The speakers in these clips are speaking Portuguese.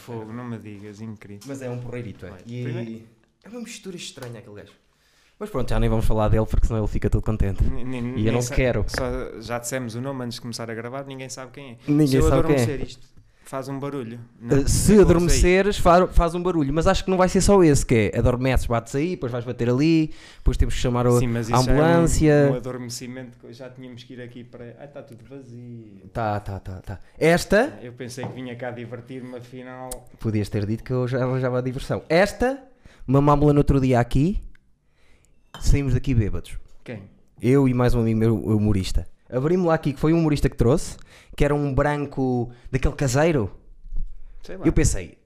Fogo, não me digas, incrível. Mas é um porreirito, é. E primeiro- é uma mistura estranha aquele gajo. Mas pronto, já nem vamos falar dele porque senão ele fica todo contente. E eu não quero. Só, já dissemos o nome antes de começar a gravar, ninguém sabe quem é. Ninguém eu sabe quem é. Faz um barulho. Não, Uh, não se vou adormeceres, faz, faz um barulho, mas acho que não vai ser só esse, que é adormeces, bates aí, depois vais bater ali, depois temos que chamar o- Sim, mas a isso já é um- ambulância. Um, adormecimento que já tínhamos que ir aqui para. Ah, está tudo vazio. Tá, tá, tá, tá. Esta, Eu pensei que vinha cá divertir-me, afinal. podias ter dito que eu já arranjava a diversão. Esta, mamámos-la no outro dia aqui, saímos daqui bêbados. Quem? Eu e mais um amigo meu, humorista. Abrimos-la aqui, que foi um humorista que trouxe, que era um branco daquele caseiro. Sei lá. Eu pensei,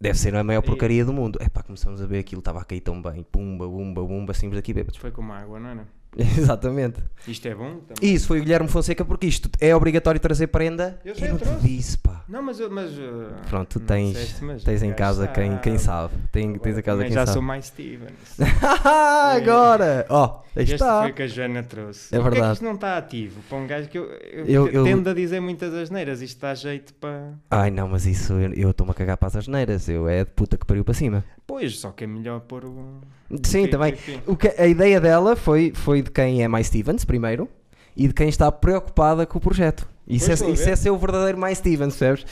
deve ser a maior porcaria do mundo. É pá, começamos a ver aquilo, estava a cair tão bem. Pumba, bumba, bumba, saímos daqui bêbados. Foi como água, não era? Exatamente. Isto é bom? Também. Isso foi o Guilherme Fonseca, porque isto é obrigatório trazer prenda. Eu sei, não eu te trouxe. disse, pá. Não, mas. eu- mas uh, Pronto, tu não tens, disseste, mas tens o em casa quem, quem sabe. Tem, Agora tens em casa também quem já sabe. sou mais Stevens. Agora! Ó, aí Este está. foi o que a Joana trouxe. É verdade. que isto não está ativo? Para um gajo que eu, eu, Eu- eu- tendo a dizer muitas asneiras, isto dá jeito para. Ai não, mas isso eu eu estou-me a cagar para as asneiras. Eu é de puta que pariu para cima. Pois, só que é melhor pôr o. Sim, Pi, também. pi, pi. O que, a ideia dela foi, foi de quem é mais Stevens, primeiro, e de quem está preocupada com o projeto. Isso, é, isso é ser o verdadeiro mais Stevens, percebes?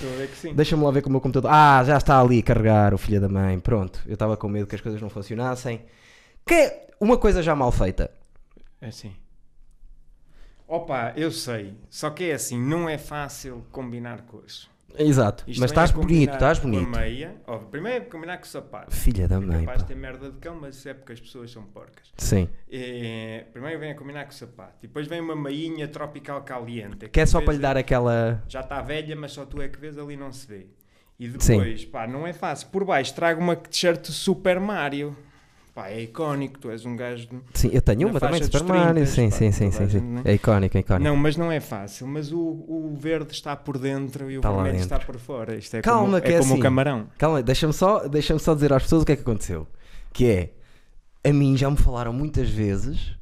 Deixa-me lá ver com o meu computador. Ah, já está ali a carregar, o filho da mãe. Pronto, eu estava com medo que as coisas não funcionassem. Que é uma coisa já mal feita. É assim. Opa, eu sei. Só que é assim, não é fácil combinar cores. Exato. Isto mas estás é bonito, estás com bonito. a meia. Ó, primeiro é combinar com o sapato. Filha da É mãe. capaz pá. de ter merda de cão, mas é porque as pessoas são porcas. Sim. É, primeiro vem a combinar com o sapato. E depois vem uma meinha tropical caliente. Que é só para lhe dar aquela. Já está velha, mas só tu é que vês ali não se vê. E depois, pá, não é fácil. Por baixo trago uma t-shirt Super Mario. Pá, é icónico, tu és um gajo. de- Sim, eu tenho uma também de Super Mario. 30, Sim, pá, sim, sim, sim, sim. né? É icónico, é icónico. Não, mas não é fácil. Mas o, o verde está por dentro e o Está vermelho está por fora. Isto é Calma, como, que é é como assim. o camarão. Calma, deixa-me só, deixa só dizer às pessoas o que é que aconteceu. Que é, a mim já me falaram muitas vezes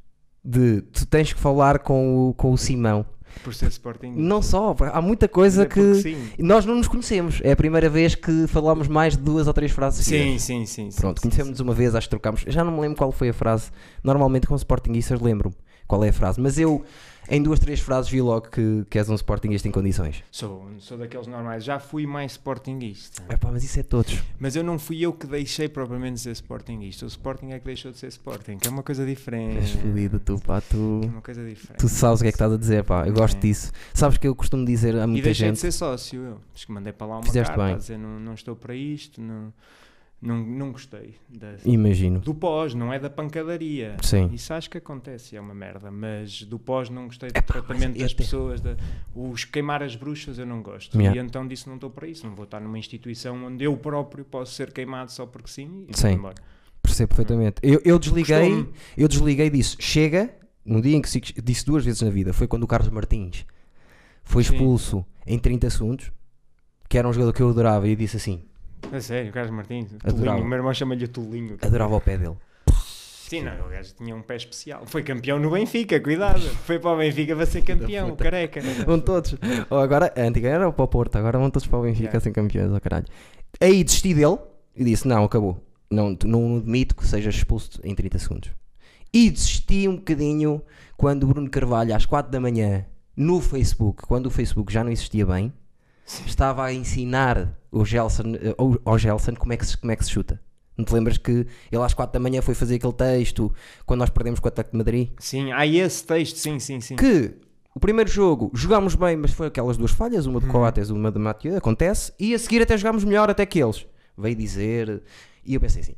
de tu tens que falar com o, com o Simão. Por ser Sporting. Não só, há muita coisa é que Sim, nós não nos conhecemos. É a primeira vez que falamos mais de duas ou três frases. sim, sim. sim, sim Pronto, sim, conhecemos-nos uma vez, acho que trocámos. Já não me lembro qual foi a frase. Normalmente com Sportingistas lembro-me qual é a frase. Mas eu, em duas, três frases, vi logo que, que és um Sportingista em condições. Sou, sou daqueles normais. Já fui mais Sportingista. É pá, mas isso é todos. Mas eu não fui eu que deixei propriamente de ser Sportingista. O Sporting é que deixou de ser Sporting, que é uma coisa diferente. És fodido, tu, pá, tu. É uma coisa diferente. Tu sabes o que é que estás a dizer, pá. Eu gosto É. disso. Sabes que eu costumo dizer a E muita deixei gente. de ser sócio eu. Acho que mandei para lá uma Fizeste carta bem. a dizer não, não estou para isto, não, não, não gostei da- Imagino. do pós, não é da pancadaria. Sim. Isso acho que acontece, é uma merda. Mas do pós não gostei do Epá, tratamento das pessoas, da- os queimar as bruxas eu não gosto. Yeah. E então disse não estou para isso, não vou estar numa instituição onde eu próprio posso ser queimado só porque sim e Sim. embora. Percebo perfeitamente. Eu, eu desliguei, Costume. eu desliguei disso. Chega, no dia em que se- disse duas vezes na vida, foi quando o Carlos Martins foi Sim. expulso em 30 segundos, que era um jogador que eu adorava, e disse assim: A sério, Carlos Martins, Adorava. Tulinho, o meu irmão chama-lhe Tulinho. adorava o pé dele. Sim, não, o gajo tinha um pé especial. Foi campeão no Benfica, cuidado. Foi para o Benfica para ser campeão, o careca. Vão todos. Oh, agora, antiga era para o Porto, agora vão todos para o Benfica Yeah. sem campeões, oh caralho. Aí desisti dele e disse: Não, acabou. Não, não admito que sejas expulso em 30 segundos. E desisti um bocadinho quando o Bruno Carvalho, às 4 da manhã, no Facebook, quando o Facebook já não existia bem, estava a ensinar o Gelson, eh, ao, ao Gelson como é, que se, como é que se chuta. Não te lembras que ele às 4 da manhã foi fazer aquele texto quando nós perdemos com o Atlético de Madrid? Sim, há esse texto, sim, sim, sim. que o primeiro jogo jogámos bem, mas foi aquelas duas falhas, uma de Coates, uma de Mathieu, acontece, e a seguir até jogámos melhor até que eles. Veio dizer, e eu pensei assim: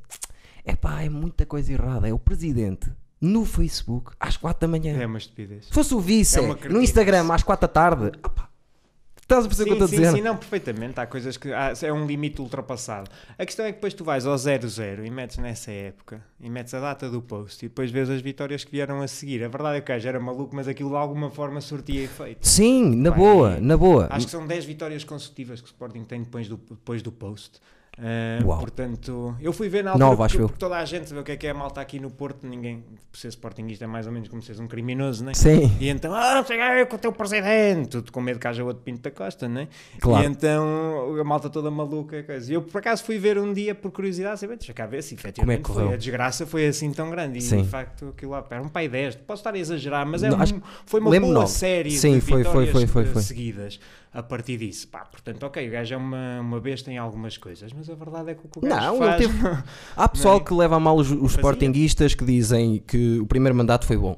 é pá, é muita coisa errada. É o presidente no Facebook às 4 da manhã. É uma estupidez. Se fosse o vice É no. Instagram às 4 da tarde, pá, estás a perceber o que eu estou a sim, dizer? sim, não, perfeitamente. Há coisas que. há- é um limite ultrapassado. A questão é que depois tu vais ao 0-0 e metes nessa época e metes a data do post e depois vês as vitórias que vieram a seguir. A verdade é que o gajo era maluco, mas aquilo de alguma forma sortia efeito. Sim, na Pá, boa, na boa. Acho que são 10 vitórias consecutivas que o Sporting tem depois do, depois do post. Uh, Uau. portanto, eu fui ver na altura Nova, porque, porque toda a gente vê o que é que é a malta aqui no Porto, ninguém, por ser sportinguista é mais ou menos como seres um criminoso, né? Sim. E então, ah, não sei é com o teu presidente, tudo com medo que haja outro Pinto da Costa, né? Claro. E então a malta toda maluca. Coisa. E eu por acaso fui ver um dia por curiosidade, saber, deixa cá ver se efetivamente Como é que foi. A desgraça foi assim tão grande. E Sim. de facto aquilo lá, era um pai 10, posso estar a exagerar, mas é Não, um- foi uma boa nove. série Sim, de foi, foi, vitórias foi, foi, eh, foi. A partir disso. Pá, portanto, ok, o gajo é uma, uma besta em algumas coisas, mas a verdade é que o que o gajo Não, ele faz... teve- Há pessoal Não é? que leva a mal os, os sportinguistas que dizem que o primeiro mandato foi bom.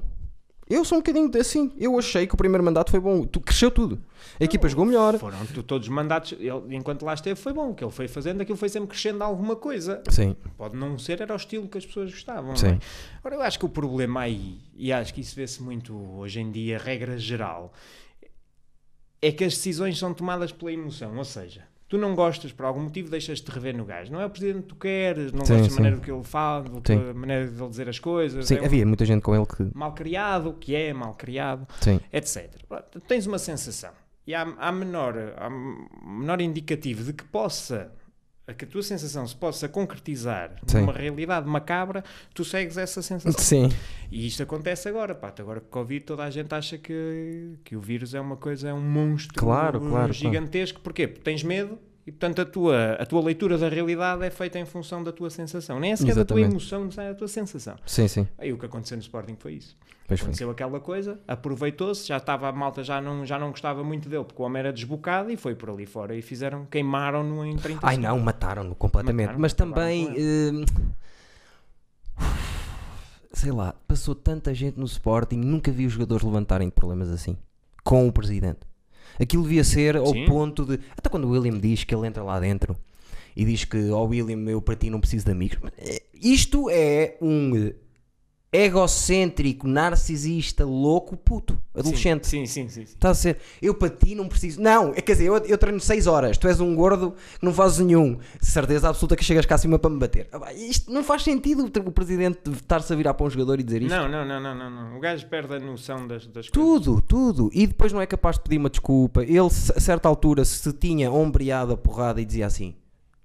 Eu sou um bocadinho assim. Eu achei que o primeiro mandato foi bom. Tu, cresceu tudo. A equipa jogou melhor. Foram to- todos os mandatos, ele, enquanto lá esteve, foi bom. O que ele foi fazendo, aquilo foi sempre crescendo alguma coisa. Sim, Pode não ser, era o estilo que as pessoas gostavam. Sim. não é? Ora, eu acho que o problema aí, e acho que isso vê-se muito hoje em dia, regra geral, é que as decisões são tomadas pela emoção. Ou seja, tu não gostas por algum motivo, deixas-te rever no gajo. Não é o presidente que tu queres, não Sim, gostas da maneira que ele fala, da maneira de ele dizer as coisas. sim é um havia muita gente com ele que. mal criado, que é mal criado Sim, etc. Tens uma sensação e há, há, menor, há menor indicativo de que possa que a tua sensação se possa concretizar Sim. numa realidade macabra, tu segues essa sensação. sim, E isto acontece agora, pá. Agora com o Covid toda a gente acha que, que o vírus é uma coisa, é um monstro Claro, claro, claro. gigantesco. Porquê? Porque tens medo e portanto a tua, a tua leitura da realidade é feita em função da tua sensação. Nem é sequer da tua Exatamente. emoção, é da tua sensação. sim, sim. Aí o que aconteceu no Sporting foi isso. Pois foi. Aconteceu aquela coisa, aproveitou-se, já estava a malta, já não, já não gostava muito dele, porque o homem era desbocado e foi por ali fora e fizeram, queimaram-no em 30 Ai não, mataram-no completamente. Mataram, Mas também. hum, sei lá, passou tanta gente no Sporting, nunca vi os jogadores levantarem problemas assim. Com o presidente. Aquilo devia ser ao Sim. ponto de. Até quando o William diz que ele entra lá dentro e diz que, ó William, eu para ti não preciso de amigos. Eh, Isto é um eh, egocêntrico, narcisista, louco, puto, adolescente. Sim, sim, sim. sim. Está a ser, eu para ti não preciso. Não, é, quer dizer, eu, eu treino 6 horas, tu és um gordo que não fazes nenhum. Certeza absoluta que chegas cá acima para me bater. Ah, Isto não faz sentido o presidente estar-se a virar para um jogador e dizer isto. Não, não, não, não, não, não. O gajo perde a noção das, das coisas. Tudo, tudo. E depois não é capaz de pedir uma desculpa. Ele, a certa altura, se tinha ombreado a porrada e dizia assim: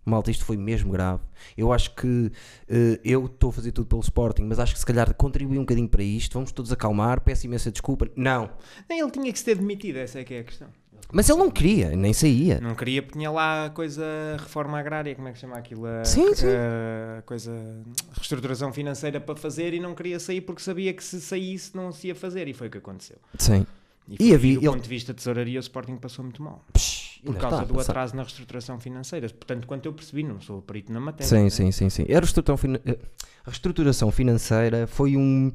Malta, isto foi mesmo grave. Eu acho que eh, eu estou a fazer tudo pelo Sporting, mas acho que se calhar contribuí um bocadinho para isto. Vamos todos acalmar. Peço imensa desculpa. Não. Nem ele tinha que se ter demitido, essa é que é a questão. Mas ele não queria, nem saía. Não queria porque tinha lá a coisa reforma agrária, como é que se chama aquilo? A, Sim, sim. a coisa reestruturação financeira para fazer e não queria sair porque sabia que se saísse não se ia fazer e foi o que aconteceu. Sim. E, E foi, havia- do ele- ponto de vista de tesouraria o Sporting passou muito mal. Psh, Por causa está do atraso na reestruturação financeira. Portanto, quanto eu percebi, não sou perito na matéria. Sim, né? sim, sim, sim. A reestruturação, fina- a reestruturação financeira foi um,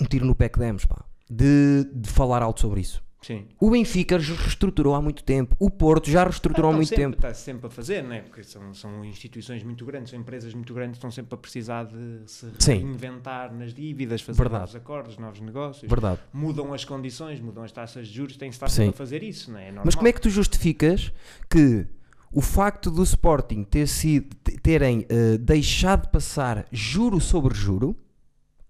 um tiro no pé que demos, pá. De, de falar alto sobre isso. Sim. O Benfica reestruturou há muito tempo. O Porto já reestruturou há Estão muito sempre, tempo. Está sempre a fazer, não é? Porque são, são instituições muito grandes, são empresas muito grandes, estão sempre a precisar de se reinventar nas dívidas, fazer Verdade. novos acordos, novos negócios. Verdade. Mudam as condições, mudam as taxas de juros, tem-se estar Sim. sempre a fazer isso, não é? É normal. Mas como é que tu justificas que o facto do Sporting ter sido, te- terem eh, deixado de passar juro sobre juro,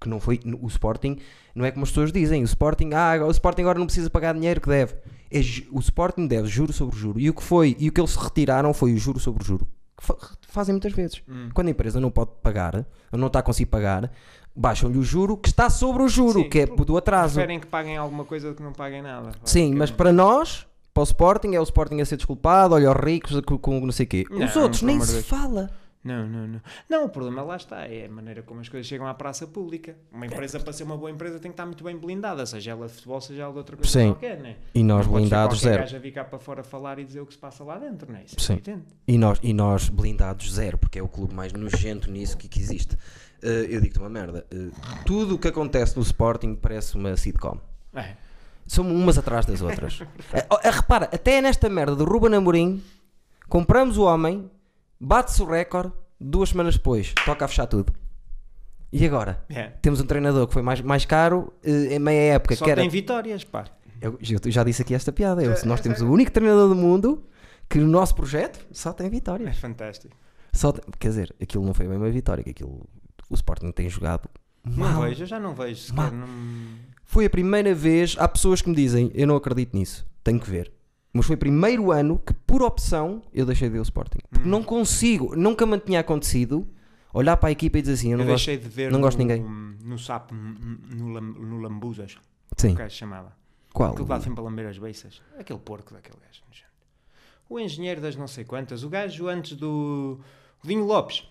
que não foi o Sporting, não é como as pessoas dizem, o Sporting, ah, o Sporting agora não precisa pagar dinheiro que deve. É o Sporting deve juro sobre juro. E o que foi, e o que eles retiraram foi o juro sobre juro. Que fa- fazem muitas vezes. Hum. Quando a empresa não pode pagar, ou não está a conseguir pagar, baixam-lhe o juro que está sobre o juro, Sim, que é do atraso. Preferem que paguem alguma coisa do que não paguem nada. Sim, mas para nós, para o Sporting, é o Sporting a ser desculpado, olha os ricos com, com não sei o quê. Os Não, outros nem se fala. Não, não, não. Não, o problema lá está, é a maneira como as coisas chegam à praça pública. Uma empresa, para ser uma boa empresa, tem que estar muito bem blindada, seja ela de futebol, seja ela de outra coisa Sim. qualquer, né? E nós Não blindados zero. gajo a vir cá para fora falar e dizer o que se passa lá dentro, não é? Isso é Sim. evidente. E nós, e nós blindados zero, porque é o clube mais nojento nisso que, que existe. Eh, eu digo-te uma merda. eh, tudo o que acontece no Sporting parece uma sitcom. É. São umas atrás das outras. Eh, repara, até nesta merda do Ruben Amorim, compramos o homem, bate-se o recorde, duas semanas depois, toca a fechar tudo. E agora? É. Temos um treinador que foi mais, mais caro eh, em meia época, Só que era... tem vitórias, pá. Eu, eu já disse aqui esta piada. eu- É, nós é temos o único treinador do mundo que no nosso projeto só tem É vitórias. fantástico. Só tem- quer dizer, aquilo não foi bem uma vitória, que aquilo o Sporting tem jogado Não mal. vejo, eu já não vejo. Não... Foi a primeira vez, há pessoas que me dizem, eu não acredito nisso, tenho que ver. Mas foi o primeiro ano que, por opção, eu deixei de ver o Sporting. Porque Hum. não consigo, nunca me tinha acontecido olhar para a equipa e dizer assim: eu Eu, não gosto. deixei de ver não no, gosto de ninguém. no sapo, no, Lam- no Lambuzas, Sim, o se chamava. qual? Aquele que lá sempre a lamber as beiças. Aquele porco daquele gajo. O engenheiro das não sei quantas. O gajo antes do Vinho Lopes.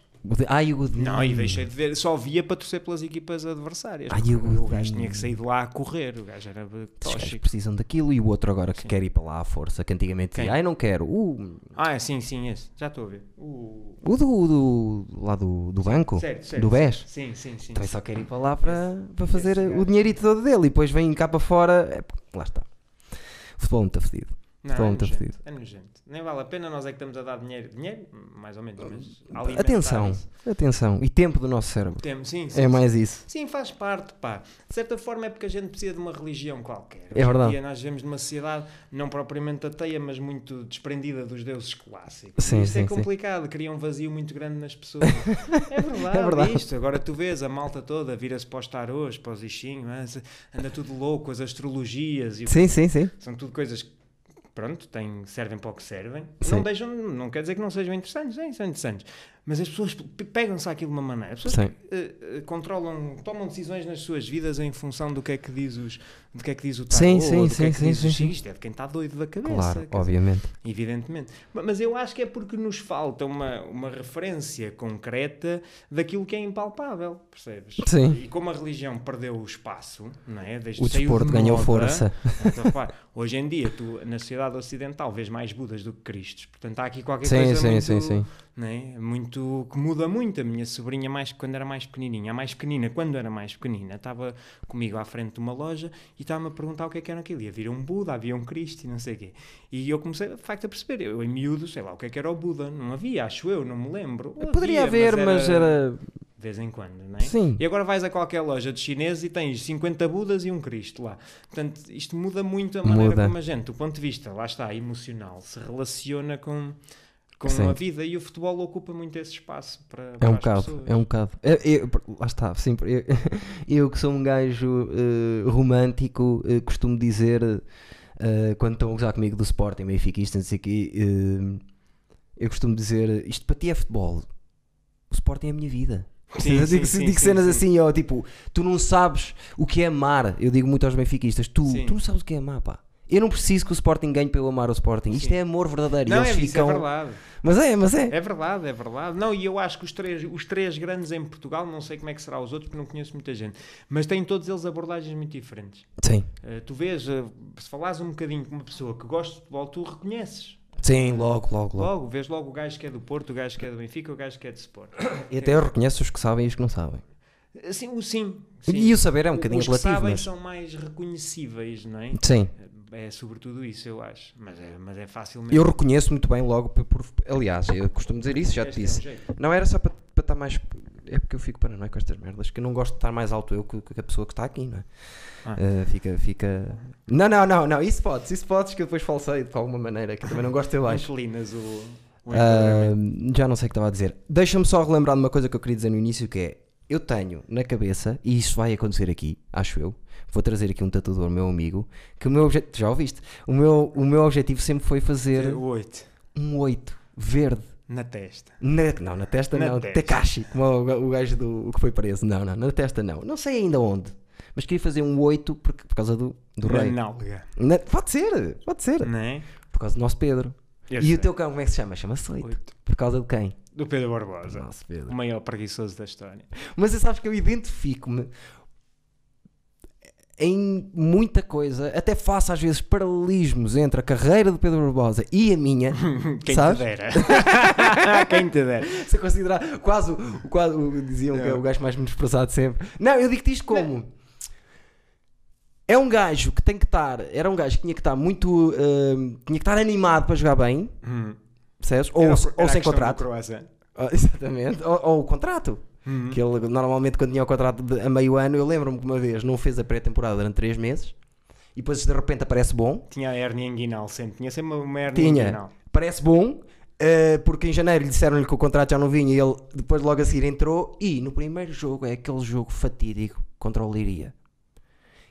Ai, o Godinho. Não, e deixei de ver. Só via para torcer pelas equipas adversárias. Ai, o o gajo tinha que sair de lá a correr. O gajo era tóxico. precisam daquilo e o outro agora que Sim. quer ir para lá à força, que antigamente Quem? dizia, ai não quero. Uh, Ah, é, sim, sim, esse. Já estou a ver. O... o do, do lá do, do banco, Certo, certo. do BES. Sim, sim, sim. Também só quer ir para lá para, para fazer esse o dinheirito todo dele e depois vem cá para fora. É, lá está. O futebol muito fedido. Não, Futebol é muito é nojento. Nem vale a pena, nós é que estamos a dar dinheiro. Dinheiro, mais ou menos, mas alimentar Atenção, isso. atenção. E tempo do nosso cérebro. Temos, sim, sim, É sim. mais isso. Sim, faz parte, pá. De certa forma é porque a gente precisa de uma religião qualquer. É Hoje verdade. dia nós vivemos numa sociedade não propriamente ateia, mas muito desprendida dos deuses clássicos. Sim, E sim, é sim. complicado, cria um vazio muito grande nas pessoas. é verdade, É verdade. isto. Agora tu vês a malta toda vira-se para os tarôs, para os ixinhos, anda tudo louco, as astrologias, e o Sim, sim, sim. são tudo coisas que, pronto, têm, servem para o que servem. Sim. Não deixam, não quer dizer que não sejam interessantes, sim, são interessantes. Mas as pessoas pe- pegam-se àquilo de uma maneira. As pessoas Sim. eh, controlam, tomam decisões nas suas vidas em função do que é que diz os, do que é que diz o tarô, Sim, sim, ou do que é sim, que sim, diz sim, o sim. Isto é de quem está doido da cabeça. Claro, quer dizer, obviamente. Evidentemente. Ma- Mas eu acho que é porque nos falta uma, uma referência concreta daquilo que é impalpável, percebes? Sim. E como a religião perdeu o espaço, não é? Desde O saiu de desporto ganhou moda, força. então, repara, hoje em dia, tu na sociedade ocidental vês mais Budas do que Cristos. Portanto, há aqui qualquer Sim, coisa sim, muito, sim, sim. não é? muito que muda muito. A minha sobrinha, mais quando era mais pequenininha, a mais pequenina, quando era mais pequenina, estava comigo à frente de uma loja e estava-me a perguntar o que é que era aquilo. E havia um Buda, havia um Cristo e não sei o quê. E eu comecei, de facto, a perceber. Eu, em miúdo, sei lá, o que é que era o Buda. Não havia, acho eu, não me lembro. Poderia Havia, haver, mas era. De vez em quando, não é? Sim. E agora vais a qualquer loja de chineses e tens 50 Budas e um Cristo lá. Portanto, isto muda muito a maneira Muda. como a gente, do ponto de vista, lá está, emocional, se relaciona com, com Sim. a vida e o futebol ocupa muito esse espaço para, É para um as bocado, pessoas. é um bocado. Eu- eu- lá está, sempre. Eu, eu que sou um gajo eh, romântico, eh, costumo dizer, eh, quando estão a gozar comigo do Sporting, Benfiquista, não sei eh, eu costumo dizer, isto para ti é futebol, o Sporting é a minha vida. Sim, eu digo, sim, sim, digo sim, cenas sim. assim, ó, tipo, tu não sabes o que é amar. Eu digo muito aos benfiquistas, tu, Sim. tu não sabes o que é amar, pá. Eu não preciso que o Sporting ganhe para eu amar o Sporting. Isto Sim. é amor verdadeiro. Não, eles é, isso ficam... é verdade. Mas é, mas é. É verdade, é verdade. Não, e eu acho que os três, os três grandes em Portugal, não sei como é que será os outros, porque não conheço muita gente, mas têm todos eles abordagens muito diferentes. Sim. Eh, tu vês, eh, se falares um bocadinho com uma pessoa que gosta de futebol, tu reconheces. Sim, logo, logo, logo. Logo, vês logo o gajo que é do Porto, o gajo que é do Benfica, o gajo que é de Sport. E até eu reconheço os que sabem e os que não sabem. Assim, o sim. sim. E o saber é um bocadinho Os que relativo, sabem mas... são mais reconhecíveis, não é? Sim. É sobretudo isso, eu acho. Mas é, mas é facilmente. Eu reconheço muito bem logo por... por- Aliás, eu costumo dizer isso, já te é um disse. Não era só para, para estar mais... É porque eu fico paranoico com estas merdas, que eu não gosto de estar mais alto eu que, que a pessoa que está aqui, não é? Ah. Eh, fica, fica... Não, não, não, não, isso podes, isso podes que eu depois falsei de alguma maneira, que eu também não gosto de ter baixo. Inclinas o. o enquadramento. já não sei o que estava a dizer. Deixa-me só relembrar de uma coisa que eu queria dizer no início, que é, eu tenho na cabeça, e isso vai acontecer aqui, acho eu, vou trazer aqui um tatuador, meu amigo, que o meu objetivo, já ouviste? O meu, o meu objetivo sempre foi fazer O 8 um 8 verde. na testa. Na- não, na testa Na não. testa. Takashi, como o, o gajo do, o que foi preso. Não, não, na testa não. Não sei ainda onde. Mas queria fazer um 8 por, por causa do, do Na rei. nálga. Na- pode ser, pode ser. Não é? Por causa do nosso Pedro. Eu e sei. o teu cão, como é que se chama? Chama-se 8. Oito. Por causa de quem? Do Pedro Barbosa. Nosso Pedro. O maior preguiçoso da história. Mas você sabes que eu identifico-me em muita coisa, até faço às vezes paralelismos entre a carreira do Pedro Barbosa e a minha, Quem sabes? te dera. Quem te dera. Se considerar quase, o- quase diziam que é o Não. gajo mais menosprezado sempre. Não, eu digo-te isto como é um gajo que tem que estar, era um gajo que tinha que estar muito, hum, tinha que estar animado para jogar bem, Hum. percebes? Ou, Era- ou era sem contrato. Ah, exatamente. Ou, ou o contrato. Hum. Que ele normalmente quando tinha o contrato de, a meio ano, eu lembro-me que uma vez não fez a pré-temporada durante 3 meses e depois de repente aparece bom. Tinha a hernia inguinal sempre. Tinha sempre uma hernia Tinha. inguinal. Parece bom, eh, porque em janeiro lhe disseram-lhe que o contrato já não vinha e ele depois logo a seguir entrou. E no primeiro jogo é aquele jogo fatídico contra o Liria.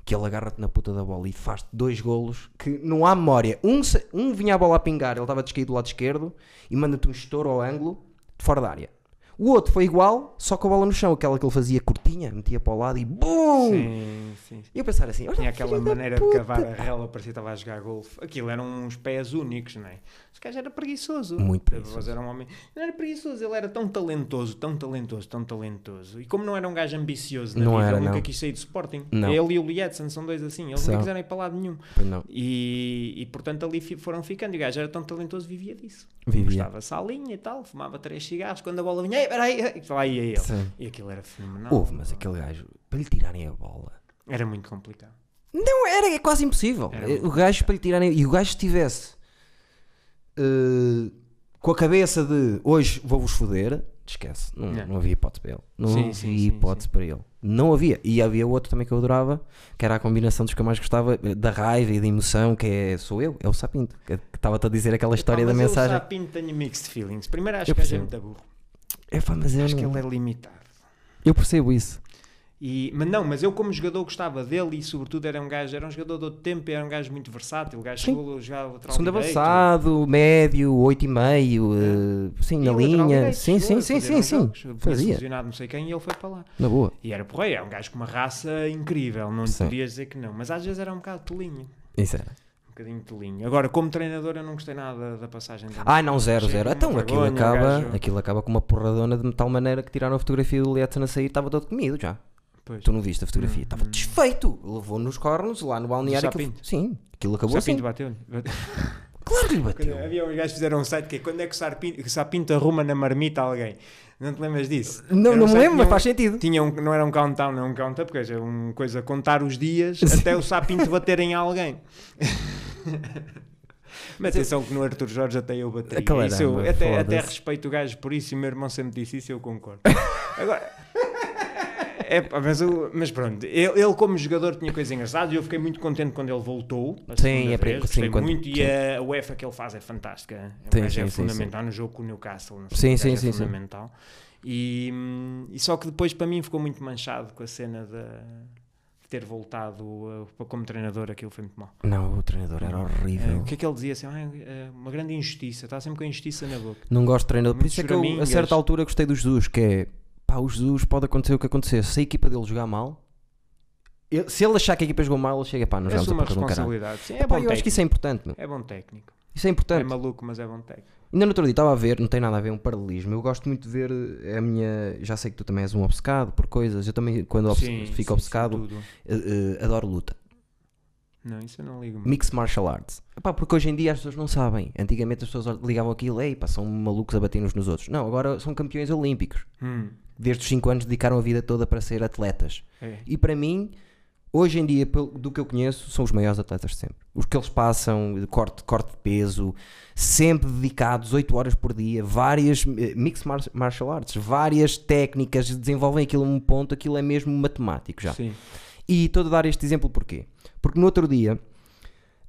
que ele agarra-te na puta da bola e faz dois golos que não há memória. Um, um vinha a bola a pingar, ele estava descaído do lado esquerdo e manda-te um estouro ao ângulo de fora da área. O outro foi igual, só com a bola no chão, aquela que ele fazia curtinha, metia para o lado e BUM! Sim, sim. E eu pensar assim, olha Tinha aquela maneira de cavar a rela, parecia que estava a jogar golfe. Aquilo eram uns pés únicos, não é? Esse gajo era preguiçoso. Muito preguiçoso. Era um homem. Não era preguiçoso, ele era tão talentoso, tão talentoso, tão talentoso. E como não era um gajo ambicioso na Não vida, era, ele nunca não. quis sair do Sporting. Não. Ele e o Lietzen são dois assim, eles não quiseram ir para lado nenhum. Pois não. E, e portanto ali foram ficando. E o gajo era tão talentoso, vivia disso. Vivia. Gostava salinha e tal, fumava três cigarros. Quando a bola vinha, ei, peraí, ei", lá ia ele. Sim. E aquilo era fenomenal. Houve, mas aquele gajo, para lhe tirarem a bola. Era muito complicado. Não, era é quase impossível. Era muito o gajo para lhe tirarem. E o gajo estivesse eh, com a cabeça de hoje vou-vos foder, esquece. Não, Não. não havia hipótese para ele. Não Sim, havia sim, sim, hipótese para ele. Não havia. E havia outro também que eu adorava, que era a combinação dos que eu mais gostava, eh, da raiva e da emoção, que é sou eu, é o Sapinto. Que estava-te a dizer aquela história da mensagem. Eu Sapinto tenho mixed feelings. Primeiro acho Eu que o é percebo. muito burro. É, pá, mas Acho que ele é limitado. eu percebo isso. E, mas não, mas eu como jogador gostava dele e sobretudo era um gajo, era um jogador de outro tempo, era um gajo muito versátil, o gajo Sim. chegou a jogar lateral Segundo direito. avançado, médio, 8,5, eh, sim, E na linha. direito, Sim, sim, sim, sim, sim. Fazia, lesionado não sei quem e ele foi para lá. na boa. E era porreiro, é um gajo com uma raça incrível, não Sim. podias dizer que não, mas às vezes era um bocado tolinho. Isso era. Um bocadinho tolinho. Agora, como treinador, eu não gostei nada da passagem. Ah, não, zero, zero. Então aquilo vergonha, acaba, gajo- aquilo acaba com uma porradona de tal maneira que tiraram a fotografia do Lietzen a sair estava todo comido já. Pois. Tu não viste a fotografia? Hum, Estava hum. desfeito. Levou nos cornos lá no balneário. aquilo-? Sim, aquilo acabou assim. Bateu-lhe. Claro que lhe Quando bateu. Havia uns gajos que fizeram um site que é quando é que o Sapinto, Sapinto arruma na marmita alguém. Não te lembras disso? Não, Era não um me lembro, mas tinha faz sentido. um- Tinha um, não era um countdown, não era um count-up, porque é uma coisa contar os dias até o Sapinto bater em alguém. Mas atenção que no Arthur Jorge até eu era Isso eu- até, até respeito o gajo por isso e o meu irmão sempre disse isso e eu concordo. Agora, é, mas, o- mas pronto, ele, ele como jogador tinha coisas engraçadas e eu fiquei muito contente quando ele voltou. A Sim, é vez, sim, quando- muito e sim. a UEFA que ele faz é fantástica. É, Sim, um gajo sim, é sim, fundamental no jogo com o Newcastle. no Sim, sim, sim, é sim. fundamental. E, hum, e só que depois para mim ficou muito manchado com a cena de, ter voltado uh, para- como treinador, aquilo foi muito mal. Não, o treinador era É, horrível. o que é que ele dizia assim? "Ah, é uma grande injustiça, está sempre com a injustiça na boca. Não gosto de treinador. Por isso é que eu, a certa altura, gostei do Jesus, que é pá, o Jesus pode acontecer o que acontecer. Se a equipa dele jogar mal, ele- se ele achar que a equipa jogou mal, ele chega, pá, não É jogamos a porra de um caralho. Sim, é, Epá, bom eu acho que técnico. isso é importante, meu. é bom técnico. Isso é É importante. maluco, mas é bom técnico. Ainda no outro dia estava a ver, não tem nada a ver um paralelismo. Eu gosto muito de ver eh, a minha. Já sei que tu também és um obcecado por coisas. Eu também, quando obce- Sim, fico sim, obcecado, eh, eh, adoro luta. Não, isso eu não ligo muito. Mixed Martial Arts. Epá, porque hoje em dia as pessoas não sabem. Antigamente as pessoas ligavam aquilo, ei, pá, são malucos a bater uns nos outros. Não, agora são campeões olímpicos. Hum, Desde os 5 anos dedicaram a vida toda para ser atletas. é. E para mim, hoje em dia, do que eu conheço, são os maiores atletas de sempre. Os que eles passam, corte, corte de peso, sempre dedicados 8 horas por dia, várias eh, mixed mar- martial arts, várias técnicas, desenvolvem aquilo a um ponto, aquilo é mesmo matemático já. Sim. E estou a dar este exemplo porquê? Porque no outro dia,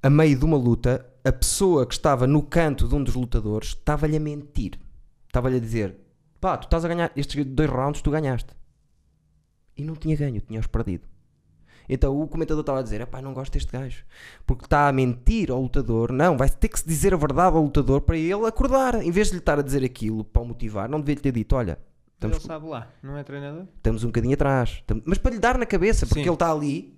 a meio de uma luta, a pessoa que estava no canto de um dos lutadores estava-lhe a mentir. Estava-lhe a dizer: pá, tu estás a ganhar estes dois rounds, tu ganhaste. E não tinha ganho, tinhas perdido. Então o comentador estava a dizer: pá, não gosto deste gajo. Porque está a mentir ao lutador. Não, vai ter que se dizer a verdade ao lutador para ele acordar. Em vez de lhe estar a dizer aquilo para o motivar, não devia lhe ter dito: olha. Estamos ele sabe lá, não é treinador? estamos um bocadinho atrás. Mas para lhe dar na cabeça, porque Sim. ele está ali,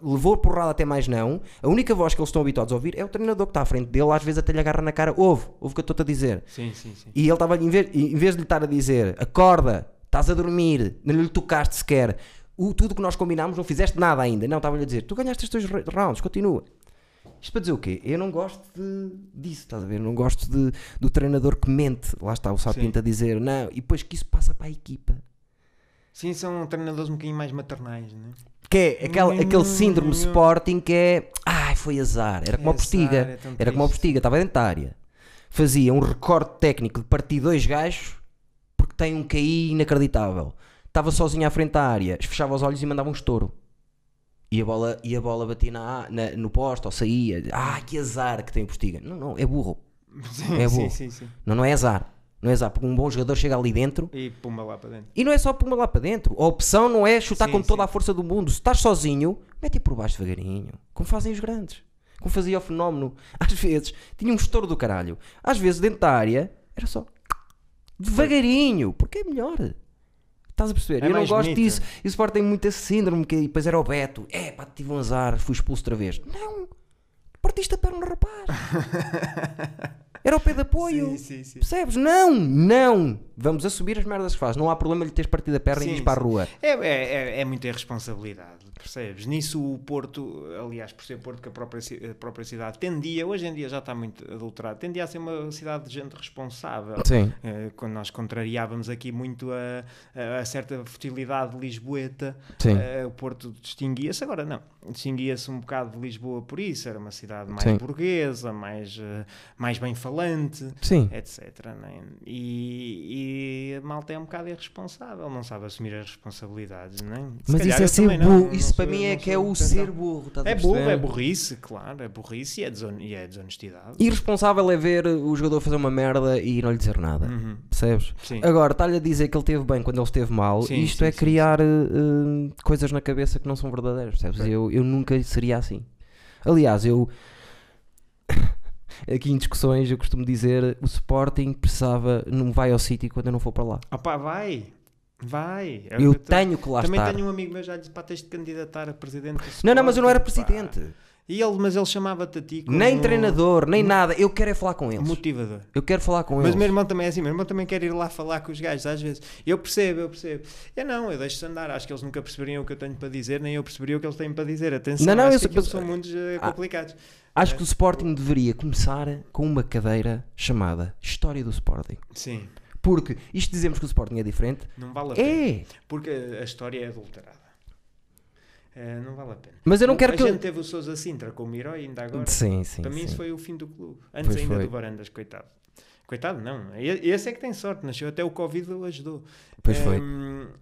levou porrada até mais não. A única voz que eles estão habituados a ouvir é o treinador que está à frente dele, às vezes até lhe agarra na cara, ouve, ouve o que eu estou-te a dizer. Sim, sim, sim. E ele estava, em vez, em vez de lhe estar a dizer, acorda, estás a dormir, não lhe tocaste sequer, o, tudo que nós combinámos, não fizeste nada ainda. Não, estava-lhe a dizer, tu ganhaste estes dois rounds, continua. Isto para dizer o quê? Eu não gosto de, disso, estás a ver? Eu não gosto de, do treinador que mente. Lá está o Sapinto a dizer, não, e depois que isso passa para a equipa. Sim, são treinadores um bocadinho mais maternais, não é? Que é aquele, Hum, aquele síndrome hum. Sporting que é. Ai, foi azar. Era como É a postiga. azar, é Era como a postiga, estava dentro da área. Fazia um recorde técnico de partir dois gajos porque tem um KI inacreditável. Estava sozinho à frente da área, fechava os olhos e mandava um estouro. E a bola, e a bola batia na, na- no poste ou saía. Ah, que azar que tem o postiga. Não, não, é burro. Sim, É sim, burro. sim, sim. Não, não é azar. Não é exato, porque um bom jogador chega ali dentro E puma lá para dentro. e não é só pôr lá para dentro. A opção não é chutar Sim, com toda sim. a força do mundo. Se estás sozinho, mete por baixo devagarinho. Como fazem os grandes. Como fazia o fenómeno. Às vezes tinha um estouro do caralho. Às vezes dentro da área era só devagarinho. Porque é melhor. Estás a perceber? É Eu não gosto bonito. disso. E o Sport tem muito esse síndrome. Que depois era o Beto. É pá, tive um azar. Fui expulso outra vez. Não. Partiste a perna, rapaz. Era o pé de apoio. Sim, sim, sim. Percebes? Não, não. Vamos assumir as merdas que faz. Não há problema lhe teres partido a perna Sim, e ires para a rua. É, é, é, é muita irresponsabilidade, percebes? Nisso o Porto, aliás, por ser Porto que a própria, a própria cidade tendia, hoje em dia já está muito adulterado, tendia a ser uma cidade de gente responsável. Sim. Eh, Quando nós contrariávamos aqui muito a, a- certa fertilidade lisboeta, eh, o Porto distinguia-se. Agora não, distinguia-se um bocado de Lisboa por isso, era uma cidade mais Sim. burguesa, mais, eh, mais bem falante Sim. etc. né? E, e a malta é um bocado irresponsável, não sabe assumir as responsabilidades, né? Se Mas isso é eu ser também não, burro. não isso para mim é que é o ser burro. É burro, é burrice, claro, é burrice e é, deson e é desonestidade. Irresponsável é ver o jogador fazer uma merda e não lhe dizer nada. Uhum. Percebes? Sim. Agora, está-lhe a dizer que ele esteve bem quando ele esteve mal. Sim, isto sim, é criar eh, coisas na cabeça que não são verdadeiras. Percebes? Eu, eu nunca seria assim. Aliás, eu. Aqui em discussões eu costumo dizer o Sporting precisava, não vai ao City quando eu não for para lá. Opá, vai, vai. É Eu te- tenho que lá Também estar. tenho um amigo meu já disse para tens de candidatar a presidente do Não, não, mas eu não era Sporting, pá. presidente. E ele, mas ele chamava-te a ti como Nem treinador, nem nada. Eu quero é falar com eles. motivador. Eu quero falar com Mas eles. o meu irmão também é assim, meu irmão também quer ir lá falar com os gajos às vezes. Eu percebo, eu percebo. Eu não, eu deixo-se andar. Acho que eles nunca perceberiam o que eu tenho para dizer, nem eu perceberia o que eles têm para dizer. Atenção, Não, não, eu são mundos eh, Ah. complicados. Acho que o Sporting deveria começar com uma cadeira chamada História do Sporting. Sim, Porque isto dizemos que o Sporting é diferente. não vale a pena. É! Porque a história é adulterada. Eh, não vale a pena. Mas eu não quero a que. gente eu- teve o Sousa Sintra como herói ainda agora. Sim, sim. Para mim sim. isso foi o fim do clube. Antes Pois ainda foi. do Varandas, coitado. Coitado, não. Esse é que tem sorte, nasceu até o Covid o ajudou. Pois foi.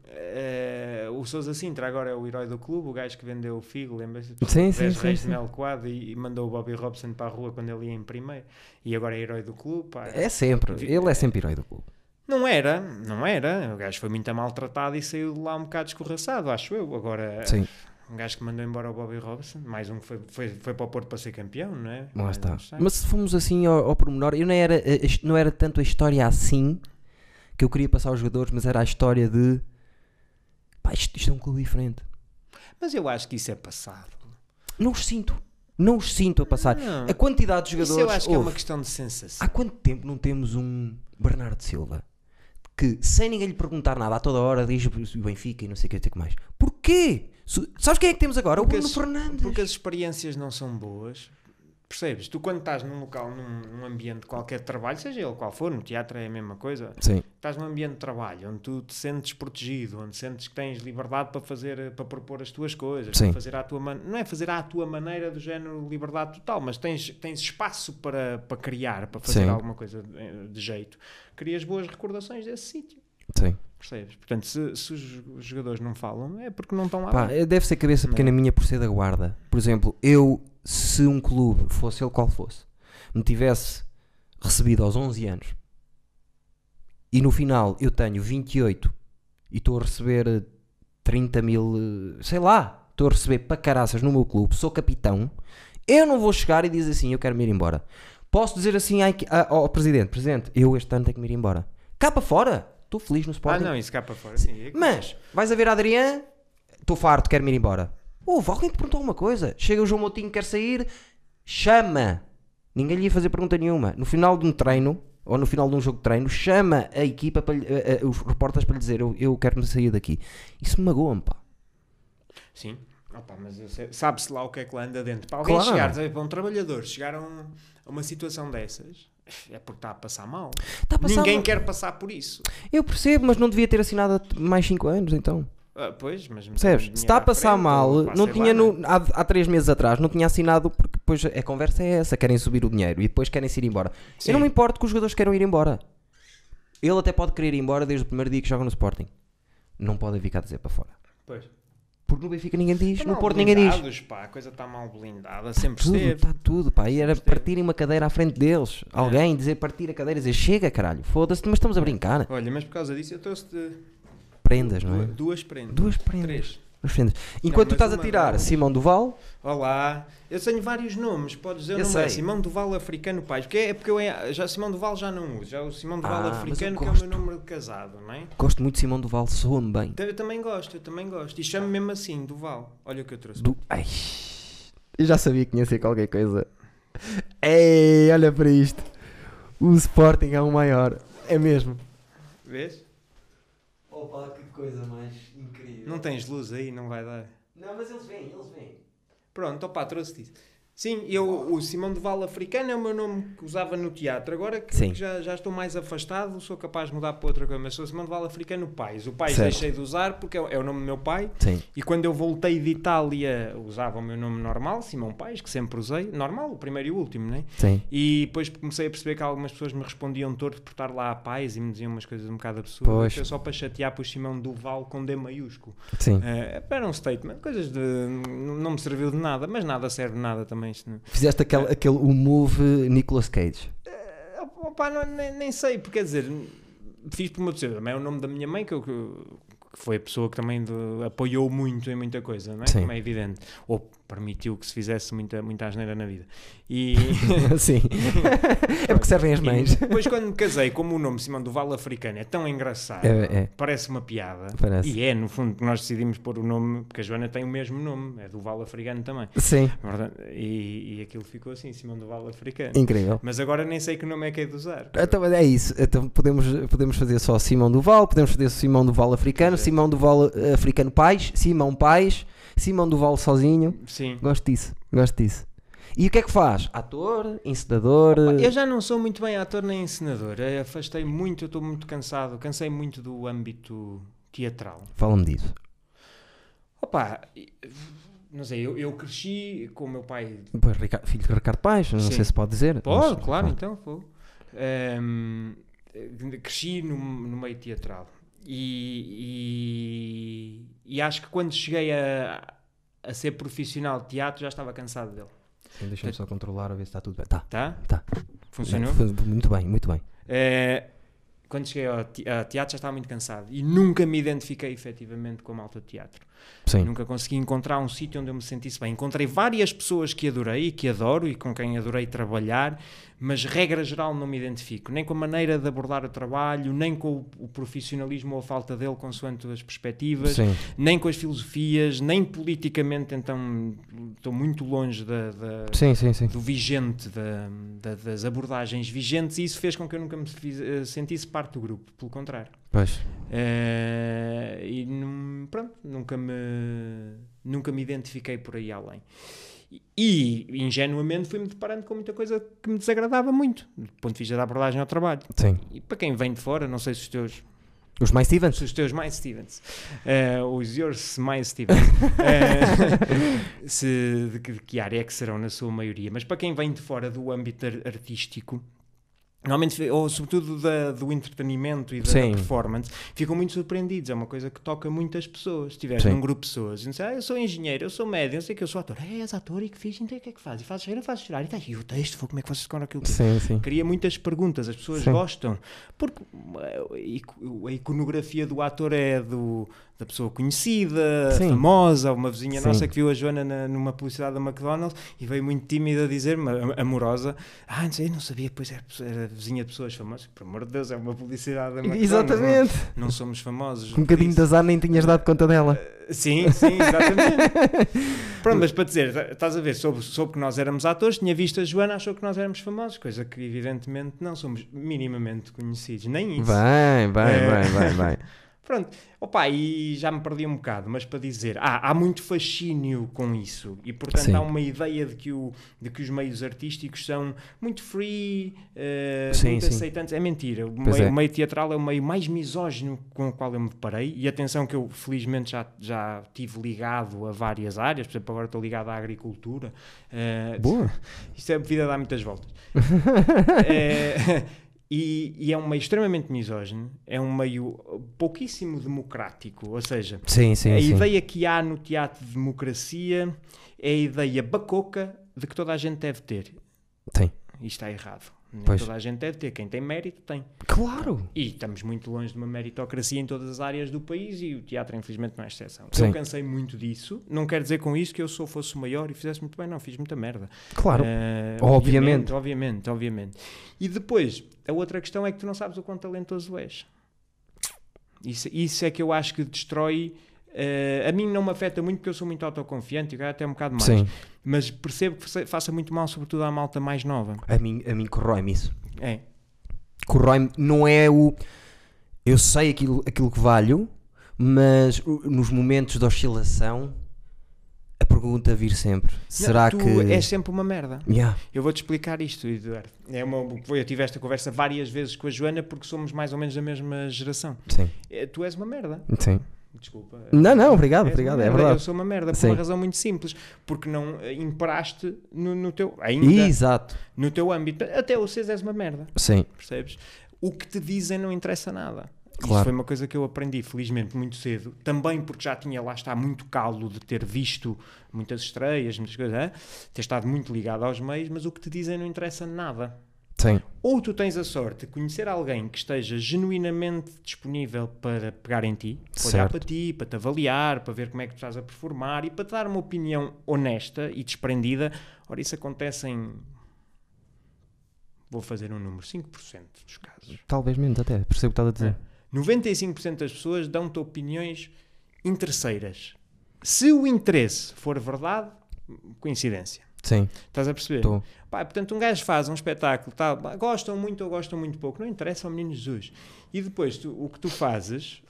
Eh, o Sousa Sintra agora é o herói do clube, o gajo que vendeu o Figo, lembra-se? Sim, sim, 10 sim, reis sim. de mel coado e, e mandou o Bobby Robson para a rua quando ele ia em primeiro. E agora é herói do clube. pá. É sempre. Ele é sempre herói do clube. Não era, não era. O gajo foi muito maltratado e saiu de lá um bocado escorraçado, acho eu. Agora, Sim. Um gajo que mandou embora o Bobby Robson, mais um que foi, foi, foi para o Porto para ser campeão, não é? Lá Mais está. Mas se fomos assim ao, ao pormenor, eu não era, a- a- não era tanto a história assim que eu queria passar aos jogadores, mas era a história de. Pá, isto, isto é um clube diferente. Mas eu acho que isso é passado. Não os sinto. Não os sinto a passar. Não. A quantidade de Isso jogadores. eu acho que é ouve, uma questão de sensação. Há quanto tempo não temos um Bernardo Silva que, sem ninguém lhe perguntar nada, a toda hora diz o Benfica e não sei o que, que mais? Porquê? Sabes quem é que temos agora? Porque o Bruno as- Fernandes. Porque as experiências não são boas. Percebes? Tu quando estás num local, num, num ambiente qualquer de trabalho, seja ele qual for, no teatro é a mesma coisa, Sim, estás num ambiente de trabalho onde tu te sentes protegido, onde sentes que tens liberdade para fazer, para propor as tuas coisas, Sim. para fazer à tua man... não é fazer à tua maneira do género liberdade total, mas tens, tens espaço para, para criar, para fazer Sim. alguma coisa de, de jeito. Crias boas recordações desse sítio. sim. Percebes? Portanto, se, se os jogadores não falam, é porque não estão lá. Pá, deve ser cabeça Não. pequena minha por ser da guarda. Por exemplo, eu, se um clube, fosse ele qual fosse, me tivesse recebido aos 11 anos e no final eu tenho 28 e estou a receber eh, 30 mil, sei lá, estou a receber para caraças no meu clube, sou capitão, eu não vou chegar e dizer assim, eu quero me ir embora. Posso dizer assim à- ao presidente, presidente, eu este ano tenho que me ir embora. Cá para fora, estou feliz no Ah, Sporting. não, isso cá para fora. Sim, é Mas, vais a ver a Adrián, estou farto, quero-me ir embora. Houve, alguém te perguntou alguma coisa. Chega o João Moutinho, quer sair, chama. Ninguém lhe ia fazer pergunta nenhuma. No final de um treino, ou no final de um jogo de treino, chama a equipa, para lhe- a- a- os repórteres para lhe dizer: Eu, eu quero-me sair daqui. Isso me magoa-me, pá. Sim. Opa, mas eu sei- sabe-se lá o que é que lá anda dentro. Para alguém Claro. chegar, para um trabalhador chegar a, um- a uma situação dessas, é porque está a passar mal. Está a passar Ninguém mal. quer passar por isso. Eu percebo, mas não devia ter assinado mais 5 anos, então. Ah, pois, mas Percebes? Se está a passar mal, não tinha no- há, há três meses atrás, não tinha assinado porque depois a conversa é essa, querem subir o dinheiro e depois querem se ir embora. Sim. Eu não me importo que os jogadores queiram ir embora. Ele até pode querer ir embora desde o primeiro dia que joga no Sporting. Não podem ficar a dizer para fora. Pois. Porque no Benfica ninguém diz, Estão no Porto ninguém diz. pá, a coisa está mal blindada, sempre Tudo, esteve. está tudo, pá. E era esteve. partirem uma cadeira à frente deles. Alguém dizer partir a cadeira e dizer chega, caralho, foda-se, mas estamos a brincar. Olha, mas por causa disso eu trouxe-te Prendas, não é? duas, duas prendas. Duas prendas. Três. Enquanto tu mas estás a tirar Simão Duval, Olá, eu tenho vários nomes, podes dizer o Eu nome é sei. Simão Duval Africano Pais, porque é porque eu é- já Simão Duval já não uso, já o Simão Duval Ah, Africano que é o meu nome de casado, não é? gosto muito de Simão Duval, soa-me bem. Eu também gosto, eu também gosto. E chamo mesmo assim, Duval. Olha o que eu trouxe. Do... Ai, eu já sabia que tinha ser qualquer coisa. Ei, olha para isto. O Sporting é o maior. É mesmo. Vês? Opa, que coisa mais. Não tens luz aí, não vai dar. Não, mas eles vêm, eles vêm. Pronto, opá, trouxe isso. Sim, eu, o Simão Duval Africano é o meu nome que usava no teatro. Agora que Sim. já, já estou mais afastado, sou capaz de mudar para outra coisa. Mas sou Simão Duval Africano Pais. O Pais Certo. deixei de usar porque é, o- é o nome do meu pai. Sim. E quando eu voltei de Itália, usava o meu nome normal, Simão Pais, que sempre usei. Normal, o primeiro e o último, né? Sim. E depois comecei a perceber que algumas pessoas me respondiam torto por estar lá a paz e me diziam umas coisas um bocado absurdas. Pois. que só para chatear por Simão Duval com D maiúsculo. Sim. Eh, era um statement, coisas de. não me serviu de nada, mas nada serve de nada também. Isto não- Fizeste aquele, aquele o move Nicolas Cage. Eh, opá, não- nem, nem sei, porque quer dizer, fiz por uma pessoa, também é o nome da minha mãe, que, eu- que, que foi a pessoa que também de- apoiou muito em muita coisa, não é? Sim. Como é evidente. Ou permitiu que se fizesse muita, muita asneira na vida. E. Sim. é porque servem as e mães. depois, quando me casei, como o nome Simão do Vale Africano é tão engraçado, É, é. parece uma piada. Parece. E é, no fundo, que nós decidimos pôr o nome, porque a Joana tem o mesmo nome, é do Vale Africano também. Sim. E, e aquilo ficou assim, Simão do Vale Africano. Incrível. Mas agora nem sei que nome é que é de usar. Então é isso. Então podemos, podemos fazer só Simão Duval, podemos fazer Simão Duval africano, Pois é. Simão Duval eh, africano pais, Simão pais, Simão Duval sozinho. Sim. Gosto disso, gosto disso. E o que é que faz? Ator, encenador. Eu já não sou muito bem ator nem encenador. Eu afastei muito, eu estou muito cansado. Cansei muito do âmbito teatral. Fala-me disso. Opa, não sei, eu, eu cresci com o meu pai. Pois, Ricardo- filho de Ricardo Paes, não Sim. sei se pode dizer. Pode, mas- claro, ah, então, vou. Ehm, cresci no, no meio teatral. E, e, acho que quando cheguei a, a ser profissional de teatro já estava cansado dele. Deixa-me só controlar a ver se está tudo bem. Tá. Tá? Tá. Funcionou? Muito bem, muito bem. Eh, quando cheguei ao teatro já estava muito cansado e nunca me identifiquei efetivamente com a malta de teatro. Sim. Nunca consegui encontrar um sítio onde eu me sentisse bem. Encontrei várias pessoas que adorei e que adoro e com quem adorei trabalhar, mas regra geral não me identifico, nem com a maneira de abordar o trabalho, nem com o, profissionalismo ou a falta dele, consoante as perspectivas, Sim. nem com as filosofias, nem politicamente, então estou muito longe da- da, Sim, do vigente, da- da- das abordagens vigentes, e isso fez com que eu nunca me fiz- eh, sentisse parte do grupo, pelo contrário. Pois. Eh, e num- pronto, nunca me, nunca me identifiquei por aí além. E, ingenuamente fui-me deparando com muita coisa que me desagradava muito, do ponto de vista da abordagem ao trabalho. Sim. E para quem vem de fora, não sei se os teus, Os mais Stevens? os teus mais Stevens, eh, os yours mais Stevens, eh, se, de, que, de que área é que serão na sua maioria, mas para quem vem de fora do âmbito ar- artístico, normalmente, ou sobretudo da- do entretenimento e da, da performance, ficam muito surpreendidos. É uma coisa que toca muitas pessoas. Se tiveres num grupo de pessoas, e dizem, ah, eu sou engenheiro, eu sou médico, eu sei que eu sou ator. É, és ator e que fiz, então o que é que fazes? E fazes rir ou fazes chorar? E, tá, e o texto, como é que vocês decoram aquilo? tudo?" Sim, sim. cria muitas perguntas, as pessoas Sim. gostam, porque eh, a iconografia do ator é do, da pessoa conhecida, Sim. famosa, uma vizinha Sim. nossa que viu a Joana na- numa publicidade da McDonald's e veio muito tímida am- amorosa, ah, não sei, não sabia, pois era, era vizinha de pessoas famosas, por amor de Deus, é uma publicidade da McDonald's, Exatamente. Não, não somos famosos. Com um bocadinho de azar nem tinhas dado conta dela. Sim, sim, exatamente. Pronto, mas para dizer, tá- estás a ver, soube, soube que nós éramos atores, tinha visto a Joana, achou que nós éramos famosos, coisa que evidentemente não somos minimamente conhecidos, nem isso. Bem, bem, É. bem, bem, bem. Pronto, opa, e já me perdi um bocado, mas para dizer, há, há muito fascínio com isso e portanto Sim. há uma ideia de que, o, de que os meios artísticos são muito free, eh, Sim, muito sim. aceitantes. É mentira, o meio, é. o meio teatral é o meio mais misógino com o qual eu me deparei e atenção que eu felizmente já, já tive ligado a várias áreas, por exemplo, agora estou ligado à agricultura. eh, Boa. isto é a vida dá muitas voltas. Eh, E, e é um meio extremamente misógino, é um meio pouquíssimo democrático, ou seja, Sim, sim, a sim. ideia que há no teatro de democracia é a ideia bacoca de que toda a gente deve ter. Tem. E está errado. Nem Pois. toda a gente deve ter. Quem tem mérito, tem. Claro. E estamos muito longe de uma meritocracia em todas as áreas do país e o teatro, infelizmente, não é exceção. Sim. Eu cansei muito disso. Não quer dizer com isso que eu sou fosse o maior e fizesse muito bem. Não, fiz muita merda. Claro. Eh, Obviamente. Obviamente, obviamente. E depois, a outra questão é que tu não sabes o quão talentoso és. Isso, isso é que eu acho que destrói. Eh, a mim não me afeta muito porque eu sou muito autoconfiante e até um bocado mais. Sim. Mas percebo que fa- faça muito mal, sobretudo à malta mais nova. A mim, a mim corrói-me isso. É. Corrói-me, não é o. Eu sei aquilo, aquilo que valho, mas nos momentos de oscilação, a pergunta vir sempre: será Não, tu que. és sempre uma merda. Yeah. Eu vou-te explicar isto, Eduardo. É uma, eu tive esta conversa várias vezes com a Joana porque somos mais ou menos da mesma geração. Sim, Eh, Tu és uma merda. sim. Desculpa. Não, não, obrigado, És obrigado, é merda. Eu verdade. sou uma merda por Sim. uma razão muito simples. Porque não eh, imperaste no, no teu. Ainda Exato. no teu âmbito. Até o és uma merda. Sim, Percebes? O que te dizem não interessa nada. Isso Claro. foi uma coisa que eu aprendi, felizmente, muito cedo. Também porque já tinha lá está muito calo de ter visto muitas estreias, muitas coisas, hã? ter estado muito ligado aos meios, mas o que te dizem não interessa nada. Sim. Ou tu tens a sorte de conhecer alguém que esteja genuinamente disponível para pegar em ti, para olhar para ti, para te avaliar, para ver como é que tu estás a performar e para te dar uma opinião honesta e desprendida. Ora, isso acontece em. Vou fazer um número: 5% dos casos. Talvez menos até, percebo o que estás a dizer. 95% das pessoas dão-te opiniões interesseiras. Se o interesse for verdade, coincidência. Sim, Estás a perceber? estou. Pá, portanto, um gajo faz um espetáculo, tá, gostam muito ou gostam muito pouco, não interessa ao menino Jesus. E depois, tu- o que tu fazes,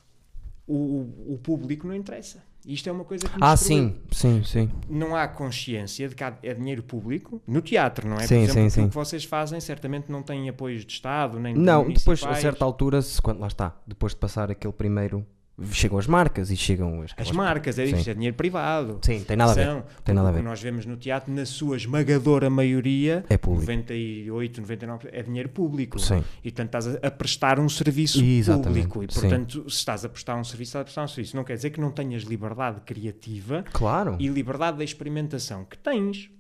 o, o- o público não interessa. Isto é uma coisa que Ah, destruiu. sim, sim, sim. Não há consciência de que há- é dinheiro público no teatro, não é? Sim, Por exemplo, sim, sim. que vocês fazem certamente não tem apoios de Estado, nem Não, depois, a certa altura, se, quando, lá está, depois de passar aquele primeiro, chegam as marcas e chegam as. As marcas, é Sim. isto, é dinheiro privado. Sim, tem nada a ver. Tem nada a o que ver. nós vemos no teatro, na sua esmagadora maioria, É público. 98, 99%, é dinheiro público. Sim. E portanto estás a, a prestar um serviço Exatamente, público. E sim. portanto, se estás a prestar um serviço, estás a prestar um serviço. Não quer dizer que não tenhas liberdade criativa Claro. e liberdade de experimentação. Que tens.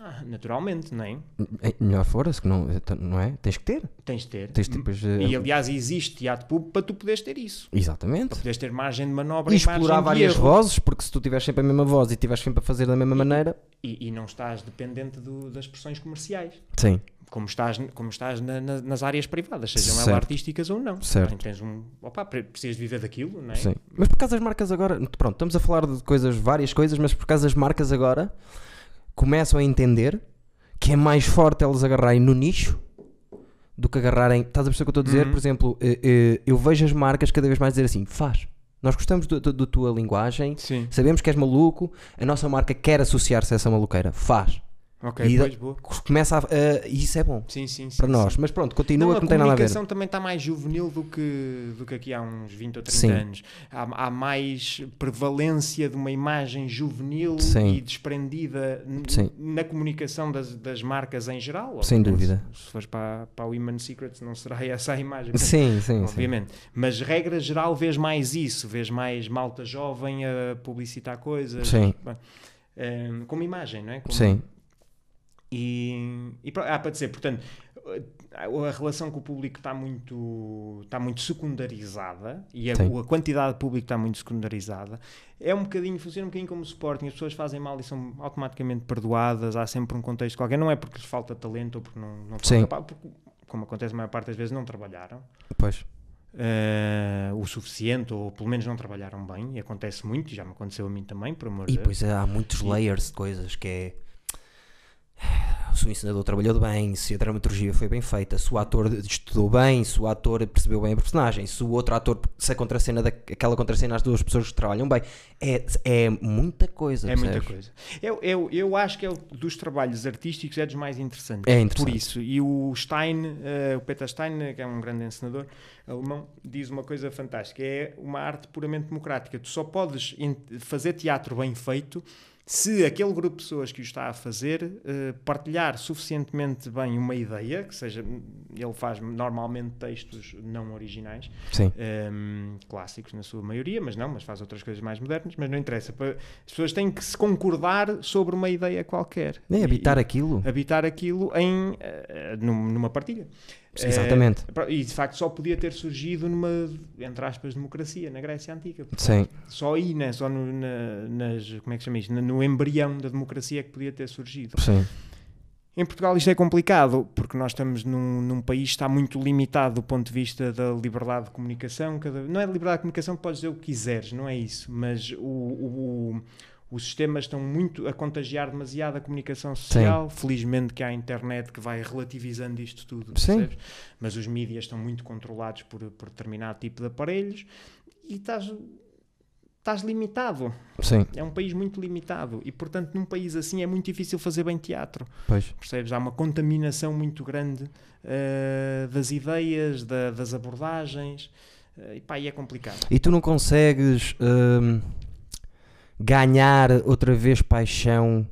Ah, naturalmente, não é? É melhor fora, se que não, não é? Tens que ter. Tens de ter. Tens de ter, pois, eh, E aliás, existe teatro público para tu poderes ter isso. Exatamente. Para poderes ter margem de manobra E e explorar várias erro. vozes, porque se tu tiveres sempre a mesma voz e tiveres sempre a fazer da mesma maneira. E, e não estás dependente do- das pressões comerciais. Sim. como estás, como estás na- na- nas áreas privadas, sejam elas artísticas ou não. Certo. Bem, tens um, opa, pre- precisas viver daquilo, não é? Sim. Mas por causa das marcas agora, pronto, estamos a falar de coisas, várias coisas, mas por causa das marcas agora começam a entender que é mais forte elas agarrarem no nicho do que agarrarem. Estás a perceber o que eu estou a dizer? Uhum. Por exemplo, eh, eh, eu vejo as marcas cada vez mais dizer assim: faz. Nós gostamos da tua linguagem, Sim. sabemos que és maluco, a nossa marca quer associar-se a essa maluqueira. Faz. Ok, E pois, boa. Começa a. a- e isso é bom Sim, sim, sim. para nós. Mas pronto, continua Não, que a não tem nada a ver. comunicação também está mais juvenil do que, do que aqui há uns 20 ou 30 Sim. anos. Há, há mais prevalência de uma imagem juvenil e desprendida na comunicação das, das marcas em geral. Sem dúvida. Se fores para, para o Human Secrets, não será essa a imagem. Sim, sim, sim. obviamente. Mas regra geral vês mais isso, vês mais malta jovem a publicitar coisas. Sim. Eh, como imagem, não é? Como- Sim. E, e ah, para dizer, portanto, a, relação com o público está muito, está muito secundarizada e a, a quantidade de público está muito secundarizada. É um bocadinho, funciona um bocadinho como o Sporting, as pessoas fazem mal e são automaticamente perdoadas, há sempre um contexto qualquer, não é porque lhes falta talento ou porque não, não Sim. são capazes, porque, como acontece a maior parte das vezes, não trabalharam. Pois. eh, o suficiente, ou pelo menos não trabalharam bem, e acontece muito, e já me aconteceu a mim também, por amor de E Deus. depois há muitos layers de coisas que é. Se o ensinador trabalhou bem, se a dramaturgia foi bem feita, se o ator estudou bem, se o ator percebeu bem a personagem, se o outro ator, se a contracena da, aquela contracena as duas pessoas que trabalham bem, é, é muita coisa. É muita percebes? coisa. Eu, eu, eu acho que é dos trabalhos artísticos é dos mais interessantes. É interessante. Por isso. E o Stein, eh, o Peter Stein, que é um grande encenador alemão, diz uma coisa fantástica. É uma arte puramente democrática. Tu só podes fazer teatro bem feito se aquele grupo de pessoas que o está a fazer eh, partilhar suficientemente bem uma ideia, que seja, ele faz normalmente textos não originais, Sim. ehm, clássicos na sua maioria, mas não, mas faz outras coisas mais modernas, mas não interessa. As pessoas têm que se concordar sobre uma ideia qualquer. É E- habitar e aquilo. habitar aquilo em, eh, num- numa partilha. Exatamente. Eh, e de facto só podia ter surgido numa, entre aspas, democracia, na Grécia Antiga. Sim. Só aí, né? só no, na- nas, como é que chama isto? No, embrião da democracia é que podia ter surgido. Sim. Em Portugal isto é complicado, porque nós estamos num, num país que está muito limitado do ponto de vista da liberdade de comunicação. Cada, não é liberdade de comunicação que podes dizer o que quiseres, não é isso. Mas o, o, o- os sistemas estão muito a contagiar demasiado a comunicação social. Felizmente que há a internet que vai relativizando isto tudo, Sim. percebes? Mas os mídias estão muito controlados por, por determinado tipo de aparelhos e estás, estás limitado. Sim. É um país muito limitado e, portanto, num país assim é muito difícil fazer bem teatro. Pois. Percebes? Há uma contaminação muito grande eh, das ideias, da- das abordagens. eh, e pá, e é complicado. E tu não consegues hum, ganhar outra vez paixão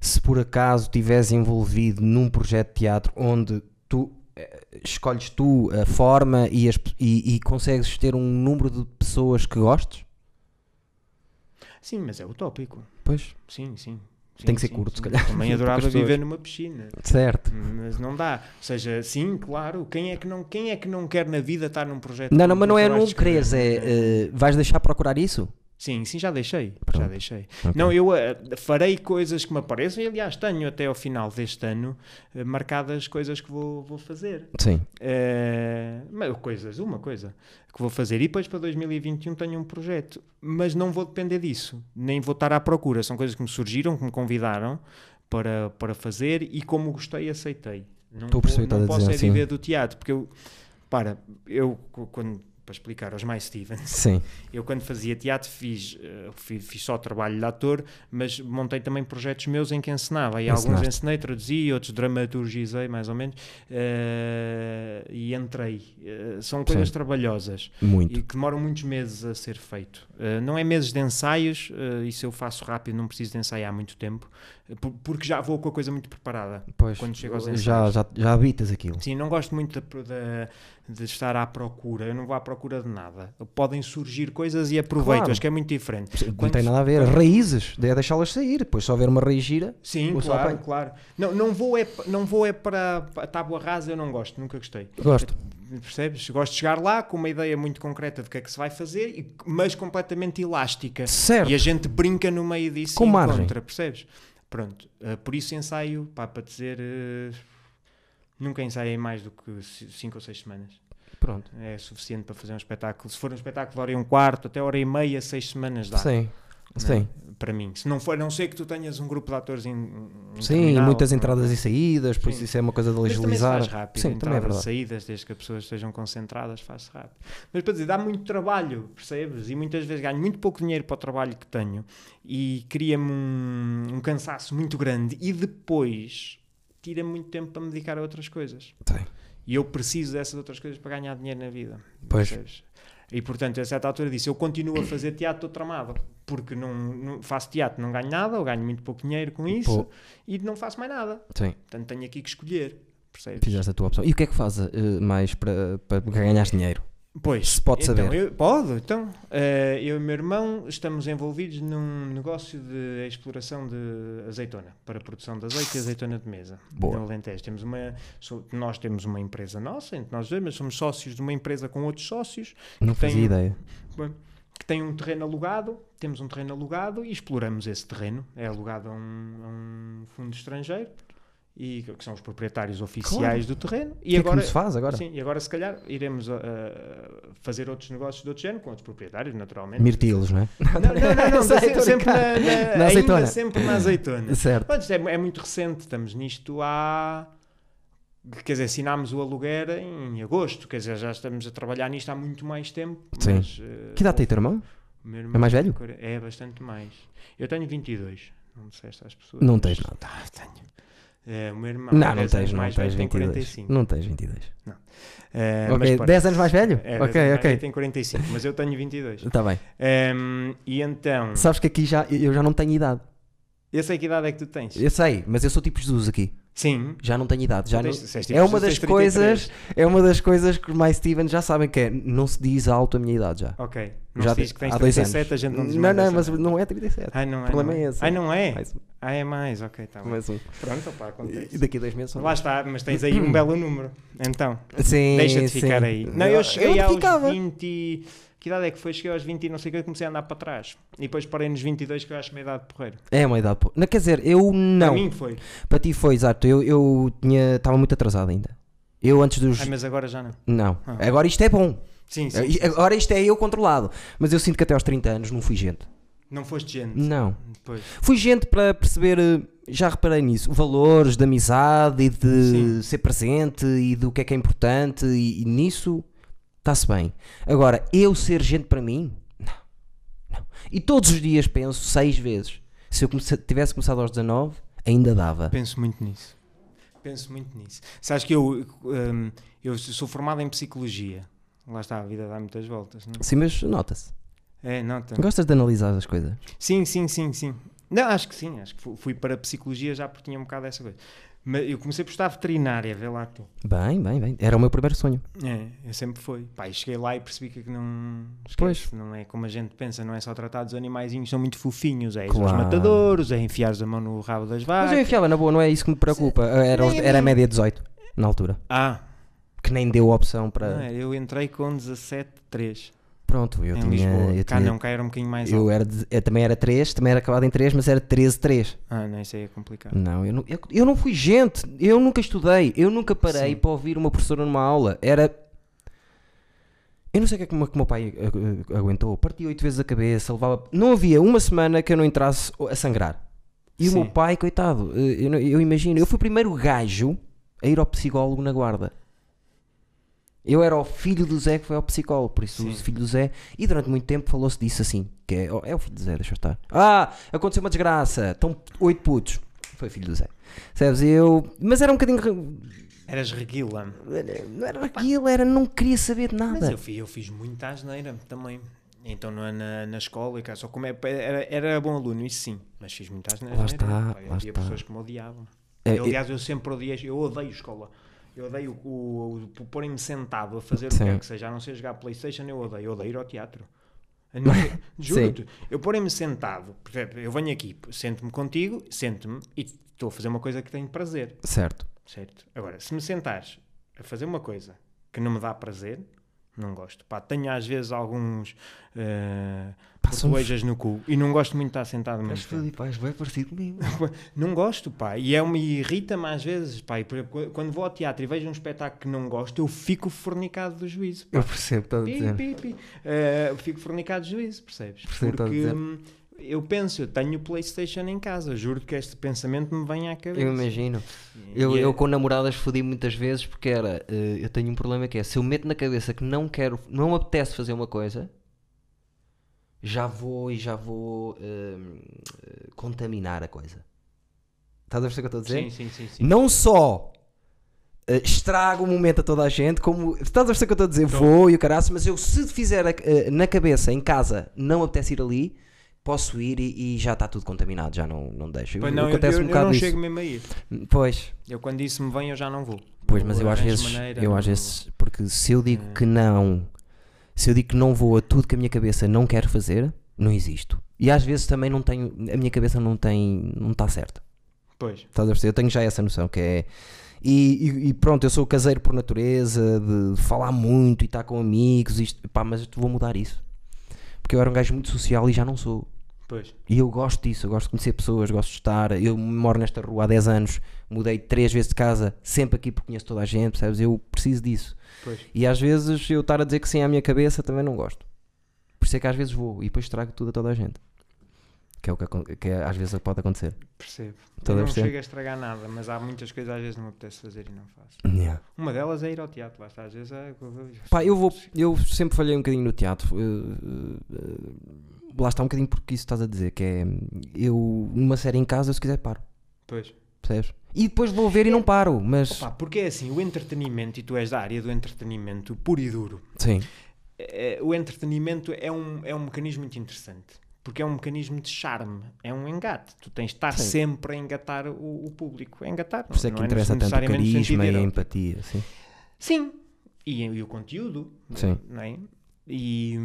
se por acaso estiveres envolvido num projeto de teatro onde tu eh, escolhes tu a forma e, as e- e consegues ter um número de pessoas que gostes? Sim, mas é utópico. Pois, Sim, sim. Sim, Tem que ser sim, curto, se sim. calhar. Também adorava viver numa piscina. certo. Mas não dá. Ou seja, sim, claro. Quem é que não, quem é que não quer na vida estar num projeto? Não, não, mas não é não queres, é é? eh, vais deixar procurar isso? Sim, sim, já deixei. Já deixei. Ok. Não, eu eh, farei coisas que me apareçam e, aliás, tenho até ao final deste ano eh, marcadas coisas que vou, vou fazer. Sim, mas coisas, uma coisa que vou fazer. E depois para 2021 tenho um projeto. Mas não vou depender disso. Nem vou estar à procura. São coisas que me surgiram, que me convidaram para, para fazer e como gostei, aceitei. Não, Estou vou- não posso dizer, é viver do teatro. Porque eu, para, eu quando para explicar aos mais Stevens, sim, eu quando fazia teatro fiz, eh, fiz, fiz só trabalho de ator, mas montei também projetos meus em que encenava. E alguns ensinei, traduzi, outros dramaturgizei mais ou menos, eh, e entrei. Eh, são coisas Sim. trabalhosas muito. e que demoram muitos meses a ser feito. Eh, não é meses de ensaios, isso eu faço rápido, não preciso de ensaiar muito tempo, porque já vou com a coisa muito preparada. Pois, quando chego aos já, ensaios. já, já habitas aquilo. Sim, não gosto muito de, de- de estar à procura, eu não vou à procura de nada. Podem surgir coisas e aproveito, Claro. acho que é muito diferente. Não Quando tem nada a ver. Raízes, é deixá-las sair. Depois, se houver uma raiz gira, Sim, só claro, apanho. claro. Não, não, vou é, não vou é para a tábua rasa, eu não gosto, nunca gostei. gosto. Percebes? Gosto de chegar lá com uma ideia muito concreta do que é que se vai fazer, mas completamente elástica. Certo. E a gente brinca no meio disso Com e margem. encontra, percebes? Pronto, eh, por isso ensaio, pá, para dizer, eh, nunca ensaiei mais do que 5 ou 6 semanas. Pronto. É suficiente para fazer um espetáculo. Se for um espetáculo de hora e um quarto, até hora e meia, 6 semanas dá. Sim. Né? Sim. Para mim. Se não for, a não ser que tu tenhas um grupo de atores in, Sim, interminável, muitas entradas e saídas, por isso isso é uma coisa de Mas se agilizar. faz rápido, Sim, também é entradas e verdade. saídas, desde que as pessoas estejam concentradas, faz-se rápido. Mas para dizer, dá muito trabalho, percebes? E muitas vezes ganho muito pouco dinheiro para o trabalho que tenho e cria-me um, um cansaço muito grande e depois tira-me muito tempo para me dedicar a outras coisas. Sim. E eu preciso dessas outras coisas para ganhar dinheiro na vida. Pois. percebes? E portanto, a certa altura disse: Eu continuo a fazer teatro, estou tramado. Porque não, não faço teatro, não ganho nada, ou ganho muito pouco dinheiro com isso, Pô. e não faço mais nada. Sim. Portanto, tenho aqui que escolher. Percebes? Fizeste a tua opção. E o que é que fazes eh, mais para, para ganhar dinheiro? Pois, Se pode então, saber. Eu, pode, então. eh, eu e o meu irmão estamos envolvidos num negócio de exploração de azeitona, para a produção de azeite e azeitona de mesa. Boa. No Alentejo. Temos uma, so- nós temos uma empresa nossa, entre nós dois, mas somos sócios de uma empresa com outros sócios, Não Tem- fazia ideia. que tem um terreno alugado, temos um terreno alugado e exploramos esse terreno. É alugado a um, a um fundo estrangeiro, e que são os proprietários oficiais do terreno. O E que é agora, que nos faz agora? Sim, e agora se calhar iremos uh, fazer outros negócios de outro género, com outros proprietários, naturalmente. Mirtilos, não é? Não, não, não, não, sempre, na, na, Na azeitona. sempre na azeitona. Certo. Mas é, é muito recente, estamos nisto há. Quer dizer, assinámos o aluguer em agosto, quer dizer, já estamos a trabalhar nisto há muito mais tempo. Sim. mas, uh, Que idade tem o teu irmão? irmão É mais velho? quar- É bastante mais. Eu tenho 22, não disseste às pessoas. Não tens nada. Ah, tenho. É, o meu irmão Não, é não 10 tens, não tens velho, tem 22. 45. Não tens 22. É, mas Ok, pronto. 10 anos mais velho? É, ok, 10 anos, ok. Ele tem 45, mas eu tenho 22. Está bem. Ehm, e então. Sabes que aqui já, eu já não tenho idade. Eu sei que idade é que tu tens. Eu sei, mas eu sou tipo Jesus aqui. Sim. Já não tenho idade. Já não... tens- tipo É uma das coisas. 33. É uma das coisas que os mais Steven já sabem que é. Não se diz alto a minha idade já. Ok. Não já diz que tens há dois 37, anos. a gente não diz Não, não, mas não é 37. Ai, não é. o problema não é esse. Ai, não é? Mais um. Ah, é mais, ok, tá bem. Mais um. Pronto, opá, E acontece. daqui a dois meses. Lá está, mas tens aí um belo número. Então, Sim, deixa de sim. ficar aí. Não, eu cheguei não aos ficava. 20. Que idade é que foi? Cheguei aos 20 e não sei o que, eu comecei a andar para trás. E depois parei nos 22, que eu acho uma idade de porreiro. É uma idade. Não, quer dizer, eu não. Para mim foi. Para ti foi, exato. Eu, eu tinha, estava muito atrasado ainda. Eu antes dos. Ai, mas agora já não. Não. Ah. Agora isto é bom. Sim, sim. sim. Agora isto é eu controlado. Mas eu sinto que até aos 30 anos não fui gente. Não foste gente. Não. Depois. Fui gente para perceber, eh, já reparei nisso, valores de amizade e de Sim. ser presente e do que é que é importante e, e nisso está-se bem. Agora, eu ser gente para mim, não, não. E todos os dias penso seis vezes. Se eu comece- tivesse começado aos 19, ainda dava. Penso muito nisso. Penso muito nisso. Sabes que eu, hum, eu sou formado em psicologia. Lá está, a vida dá muitas voltas. Não? Sim, mas nota-se. É, nota. Gostas de analisar as coisas? Sim, sim, sim, sim. Não, acho que sim. Acho que fu- fui para a psicologia já porque tinha um bocado essa coisa. Mas eu comecei por estar veterinária, vê lá tu. Bem, bem, bem. Era o meu primeiro sonho. É, eu sempre fui. Pá, e cheguei lá e percebi que não. Esquece, Pois. Não é como a gente pensa, não é só tratar dos animaizinhos, são muito fofinhos. É os Claro. matadores, é enfiares a mão no rabo das Mas vacas. eu enfiava na boa, não é isso que me preocupa. Era, os- era a média 18, na altura. Ah, Que nem deu opção para. não eu entrei com 17,3 Pronto, eu em tinha. Lisboa. Eu, Cá tinha- não, cá era um bocadinho mais eu, alto. era, eu também era 3, também era acabado em 3, mas era 13-3. Ah, não, isso aí é complicado. Não, eu não, eu, eu não fui gente, eu nunca estudei, eu nunca parei Sim. para ouvir uma professora numa aula. Era. Eu não sei o que é que o meu- o pai aguentou. Partia oito vezes a cabeça, levava. Não havia uma semana que eu não entrasse a sangrar. E o Sim. meu pai, coitado, eh, eu, eu imagino, eu fui o primeiro gajo a ir ao psicólogo na guarda. Eu era o filho do Zé que foi ao psicólogo, por isso o filho do Zé. E durante muito tempo falou-se disso assim: que é, oh, é o filho do Zé, deixa eu estar. Ah, aconteceu uma desgraça, estão oito putos. Foi filho do Zé. Sabes, eu. Mas era um bocadinho. Eras reguila. Não era aquilo, era não queria saber de Mas nada. eu fiz, eu fiz muita asneira também. Então na, na, na escola, e cá, só como é, era, era bom aluno, isso sim. Mas fiz muita asneira. Lá está, lá havia está. pessoas que me odiavam. É, Eu, aliás, eu sempre odiei, eu odeio escola. Eu odeio o, o, o porem-me sentado a fazer o que Sim. quer que seja, a não ser jogar Playstation, eu odeio. Eu odeio ir ao teatro. Juro-te, eu porem-me sentado, por exemplo, eu venho aqui, sento-me contigo, sento-me e estou a fazer uma coisa que tenho prazer, Certo. certo? Agora, se me sentares a fazer uma coisa que não me dá prazer, não gosto. Pá, tenho às vezes alguns uh, Portuejas no cu e não gosto muito de estar sentado muito tempo. pá, bem parecido comigo. Não gosto, pá, e é uma irrita-me às vezes, pá, e quando vou ao teatro e vejo um espetáculo que não gosto, eu fico fornicado do juízo. pá. Eu percebo, estou a Pi, dizer. pi, pi. Eh, eu fico fornicado do juízo, percebes? Percebo estás Porque hum, eu penso, eu tenho o Playstation em casa, juro que este pensamento me vem à cabeça. Eu imagino. E Eu, é- eu com namoradas fodi muitas vezes porque era. eh, eu tenho um problema que é se eu meto na cabeça que não quero, não me apetece fazer uma coisa, já vou e já vou eh, contaminar a coisa. Estás a perceber o que eu estou a dizer? Sim, sim, sim, sim. Não só eh, estrago o momento a toda a gente, como. Estás a perceber o que eu estou a dizer? Tô. Vou e o caraço, mas eu se fizer eh, na cabeça, em casa, não apetece ir ali. Posso ir e, e já está tudo contaminado, já não, não deixo. Pois não, eu, Acontece eu- um eu bocado não isso. chego mesmo a ir. Pois, Eu quando isso me vem, eu já não vou. Pois, mas eu às vezes, maneira, eu às vezes, porque se eu digo É. que não, se eu digo que não vou a tudo que a minha cabeça não quer fazer, não existo. E às vezes também não tenho, a minha cabeça não tem, não está certa. Pois, Estás a perceber? Eu tenho já essa noção que é. E, e- e pronto, eu sou caseiro por natureza, de falar muito e estar com amigos, isto, pá, mas vou mudar isso. Porque eu era um gajo muito social e já não sou. Pois. E eu gosto disso, eu gosto de conhecer pessoas, gosto de estar. Eu moro nesta rua há 10 anos, mudei três vezes de casa, sempre aqui porque conheço toda a gente, percebes? Eu preciso disso. Pois. E às vezes eu estar a dizer que sim à minha cabeça também não gosto. Por isso é que às vezes vou e depois trago tudo a toda a gente. Que é o que, que é- às vezes pode acontecer. Percebo. Estás a eu não chego a estragar nada, mas há muitas coisas às vezes não me apetece fazer e não faço. Yeah. Uma delas é ir ao teatro, lá está, às vezes é... Pá, eu vou, eu sempre falhei um bocadinho no teatro. eh, eh, lá está um bocadinho porque isso estás a dizer, que é eu numa série em casa, eu, se quiser paro, Pois. percebes? E depois vou ver e não paro, mas Opa, porque é assim, o entretenimento, e tu és da área do entretenimento puro e duro, sim, é- o entretenimento é um, é um mecanismo muito interessante. porque é um mecanismo de charme, é um engate. Tu tens de estar Sim. sempre a engatar o, o público. A engatar, Por isso é não que é interessa tanto o necessariamente no sentido carisma e a empatia. Sim. Sim, e, e o conteúdo, Sim. não é? E,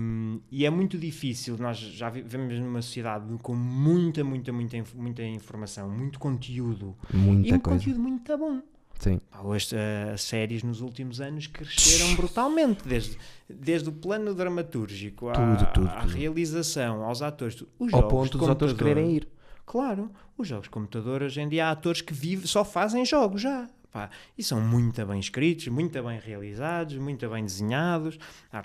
e é muito difícil, nós já vivemos numa sociedade com muita, muita, muita, muita informação, muito conteúdo e Muita um coisa. conteúdo muito bom. Sim. Hoje eh, as séries nos últimos anos cresceram brutalmente, desde, desde o plano dramatúrgico à, Tudo, tudo, à tudo. realização, aos atores. Os Ao jogos ponto de dos atores quererem ir. Claro, os jogos de computador hoje em dia há atores que vivem, só fazem jogos já. Pá, e são muito bem escritos, muito bem realizados, muito bem desenhados,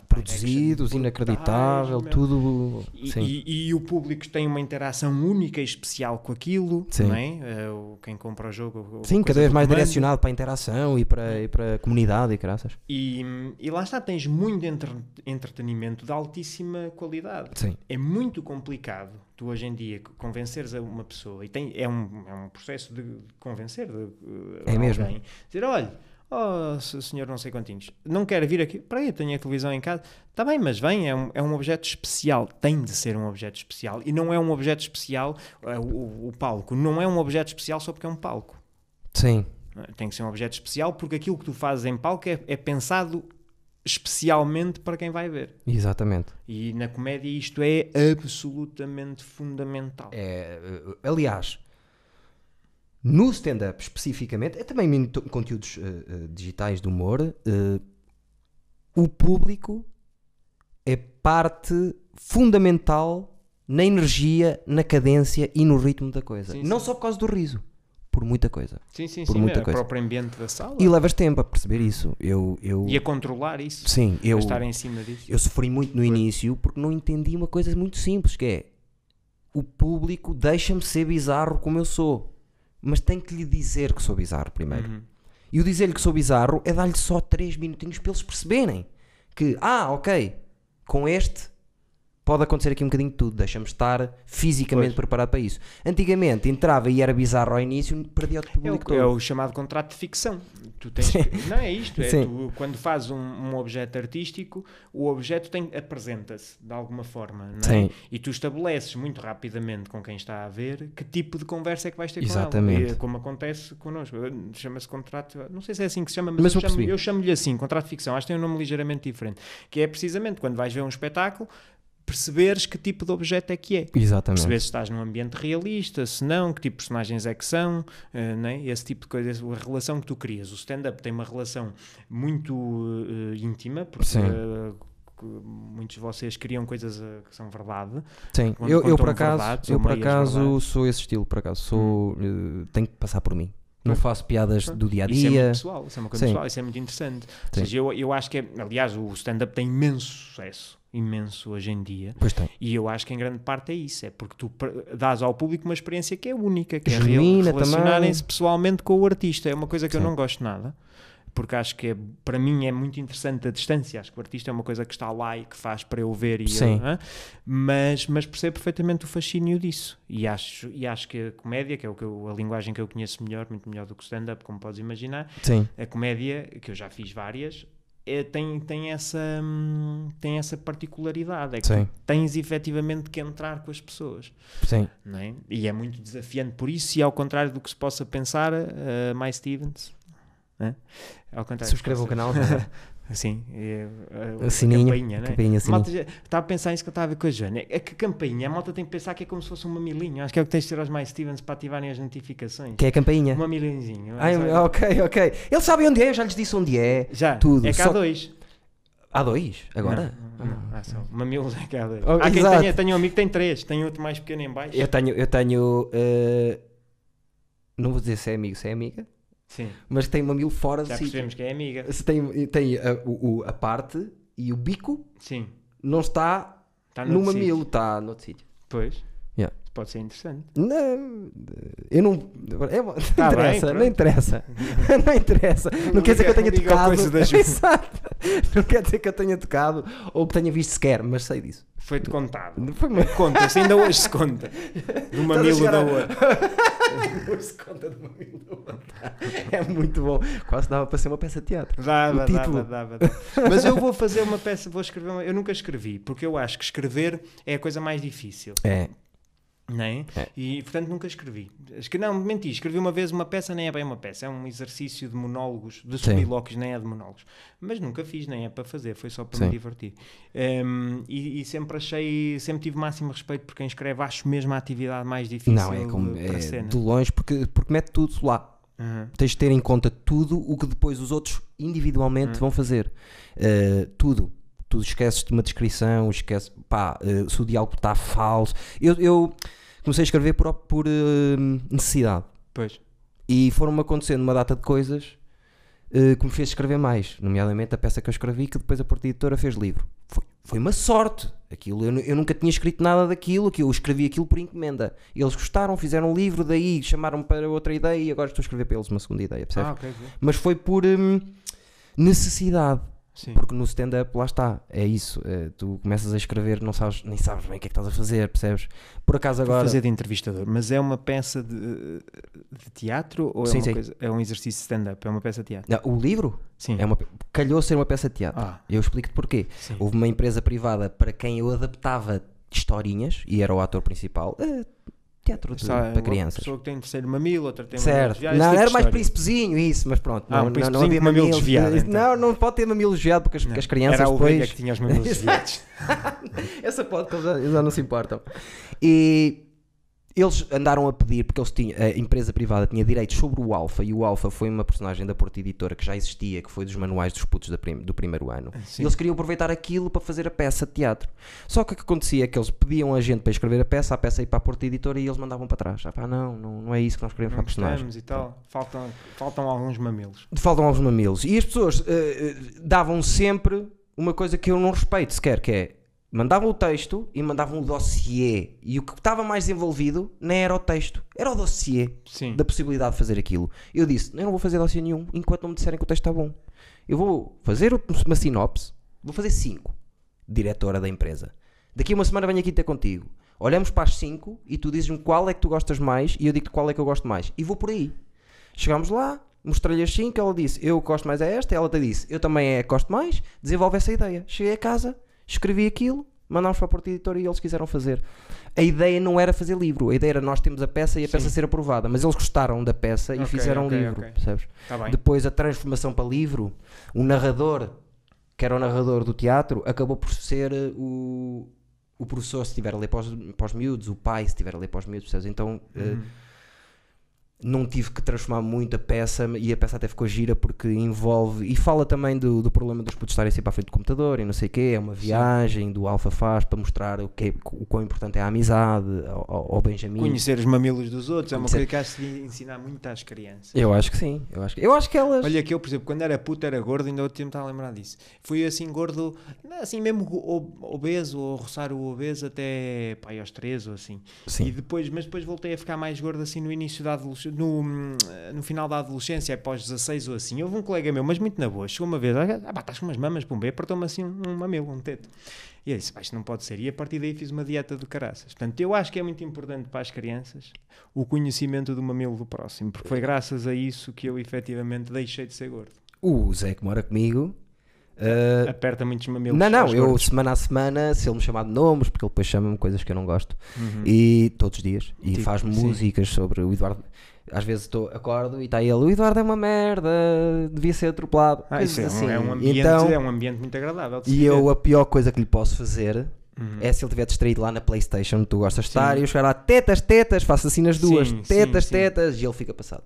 Produzidos, inacreditável, meu. tudo. E, e- e o público tem uma interação única e especial com aquilo, Sim. não é? O- quem compra o jogo. Sim, cada vez mais comando. direcionado para a interação e para, e para a comunidade e graças. E, e lá está, tens muito entre- entretenimento de altíssima qualidade. Sim. É muito complicado tu hoje em dia convenceres a uma pessoa, e tem, é, um, é um processo de convencer de, uh, É mesmo. alguém, dizer, olha, oh se- senhor não sei quantinhos, não quer vir aqui, para aí tenho a televisão em casa, está bem, mas vem, é um, é um objeto especial, tem de ser um objeto especial, e não é um objeto especial, uh, o, o palco, não é um objeto especial só porque é um palco. Sim. Tem que ser um objeto especial porque aquilo que tu fazes em palco é, é pensado especialmente para quem vai ver. Exatamente. E na comédia isto é absolutamente fundamental. É, eh, aliás, no stand-up especificamente, é também em conteúdos eh, digitais de humor, eh, o público é parte fundamental na energia, na cadência e no ritmo da coisa. Sim, Não sim. só por causa do riso, por muita coisa. Sim, sim, por sim. muita o coisa. próprio ambiente da sala. E levas tempo a perceber isso. Eu, eu, E a controlar isso. sim, eu, A estar em cima disso. eu sofri muito no início porque não entendi uma coisa muito simples, que é o público deixa-me ser bizarro como eu sou, mas tem que lhe dizer que sou bizarro primeiro. Uhum. E o dizer-lhe que sou bizarro é dar-lhe só 3 minutinhos para eles perceberem que, ah, ok, com este pode acontecer aqui um bocadinho de tudo, deixa-me estar fisicamente Pois. preparado para isso. Antigamente entrava e era bizarro ao início, perdia o É público o, todo. é o chamado contrato de ficção. Tu tens que- não é isto, é tu, quando fazes um, um objeto artístico, o objeto apresenta-se de alguma forma, não é? E tu estabeleces muito rapidamente com quem está a ver que tipo de conversa é que vais ter com Exatamente. ela. E, como acontece connosco. Chama-se contrato, não sei se é assim que se chama, mas, Mas eu, chamo, eu chamo-lhe assim, contrato de ficção. Acho que tem um nome ligeiramente diferente. Que é precisamente quando vais ver um espetáculo, perceberes que tipo de objeto é que é. Exatamente. Perceber se estás num ambiente realista, se não, que tipo de personagens é que são, eh, né? esse tipo de coisas, a relação que tu crias. O stand-up tem uma relação muito eh, íntima, porque Sim. que muitos de vocês criam coisas que são verdade. Sim, eu, eu por acaso, eu por acaso sou esse estilo, por acaso sou, eh, tenho que passar por mim. Não faço piadas do dia a Isso é muito dia. pessoal, isso é uma coisa Sim. pessoal, isso é muito interessante. Ou seja, eu, eu acho que, é, aliás, o stand-up tem imenso sucesso, imenso hoje em dia. Pois tem. E eu acho que em grande parte é isso, é porque tu dás ao público uma experiência que é única, que é Genuína real- relacionarem-se pessoalmente com o artista. É uma coisa que eu Sim. não gosto nada, porque acho que é, para mim é muito interessante a distância. Acho que o artista é uma coisa que está lá e que faz para eu ver, e Sim. eu, hã? mas, mas percebo perfeitamente o fascínio disso. E acho, e acho que a comédia, que é o que eu- a linguagem que eu conheço melhor, muito melhor do que o stand-up, como podes imaginar, Sim, a comédia, que eu já fiz várias, é- tem, tem, essa, tem essa particularidade. É que sim, tens efetivamente que entrar com as pessoas. sim. É? E é muito desafiante por isso, e ao contrário do que se possa pensar, uh, My Stevens. né? Ao contrário Subscreva o canal. possa- Sim, é, uh, O sininho, campainha, né? campainha, A malta Estava a pensar isso que eu estava a ver com a Joana. É que campainha, a malta tem que pensar que é como se fosse um mamilinho. Acho que é o que tens de ter aos My Stevens para ativarem as notificações. Que é a campainha. Um mamilinhozinho. Ai, sabe? ok, ok. Eles sabem onde é, eu já lhes disse onde é. Já, tudo, é há só- dois. Há dois? Agora? Não, não, não, há só. Mamilos é que há dois. Oh, há quem tenha, tenha um amigo que tem três, tem outro mais pequeno em baixo. Eu tenho, eu tenho. eh, não vou dizer se é amigo, se é amiga, Sim, mas tem mamilo fora do já sítio. percebemos que é amiga. Se tem, tem a, o- a parte e o bico Sim, não está está no noutro mamilo, está noutro sítio. Pois. Pode ser interessante. Não, eu não. É, não Tá bem, interessa, pronto. não interessa. não interessa. Não, quer dizer que eu tenha tocado. da. Exato. Não quer dizer que eu tenha tocado ou que tenha visto sequer, mas sei disso. Foi-te contado. Foi uma... Conta-se, ainda hoje se conta. Do mamilo da outra. se conta de mamilo do outro. É muito bom. Quase dava para ser uma peça de teatro. Dava, dava, dava, dava. Mas eu vou fazer uma peça, vou escrever uma... Eu nunca escrevi, porque eu acho que escrever é a coisa mais difícil. É. Não é? E portanto nunca escrevi. Escre- Não, menti, escrevi uma vez uma peça, nem é bem uma peça, é um exercício de monólogos, de solilóquios, nem é de monólogos. Mas nunca fiz, nem é para fazer, foi só para Sim. me divertir. Ehm, e, e sempre achei, sempre tive máximo respeito por quem escreve, acho mesmo a atividade mais difícil Não, é como. para É cena. de longe, porque, porque mete tudo lá. Uhum. Tens de ter em conta tudo o que depois os outros individualmente Hum. vão fazer. Uh, tudo. Tu esqueces de uma descrição, esqueces, pá, uh, se o diálogo está falso. Eu, eu comecei a escrever por, por uh, necessidade. Pois. E foram-me acontecendo uma data de coisas uh, que me fez escrever mais, nomeadamente a peça que eu escrevi, que depois a Porta Editora fez livro. Foi, foi uma sorte. Aquilo, eu, eu nunca tinha escrito nada daquilo, que eu escrevi aquilo por encomenda. Eles gostaram, fizeram um livro, daí chamaram-me para outra ideia e agora estou a escrever para eles uma segunda ideia, percebes? Ah, ok, ok. Mas foi por hum, necessidade. Sim. Porque no stand-up, lá está, é isso. é, tu começas a escrever, não sabes, nem sabes bem o que é que estás a fazer, percebes? Por acaso Vou agora. fazer de entrevistador, mas é uma peça de, de teatro ou é, Sim, uma sim. coisa- é um exercício de stand-up? É uma peça de teatro? Não, o livro Sim. é uma, calhou ser uma peça de teatro. Ah, Eu explico-te porquê. sim. Houve uma empresa privada para quem eu adaptava historinhas e era o ator principal. eh, teatro de- é para uma crianças. pessoa que tem terceiro mamilo, outra tem Certo. mamilo Não, esse tipo era mais príncipezinho, isso, mas pronto. Ah, um não, não, príncipezinho não havia com mamilo desviado, então. Não, não pode ter mamilo desviado porque as, Não, as crianças Era a depois. que tinha os mamilos desviados. Essa pode que eles já, eles já não se importam. E eles andaram a pedir, porque eles tinham, a empresa privada tinha direitos sobre o Alfa, e o Alfa foi uma personagem da Porta Editora que já existia, que foi dos manuais dos putos prim- do primeiro ano. Sim. E eles queriam aproveitar aquilo para fazer a peça de teatro. Só que o que acontecia é que eles pediam a gente para escrever a peça, a peça ia para a Porta Editora e eles mandavam para trás. Ah, pá, não, não, não é isso que nós queremos Não para a personagem. e tal. Faltam, faltam alguns mamilos. Faltam alguns mamilos. E as pessoas eh, davam sempre uma coisa que eu não respeito sequer, que é mandavam o texto e mandavam o dossiê. E o que estava mais envolvido nem era o texto, era o dossiê Sim. da possibilidade de fazer aquilo. Eu disse: eu não vou fazer dossiê nenhum enquanto não me disserem que o texto está bom. Eu vou fazer uma sinopse, vou fazer cinco, diretora da empresa. Daqui a uma semana venho aqui ter contigo. Olhamos para as cinco e tu dizes-me qual é que tu gostas mais e eu digo-te qual é que eu gosto mais. E vou por aí. Chegámos lá, mostrei-lhe as cinco, ela disse eu gosto mais é esta, ela te disse eu também é gosto mais, desenvolve essa ideia. Cheguei a casa, escrevi aquilo, mandámos para a Porta Editora e eles quiseram fazer. A ideia não era fazer livro, a ideia era nós termos a peça e a Sim. peça ser aprovada, mas eles gostaram da peça e Ok, fizeram ok, um livro, ok. percebes? Bem. Depois a transformação para livro, o narrador, que era o narrador do teatro, acabou por ser eh, o, o professor se estiver a ler para os, para os miúdos, o pai se estiver a ler para os miúdos, percebes? Então Uhum. Não tive que transformar muito a peça e a peça até ficou gira porque envolve e fala também do, do problema dos putos estarem sempre à frente do computador e não sei o quê, é uma viagem do Alfa faz para mostrar o, que é- o quão importante é a amizade ao, ao- Benjamin. Conhecer os mamilos dos outros é uma coisa que acho que ensinar muito às crianças. Eu acho que sim, eu acho que, eu acho que elas Olha que eu, por exemplo, quando era puto era gordo, ainda outro tempo estava a lembrar disso. Fui assim gordo, assim mesmo obeso, ou roçar o obeso até pai, aos 13 ou assim. sim. E depois, mas depois voltei a ficar mais gordo assim no início da adolescência, no, no final da adolescência, após 16 ou assim. Houve um colega meu, mas muito na boa, chegou uma vez, ah, pá, estás com umas mamas, pum, apertou-me assim um, um mamilo, um teto. E eu disse, isto não pode ser. E a partir daí fiz uma dieta de caraças. Portanto, eu acho que é muito importante para as crianças o conhecimento do mamilo do próximo, porque foi graças a isso que eu efetivamente deixei de ser gordo. O Zé que mora comigo eh, Aperta muitos mamilos. Não, não, eu gordos. semana a semana, se ele me chamar de nomes, porque ele depois chama-me coisas que eu não gosto, Uhum. e todos os dias, e Tipo, faz sim. músicas sobre o Eduardo. Às vezes estou, acordo e está ele, o Eduardo é uma merda, devia ser atropelado. Ah, isso é, assim. um, é um ambiente, então, é um ambiente muito agradável. e eu a pior coisa que lhe posso fazer Uhum. é se ele estiver distraído lá na Playstation, onde tu gostas de Sim. estar, e eu chegar lá, tetas, tetas, faço assim nas duas, Sim, tetas, sim, sim. tetas, e ele fica passado.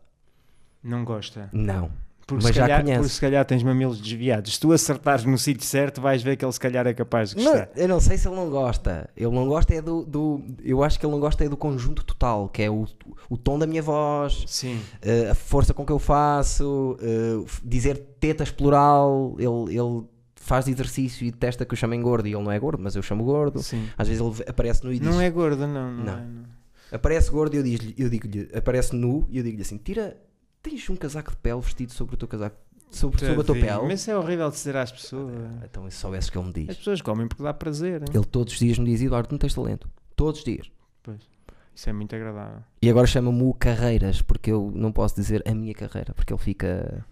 Não gosta. Não. Porque, Mas se já calhar, conhece. porque se calhar tens mamilos desviados. Se tu acertares no sítio certo, vais ver que ele se calhar é capaz de Não, gostar. eu não sei se ele não gosta. Ele não gosta é do, do- Eu acho que ele não gosta é do conjunto total, que é o, o tom da minha voz, Sim. eh, a força com que eu faço, eh, dizer tetas plural. Ele, ele faz exercício e testa que eu chamo gordo e ele não é gordo, mas eu chamo gordo. Sim. Às vezes ele aparece no e diz: Não é gordo, não. Não, Não. é, não. Aparece gordo e eu digo-lhe, eu digo-lhe, aparece nu e eu digo-lhe assim: tira, tens um casaco de pele vestido sobre o teu casaco, sobre, sobre a tua pele. Mas isso é horrível de dizer às pessoas. Então, se soubesse que ele me diz. As pessoas comem porque dá prazer. hein? Ele todos os dias me diz: Eduardo, não tens talento. Todos os dias. Pois. Isso é muito agradável. E agora chama-me o Carreiras, porque eu não posso dizer a minha carreira, porque ele fica.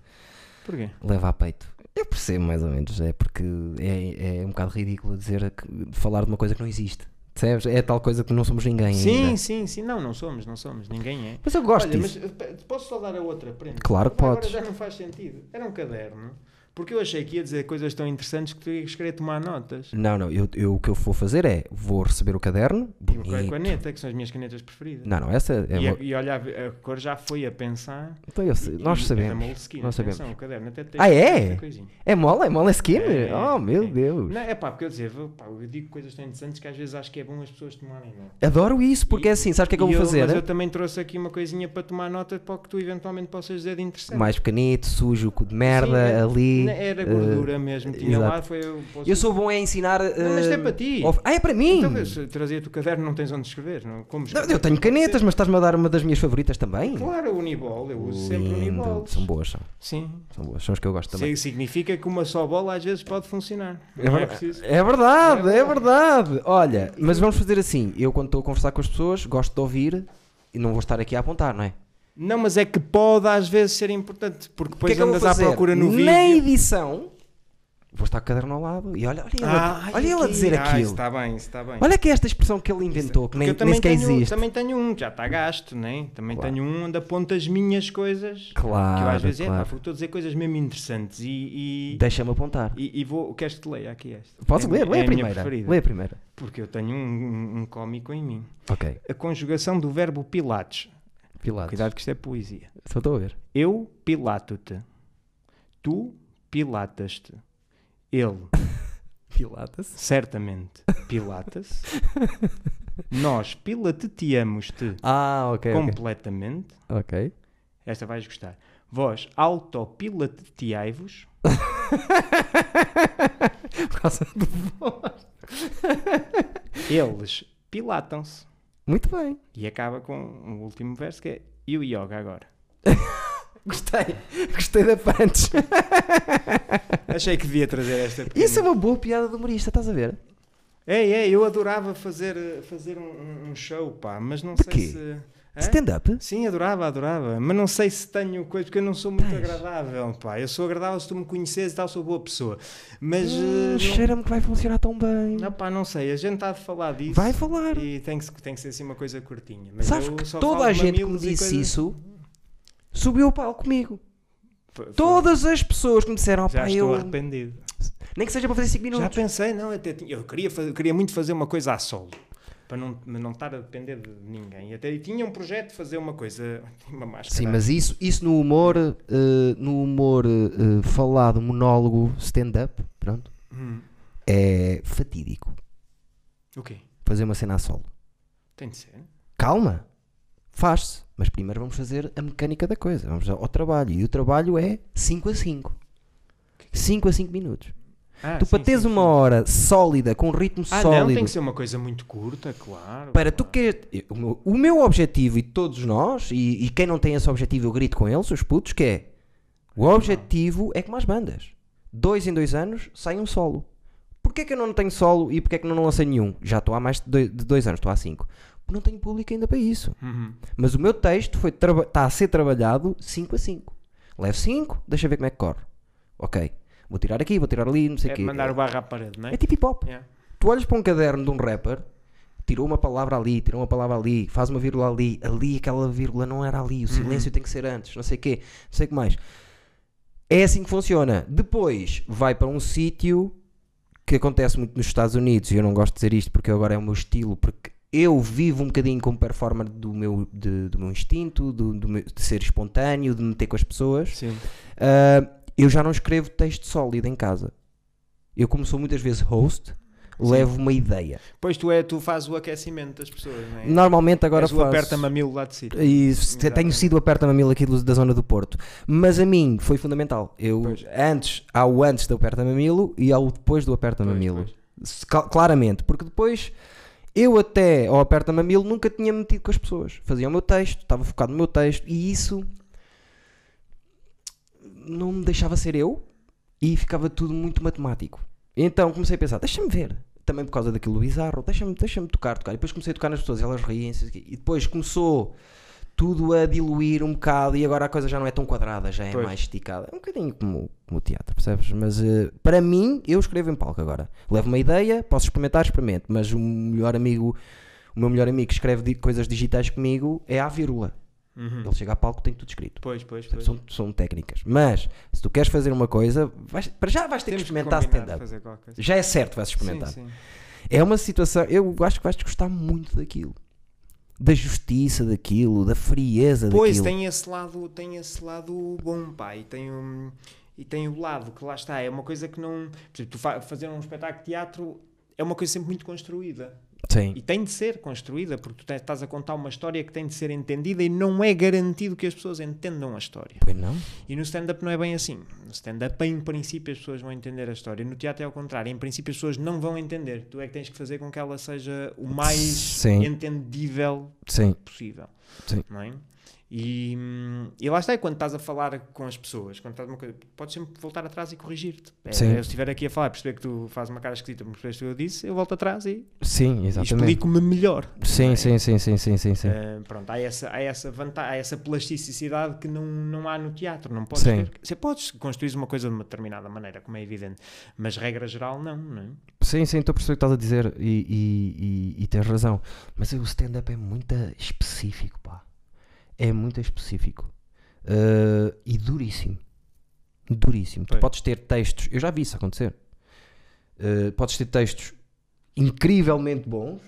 Porquê? leva a peito. Eu percebo mais ou menos, é porque é, é um bocado ridículo dizer falar de uma coisa que não existe. Percebes? É tal coisa que não somos ninguém. Sim, ainda. sim, sim. Não, não somos, não somos. Ninguém é. Mas eu gosto Olha, disso. mas eh, posso só dar a outra prenda? Claro que Agora podes. já não faz sentido. Era um caderno. Porque eu achei que ia dizer coisas tão interessantes que tu ias querer tomar notas. Não, não, eu, eu- o que eu vou fazer é vou receber o caderno. E uma bonito. caneta, que são as minhas canetas preferidas. Não, não, essa é e, a, e olha, a cor já foi a pensar. Então eu sei, E- nós e sabemos. É Moleskine, nós atenção, sabemos. O caderno até tem Ah, é? É mole? É mole skin? É, é, oh, meu é. Deus. Não, é pá, porque eu dizia, pá, eu digo coisas tão interessantes que às vezes acho que é bom as pessoas tomarem nota. Adoro isso, porque E- é assim, sabes o que é que eu e vou fazer? Mas eu também trouxe aqui uma coisinha para tomar nota para o que tu eventualmente possas dizer de interessante. Mais pequenito, sujo, cu de merda, Sim, é- ali. Não, Era gordura mesmo, tinha exato. lá, foi eu. posso- Eu sou bom a ensinar. Não, mas eh, é para ti. of- Ah, é para mim! Então, se trazia-te o caderno, não tens onde escrever. Não? Como Não, escrever? eu tenho Não canetas, mas estás-me a dar uma das minhas favoritas também? Claro, o Unibol, eu uso sempre o Lindo. Unibol. São boas, são. Sim. São boas, são as que eu gosto também. Isso significa que uma só bola às vezes pode funcionar. É, Não é ver- preciso. é verdade, É é verdade. Olha, mas vamos fazer assim. Eu, quando estou a conversar com as pessoas, gosto de ouvir e não vou estar aqui a apontar, não é? Não, mas é que pode às vezes ser importante, porque que é depois que eu vou andas à procura no vídeo. Na edição, vou estar com o caderno ao lado e olha, olha, ele, olha ele a dizer Ah, aquilo. isso está bem, isso está bem. Olha que é esta expressão que ele inventou, que Porque nem, nem sequer tenho, existe. também tenho um, já está gasto, né? Também Claro. tenho um onde aponto as minhas coisas. Claro, que eu às vezes é, claro. pá, estou a dizer coisas mesmo interessantes e, e, Deixa-me apontar. e, e vou. Queres que te leia aqui esta? Posso É ler? Lê é a primeira. Lê a primeira. Porque eu tenho um, um, um cómico em mim. Ok. A conjugação do verbo pilates. Cuidado que isto é poesia. Só estou a ver. Eu pilato-te. Tu pilatas-te. Ele Pilates. certamente pilata-se. Nós pilateteamos-te Ah, ok. completamente. Ok. Esta vais gostar. Vós autopilateteai-vos. Por causa do... Eles pilatam-se. Muito bem. E acaba com o último verso que é e o yoga agora. Gostei. Gostei da punch. Achei que devia trazer esta. pequena- Isso é uma boa piada de humorista, estás a ver? É, é, eu adorava fazer, fazer um, um show, pá, mas não De sei quê? se. Stand-up? Sim, adorava, adorava. Mas não sei se tenho coisa, porque eu não sou muito Tens. agradável, pá. Eu sou agradável se tu me conheces e tal, sou boa pessoa. Mas. Hum, eh, não- Cheira-me que vai funcionar tão bem. não, pá, não sei. A gente está a falar disso. Vai falar. E tem que, tem que ser assim uma coisa curtinha. Mas Sabes eu que toda a gente que me disse coisas- isso subiu o palco comigo. Todas as pessoas que me disseram, Já pá, estou eu. arrependido. Nem que seja para fazer 5 Já minutos. pensei, não, até tinha- eu queria, fazer- queria muito fazer uma coisa a solo. Para não, não estar a depender de ninguém. E até tinha um projeto de fazer uma coisa. Uma máscara. Sim, mas isso, isso no humor, eh, no humor eh, falado, monólogo, stand-up, pronto, Hum, é fatídico. O quê? Fazer uma cena a solo. Tem de ser. Calma, faz-se. Mas primeiro vamos fazer a mecânica da coisa. Vamos ao trabalho. E o trabalho é 5 a 5. 5 a 5 minutos. Ah, tu sim, para teres sim, uma sim. hora sólida, com um ritmo Ah, sólido. não, tem que ser uma coisa muito curta, claro. Para tu claro. que o meu, o meu objetivo e todos nós, e, e quem não tem esse objetivo eu grito com eles, os putos, que é o objetivo é como as bandas. Dois em dois anos sai um solo. Porquê que eu não tenho solo e porquê que eu não lancei nenhum? Já estou há mais de dois, de dois anos, estou há cinco. Porque não tenho público ainda para isso. Uhum. Mas o meu texto está a ser trabalhado 5 a 5. Levo 5, deixa ver como é que corre. Ok. Vou tirar aqui, vou tirar ali, não sei o É quê. mandar o barro à parede, não é? É tipo hip hop. Yeah. Tu olhas para um caderno de um rapper, tirou uma palavra ali, tirou uma palavra ali, faz uma vírgula ali, ali aquela vírgula não era ali, o silêncio tem que ser antes, não sei o quê, não sei o que mais. É assim que funciona. Depois vai para um sítio que acontece muito nos Estados Unidos, e eu não gosto de dizer isto porque agora é o meu estilo, porque eu vivo um bocadinho como performer do meu, de- do meu instinto, do, do meu- de ser espontâneo, de me meter com as pessoas. Sim. Uh, eu já não escrevo texto sólido em casa. Eu, como sou muitas vezes host, levo uma ideia. Pois tu, é, tu fazes o aquecimento das pessoas, não é? Normalmente agora És o faço... aperta-mamilo lá de. E se- tenho sido aperta-mamilo aqui da zona do Porto. Mas a mim foi fundamental. Eu, Pois. antes, há o antes do aperta-mamilo e há o depois do aperta-mamilo. Claramente. Porque depois Eu até ao Aperta Mamilo nunca tinha metido com as pessoas. Fazia o meu texto, estava focado no meu texto e isso não me deixava ser eu e ficava tudo muito matemático. Então comecei a pensar, deixa-me ver. Também por causa daquilo bizarro, deixa-me deixa tocar, tocar. E depois comecei a tocar nas pessoas, elas riem-se. E depois começou tudo a diluir um bocado e agora a coisa já não é tão quadrada, já é Pois. mais esticada. É um bocadinho como, como o teatro, percebes? Mas eh, para mim, eu escrevo em palco agora. Levo uma ideia, posso experimentar, experimento. Mas o melhor amigo, o meu melhor amigo que escreve coisas digitais comigo é a vírgula. Uhum. Ele chega a palco, tem tudo escrito. Pois, pois, pois. São, são técnicas. Mas se tu queres fazer uma coisa, vais- para já vais ter Temos que experimentar stand-up. Já é certo, vais experimentar. Sim, sim. É uma situação, eu acho que vais gostar muito daquilo. Da justiça daquilo, da frieza Pois, daquilo. tem esse lado, tem esse lado bom, e tem um, e tem o lado que lá está, é uma coisa que não, por exemplo, tu fa- fazer um espetáculo de teatro é uma coisa sempre muito construída. Sim. E tem de ser construída, porque tu estás a contar uma história que tem de ser entendida e não é garantido que as pessoas entendam a história. Pois não? E no stand-up não é bem assim. No stand-up, em princípio, as pessoas vão entender a história. No teatro é ao contrário. Em princípio, as pessoas não vão entender. Tu é que tens que fazer com que ela seja o mais Sim. entendível Sim. possível. Sim. Não é? E, hum, e lá está, e quando estás a falar com as pessoas, quando estás uma coisa, podes sempre voltar atrás e corrigir-te. É, Sim. eu, se estiver aqui a falar, perceber que tu fazes uma cara esquisita, mas percebes o que eu disse, eu volto atrás e, Sim, e exatamente. explico-me melhor. Sim, É. sim, sim, sim, sim, sim, sim. Uh, pronto, há essa, há essa vantagem, há essa plasticidade que não, não há no teatro. Não podes Sim. ver- Você podes construir uma coisa de uma determinada maneira, como é evidente, mas regra geral não, não é? Sim, sim, estou a perceber o que estás a dizer e, e, e, e tens razão. Mas o stand-up é muito específico. É muito específico. Uh, e duríssimo. Duríssimo. Tu podes ter textos, eu já vi isso acontecer. Uh, podes ter textos incrivelmente bons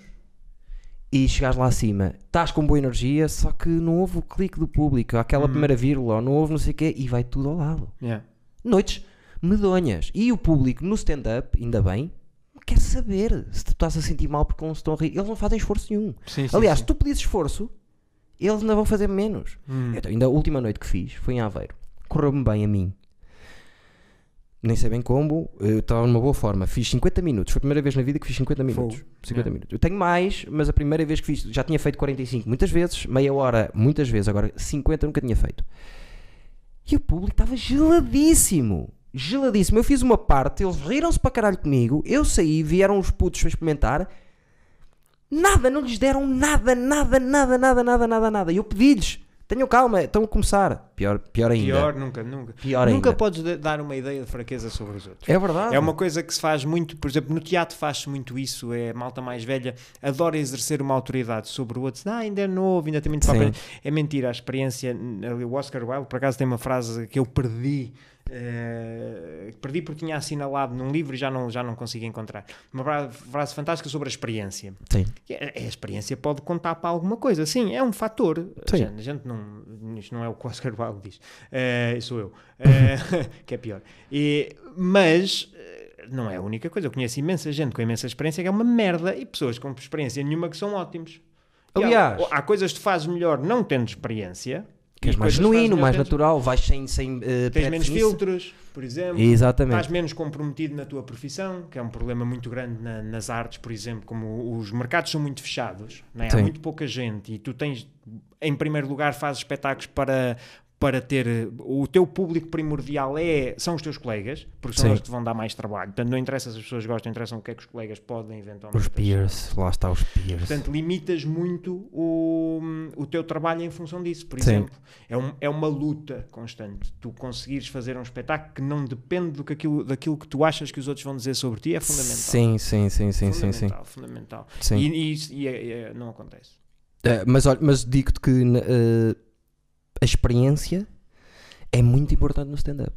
e chegares lá acima, estás com boa energia, só que não houve o clique do público, aquela Uhum. primeira vírgula, ou não houve não sei o quê, e vai tudo ao lado Yeah. noites medonhas. E o público no stand-up, ainda bem, quer saber se tu estás a sentir mal porque não se estão a rir. Eles não fazem esforço nenhum. Sim, sim, Aliás, sim. se tu pedires esforço, eles ainda vão fazer menos. Hum. Então, ainda a última noite que fiz foi em Aveiro. Correu-me bem a mim. Nem sei bem como, eu estava numa boa forma. Fiz 50 minutos. Foi a primeira vez na vida que fiz 50 minutos. Fogo. 50 Yeah. minutos. Eu tenho mais, mas a primeira vez que fiz, já tinha feito 45 muitas vezes, meia hora muitas vezes, agora 50 nunca tinha feito. E o público estava geladíssimo. Geladíssimo. Eu fiz uma parte, eles riram-se para caralho comigo. Eu saí, vieram os putos para experimentar. Nada, não lhes deram nada, nada, nada, nada, nada, nada, nada. E eu pedi-lhes: tenham calma, estão a começar. Pior, pior ainda. Pior, nunca, nunca. Pior nunca ainda. podes da- dar uma ideia de fraqueza sobre os outros. É verdade. É uma coisa que se faz muito, por exemplo, no teatro faz-se muito isso, é a malta mais velha, adora exercer uma autoridade sobre o outro, ah, ainda é novo, ainda tem muito para aprender. É mentira, a experiência, o Oscar Wilde, por acaso tem uma frase que eu perdi, eh, perdi porque tinha assinalado num livro e já não, já não consigo encontrar. Uma fra- frase fantástica sobre a experiência. Sim. Que é- A experiência pode contar para alguma coisa, sim, é um fator. A Sim. gente, a gente não, isto não é o que o Oscar Wilde diz, Eh, sou eu, Eh, que é pior. E, mas não é a única coisa. Eu conheço imensa gente com imensa experiência que é uma merda e pessoas com experiência nenhuma que são ótimos. E há- Aliás- há, coisas que tu fazes melhor não tendo experiência. Que és mais genuíno, mais natural, vais sem, sem eh, Tens menos filtros, por exemplo. Exatamente. Estás menos comprometido na tua profissão, que é um problema muito grande na- nas artes, por exemplo, como os mercados são muito fechados, não é? há muito pouca gente e tu tens, em primeiro lugar, fazes espetáculos para, para ter o teu público primordial é, são os teus colegas, porque são Sim. eles que te vão dar mais trabalho. Portanto, não interessa se as pessoas gostam, interessa o que é que os colegas podem eventualmente Os peers, lá está os peers. Portanto, limitas muito o, o teu trabalho em função disso. Por Sim. exemplo, é, um- é uma luta constante. Tu conseguires fazer um espetáculo que não depende do que aquilo, daquilo que tu achas que os outros vão dizer sobre ti é fundamental. Sim, sim, sim, sim, sim, sim. fundamental, fundamental. Sim. E, e isso e é- é- não acontece. Eh, mas olha, mas digo-te que eh, a experiência é muito importante no stand-up.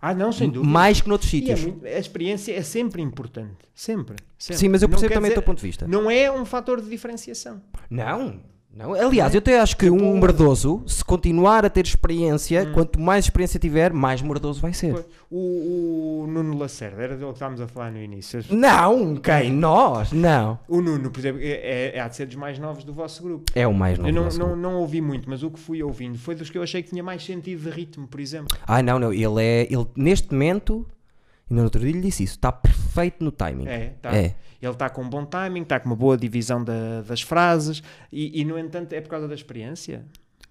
Ah, não, sem dúvida. Mais que noutros é sítios. muito- a experiência é sempre importante. Sempre. sempre. Sim, mas eu percebo também o dizer- teu ponto de vista. Não é um fator de diferenciação. Não, não. Aliás, eu até acho que Tipo- um merdoso, se continuar a ter experiência, Hum. quanto mais experiência tiver, mais merdoso vai ser. Pois. O, o Nuno Lacerda, era dele que estávamos a falar no início. Não, quem? Nós? Não. O Nuno, por exemplo, é, é, é há de ser dos mais novos do vosso grupo. É o mais novo. eu não, nosso não, grupo. não ouvi muito, mas o que fui ouvindo foi dos que eu achei que tinha mais sentido de ritmo, por exemplo. Ai não, não. Ele é. Ele, neste momento, E no outro dia lhe disse isso. Está perfeito no timing. É, tá. É. Ele está com um bom timing, está com uma boa divisão da- das frases e, e, no entanto, é por causa da experiência.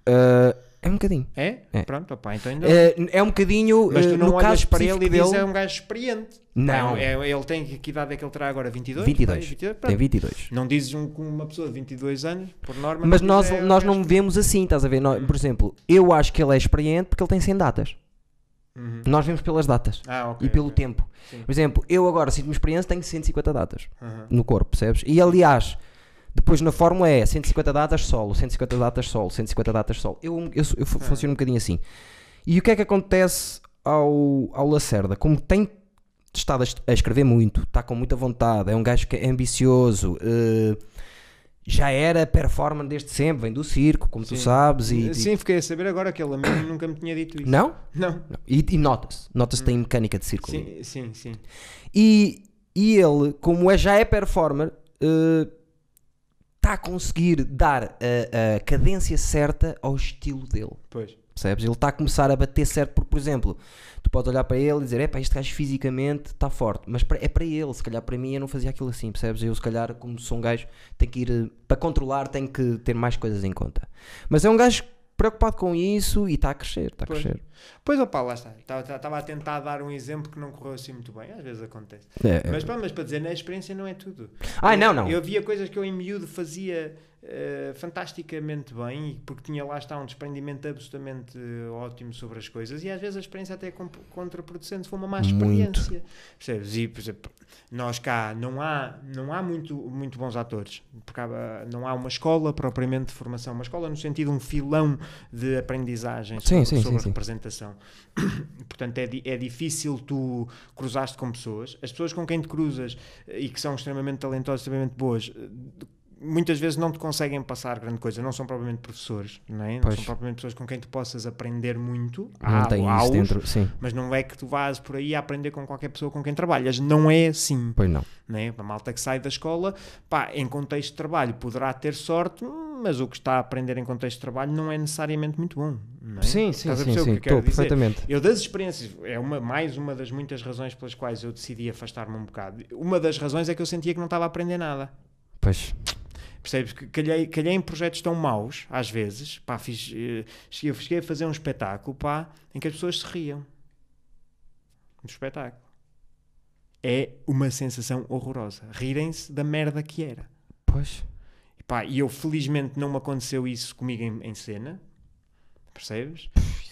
Ah, é um bocadinho. É? É. Pronto, opá, então ainda. É, é um bocadinho. Mas tu ah, não no olhas para ele e dizes dele, é um gajo experiente. Não. É, é- ele tem que idade é que ele terá agora? 22? 22. Pai, 22? Tem Pronto. 22. Não dizes um, uma pessoa de 22 anos, por norma. Mas nós, é nós não vemos assim, estás a ver? Nós- por exemplo, eu acho que ele é experiente porque ele tem 100 datas. Uhum. Nós vemos pelas datas Ah, ok. e pelo ok. tempo. Sim. Por exemplo, eu agora sinto-me experiente, tenho 150 datas Uhum. no corpo, percebes? E aliás, depois na fórmula é 150 datas solo, 150 datas solo, 150 datas solo. Eu, eu, eu Ah. funciono um bocadinho assim. E o que é que acontece ao, ao Lacerda? Como tem estado a escrever muito, está com muita vontade, é um gajo que é ambicioso, eh, já era performer desde sempre, vem do circo, como tu Sim. sabes. E, Sim, fiquei a saber agora que ele nunca me tinha dito isso. Não? Não. Não. E, e nota-se, nota-se que tem mecânica de circo. ali. Sim, sim, sim. E, e ele, como é, já é performer, está a conseguir dar a, a cadência certa ao estilo dele. Pois. Percebes? Ele está a começar a bater certo, porque, por exemplo, tu podes olhar para ele e dizer: é este gajo fisicamente está forte, mas é para ele. Se calhar para mim eu não fazia aquilo assim, percebes? Eu, se calhar, como sou um gajo, tenho que ir eh, para controlar, tenho que ter mais coisas em conta. Mas é um gajo preocupado com isso e está a crescer, está a Pois. crescer. Pois, opá, lá está. Estava a tentar dar um exemplo que não correu assim muito bem. Às vezes acontece. É, é. Mas, pá, mas para dizer, na experiência não é tudo. Eu- não, não. Eu havia coisas que eu em miúdo fazia eh, fantasticamente bem, porque tinha lá está um desprendimento absolutamente eh, ótimo sobre as coisas, e às vezes a experiência até é contraproducente, foi uma má Muito. experiência. Percebes? E, por exemplo, nós cá não há, não há muito, muito bons atores, porque há, não há uma escola propriamente de formação, uma escola no sentido um filão de aprendizagem sobre, sim, sobre sim, representação. Portanto, é, é difícil tu cruzaste com pessoas. As pessoas com quem te cruzas eh, e que são extremamente talentosas, extremamente boas, muitas vezes não te conseguem passar grande coisa. Não são propriamente professores, não, é? não são propriamente pessoas com quem tu possas aprender muito. Não Há- tem há isso os, dentro. Sim, Mas não é que tu vás por aí a aprender com qualquer pessoa com quem trabalhas. Não é assim. pois não. Né? A malta que sai da escola, pá, em contexto de trabalho poderá ter sorte, mas o que está a aprender em contexto de trabalho não é necessariamente muito bom. Não é? Sim, sim, sim, sim. que Estou perfeitamente. Eu das experiências, é uma, mais uma das muitas razões pelas quais eu decidi afastar-me um bocado. Uma das razões é que eu sentia que não estava a aprender nada. Pois. Percebes? Que calhei, calhei em projetos tão maus, às vezes, pá, fiz, eh, cheguei, cheguei a fazer um espetáculo, pá, em que as pessoas se riam. Do espetáculo. É uma sensação horrorosa. Rirem-se da merda que era. Pois. E, pá, e eu, felizmente, não me aconteceu isso comigo em, em cena. Percebes?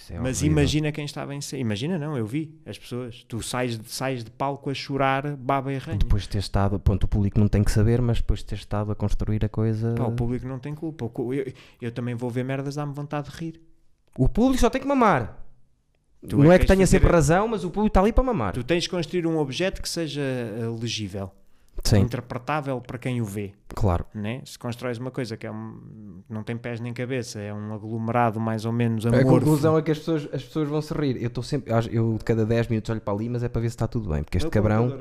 Isso é Mas horrível. imagina quem estava em cena. Imagina, não, eu vi as pessoas. Tu sais, de- sais de palco a chorar, baba e ranho. Depois de ter estado, pronto, o público não tem que saber, mas depois de ter estado a construir a coisa. Pá, o público não tem culpa. Eu, eu também vou ver merdas, dá-me vontade de rir. O público só tem que mamar. Tu não é é que que tens tenha sempre razão, mas o público está ali para mamar. Tu tens de construir um objeto que seja eh, legível, Sim, interpretável para quem o vê. claro. Né? Se constróis uma coisa que é um- não tem pés nem cabeça, é um aglomerado mais ou menos A amorfo. conclusão é que as pessoas, as pessoas vão se rir. Eu estou sempre, eu- de cada 10 minutos olho para ali, mas é para ver se está tudo bem, porque este Meu cabrão,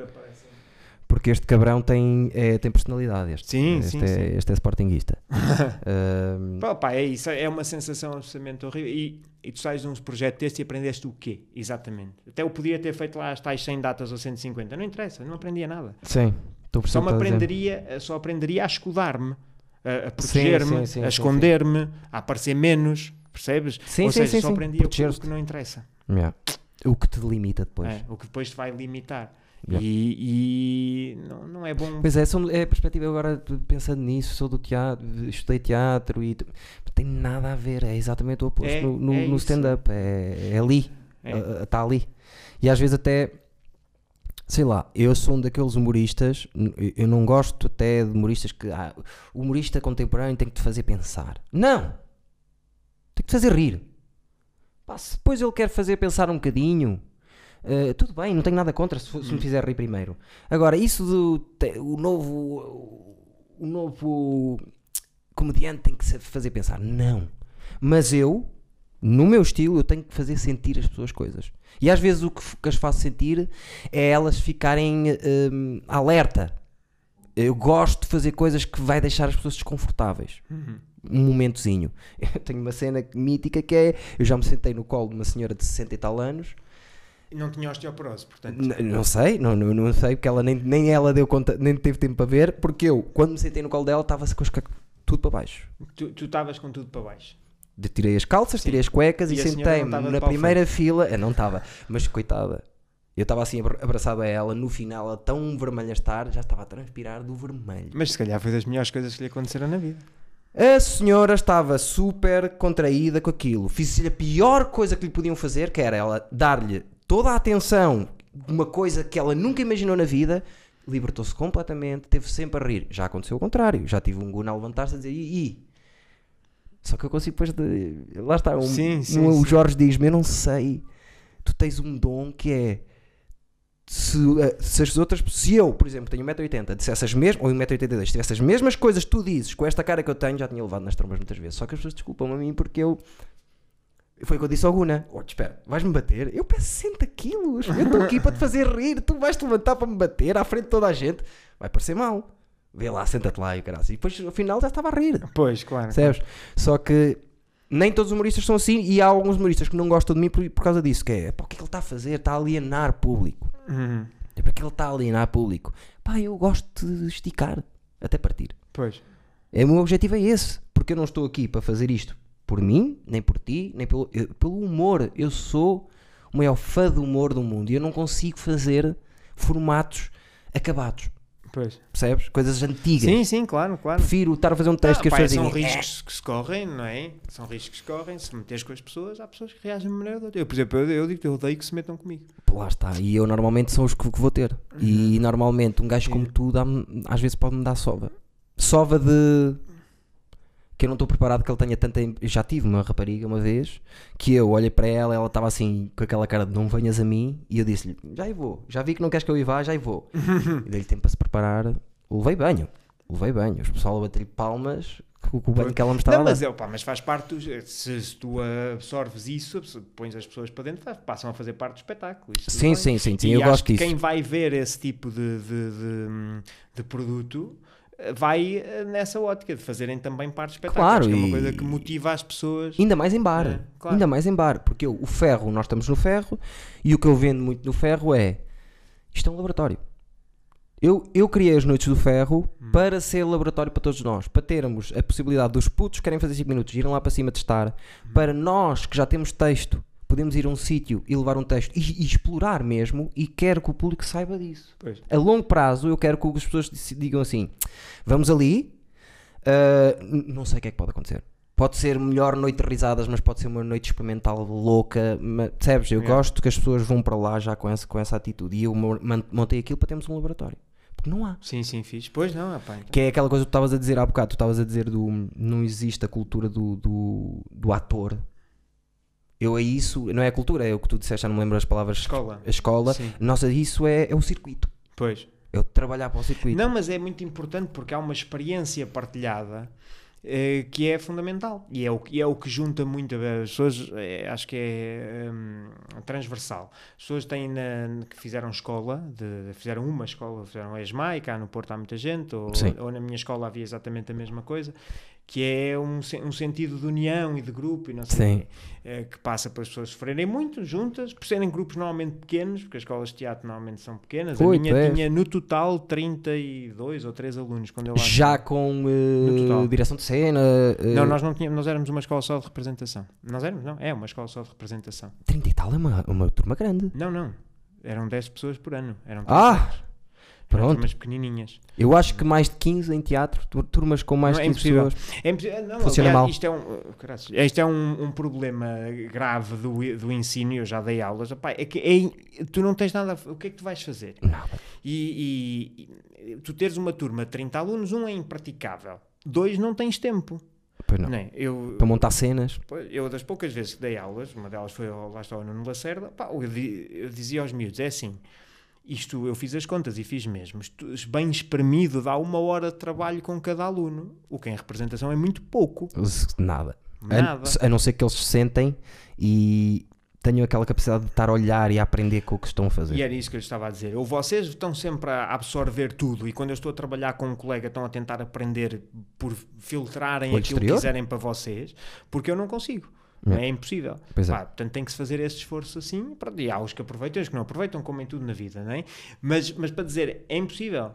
porque este cabrão tem, é, tem personalidade. Este, Sim, este sim, é, sim. Este é sportinguista. Ahm, Pá, pá, é isso, é uma sensação absolutamente horrível. E, e tu sais de um projeto deste e aprendeste o quê? Exatamente. Até eu podia ter feito lá as tais 100 datas ou 150, não interessa, não aprendia nada. sim, a Só me aprenderia, só aprenderia a escudar-me, a, a proteger-me, a esconder-me, a aparecer menos, percebes? Sim, Ou sim, seja, sim, só aprendia o que, não interessa. Yeah. O que te delimita depois. É, o que depois te vai limitar. Yeah. E, e não, não é bom. Pois é, são, é a perspectiva eu agora pensando nisso, sou do teatro, estudei teatro e tem nada a ver, é exatamente o oposto É, no, no- é no stand-up, é, é ali, É. está ali. E às vezes até, sei lá, eu sou um daqueles humoristas, eu- não gosto até de humoristas que, ah, o humorista contemporâneo tem que te fazer pensar. Não! Tem que te fazer rir. Pá, se depois ele quer fazer pensar um bocadinho, Uh, tudo bem, não tenho nada contra se, se me fizer rir primeiro. Agora, isso do te- o novo o novo comediante tem que se fazer pensar. Não. Mas eu, no meu estilo, eu tenho que fazer sentir as pessoas coisas. E às vezes o que, que as faço sentir é elas ficarem hum, alerta. Eu gosto de fazer coisas que vai deixar as pessoas desconfortáveis Uhum. um momentozinho. Eu tenho uma cena mítica que é: eu já me sentei no colo de uma senhora de 60 e tal anos Não tinha osteoporose, portanto. N- não sei, não, não, não sei, porque ela nem, nem ela deu conta, nem teve tempo para ver, porque eu, quando me sentei no colo dela, estava-se com os tudo para baixo. Tu estavas com tudo para baixo. De- Tirei as calças, tirei as cuecas E e, a sentei-me na primeira fila. Eu não estava, mas coitada. Eu estava assim abra- abraçado a ela, no final, ela tão vermelha a estar, já estava a transpirar do vermelho. Mas se calhar foi das melhores coisas que lhe aconteceram na vida. A senhora estava super contraída com aquilo. Fiz-lhe a pior coisa que lhe podiam fazer, que era ela dar-lhe toda a atenção, uma coisa que ela nunca imaginou na vida, libertou-se completamente, teve sempre a rir. Já aconteceu o contrário. Já tive um guna a levantar-se a dizer, "Ih, ih." Só que eu consigo depois de... Lá está, um, Sim, sim, um- o sim. Jorge diz-me, eu não sei, tu tens um dom que é... Se, eh, se as outras, se eu, por exemplo, tenho 1,80m, dissesse as mesmas, ou 1,82m, tivesse as mesmas coisas que tu dizes, com esta cara que eu tenho, já tinha levado nas trombas muitas vezes. Só que as pessoas desculpam-me a mim porque eu. Foi o que eu disse ao Guna. Oh, espera, vais-me bater? Eu peço 60 quilos. Eu estou aqui para te fazer rir. Tu vais-te levantar para me bater à frente de toda a gente. Vai parecer mal. Vê lá, senta-te lá e o caralho. E depois, ao final, já estava a rir. Pois, claro. Percebes? Só que nem todos os humoristas são assim e há alguns humoristas que não gostam de mim por, por causa disso. Que é, pá, o que é que ele está a fazer? Está a alienar público. Uhum. É para que ele está a alienar público. Pá, eu gosto de esticar até partir. Pois. É, o meu objetivo é esse. Porque eu não estou aqui para fazer isto por mim, nem por ti, nem pelo, eu- pelo humor. Eu sou o maior fã do humor do mundo e eu não consigo fazer formatos acabados. Pois. Percebes? Coisas antigas. Sim, sim, claro, claro. Prefiro estar a fazer um texto Ah, que as pessoas são digam, riscos que se correm, não é? São riscos que se correm. Se meteres com as pessoas, há pessoas que reagem de maneira ou de outra. Eu, por exemplo, eu, eu digo eu odeio que se metam comigo. "É, lá está. E eu normalmente são os que, que vou ter. Uhum. E normalmente um gajo como tu às vezes pode-me dar sova. Sova de que eu não estou preparado que ele tenha tanta. eu Já tive uma rapariga uma vez que eu olhei para ela, ela estava assim com aquela cara de não venhas a mim, e eu disse-lhe: Já aí vou, já vi que não queres que eu vá, já aí vou. e dei-lhe tempo para se preparar, levei banho, levei banho. Os pessoal a bater-lhe palmas com o banho que ela me estava Não, mas, é, pá, mas faz parte, dos- se, se tu absorves isso, pões as pessoas para dentro, passam a fazer parte do espetáculo. Sim, bem. sim, sim, sim, E eu acho gosto que disso. quem vai ver esse tipo de, de, de, de produto vai eh, nessa ótica de fazerem também parte do espetáculo. Claro, que é uma e- coisa que motiva as pessoas. Ainda mais em bar. É, claro. Ainda mais em bar. Porque eu- o ferro, nós estamos no ferro e o que eu vendo muito no ferro é isto é um laboratório. Eu, eu criei as noites do ferro Hum. para ser laboratório para todos nós, para termos a possibilidade dos putos que querem fazer 5 minutos irem lá para cima testar, Hum. para nós que já temos texto, podemos ir a um sítio e levar um texto e, e explorar mesmo, e quero que o público saiba disso. Pois. A longo prazo, eu quero que as pessoas digam assim: vamos ali, n- não sei o que é que pode acontecer. Pode ser melhor noite de risadas, mas pode ser uma noite experimental louca. ma- Percebes? Eu Yeah. gosto que as pessoas vão para lá já com essa, com essa atitude. E eu montei aquilo para termos um laboratório. Porque não há. Sim, sim, fiz. Pois não, rapá, então. Que é aquela coisa que tu estavas a dizer há bocado. Tu estavas a dizer do não existe a cultura do, do, do ator. Eu é isso, não é a cultura, é o que tu disseste, já não me lembro as palavras. Escola. A escola. Sim. Nossa, isso é, é o circuito. Pois. É o trabalhar para o circuito. Não, mas é muito importante porque há uma experiência partilhada eh, que é fundamental e é o, que- é o que junta muito as pessoas, eh, acho que é hum, transversal. As pessoas têm na- que fizeram escola, de- fizeram uma escola, fizeram a ESMAI, cá no Porto há muita gente, ou, ou na minha escola havia exatamente a mesma coisa, que é um, um sentido de união e de grupo e não sei quê, eh, que passa para as pessoas sofrerem muito juntas, por serem grupos normalmente pequenos, porque as escolas de teatro normalmente são pequenas. Oito, a minha dez. tinha no total 32 ou 3 alunos quando eu lá Já entrei. com total. direção de cena. eh, Não, nós não tínhamos, nós éramos uma escola só de representação. Nós éramos, não, é uma escola só de representação. 30 e tal é uma, uma turma grande. Não, não. Eram 10 pessoas por ano. Eram Ah! turmas. Pronto. turmas pequenininhas. Eu acho que mais de 15 em teatro, tur- turmas com mais Não, de é 15 impossível. pessoas. É impossível- não, Funciona aliás, mal. Isto é um, caraças, isto é um, um problema grave do, do ensino. Eu já dei aulas. Opá, é que é- tu não tens nada. O que é que tu vais fazer? Nada. E, e- e tu teres uma turma de 30 alunos, um é impraticável. Dois, não tens tempo. Pois não. Não é? Eu, Para montar cenas. Eu, das poucas vezes que dei aulas, uma delas foi lá está ao Nuno Lacerda, pá, eu, eu dizia aos miúdos: é assim, isto eu fiz as contas e fiz mesmo, isto, bem espremido, dá uma hora de trabalho com cada aluno, o que em representação é muito pouco. Nada. A- Nada. A, não ser que eles se sentem e tenham aquela capacidade de estar a olhar e a aprender com o que estão a fazer. E era isso que eu estava a dizer. Ou vocês estão sempre a absorver tudo, e quando eu estou a trabalhar com um colega, estão a tentar aprender por filtrarem Olho aquilo que quiserem para vocês, porque eu não consigo. Não Yeah. é impossível. Pois é. Pá, portanto, tem que se fazer esse esforço assim. Pronto, e há os que aproveitam e os que não aproveitam, como em tudo na vida, não é? Mas, mas para dizer, é impossível.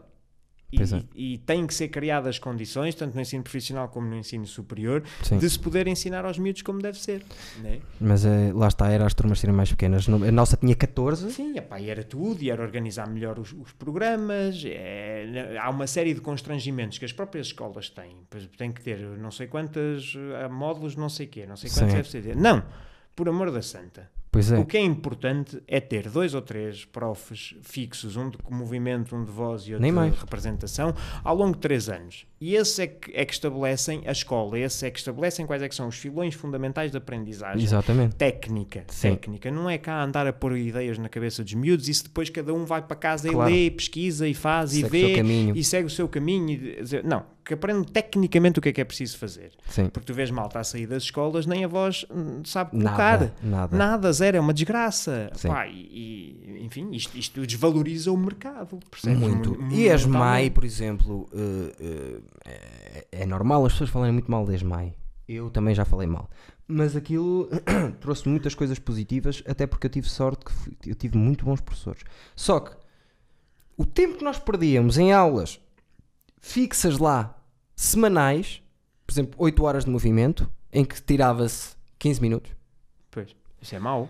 E, é. e, e têm que ser criadas condições, tanto no ensino profissional como no ensino superior, Sim. de se poder ensinar aos miúdos como deve ser. Não é? Mas eh, lá está, era as turmas serem mais pequenas. A nossa tinha 14. Sim, epá, e era tudo, e era organizar melhor os, os programas. é, há uma série de constrangimentos que as próprias escolas têm. Tem que ter não sei quantos eh, módulos, não sei quê, não sei quantos. FCD. Não, por amor da santa. Pois é. O que é importante é ter dois ou três profs fixos, um de movimento, um de voz e outro de representação, ao longo de três anos. E esses é que, é que estabelecem a escola, esses é que estabelecem quais é que são os filões fundamentais da aprendizagem Exatamente. técnica, Sim. técnica. Não é cá andar a pôr ideias na cabeça dos miúdos e se depois cada um vai para casa Claro. e lê, e pesquisa e faz Segue e vê e segue o seu caminho. E, não, que aprendam tecnicamente o que é que é preciso fazer. Sim. Porque tu vês malta a sair das escolas, nem a voz hum, sabe colocar. Nada. Nada. Nada, zero, é uma desgraça. Sim. Pá, e, e, enfim, isto, isto desvaloriza o mercado. Percebes? Muito. Mu- E a ESMAI, brutalmente. por exemplo, eh, eh, é, é normal as pessoas falarem muito mal da ESMAI. Eu também já falei mal. Mas aquilo trouxe muitas coisas positivas, até porque eu tive sorte que fui- eu tive muito bons professores. Só que o tempo que nós perdíamos em aulas fixas lá, semanais, por exemplo, 8 horas de movimento, em que tirava-se 15 minutos, Pois, isso é mau.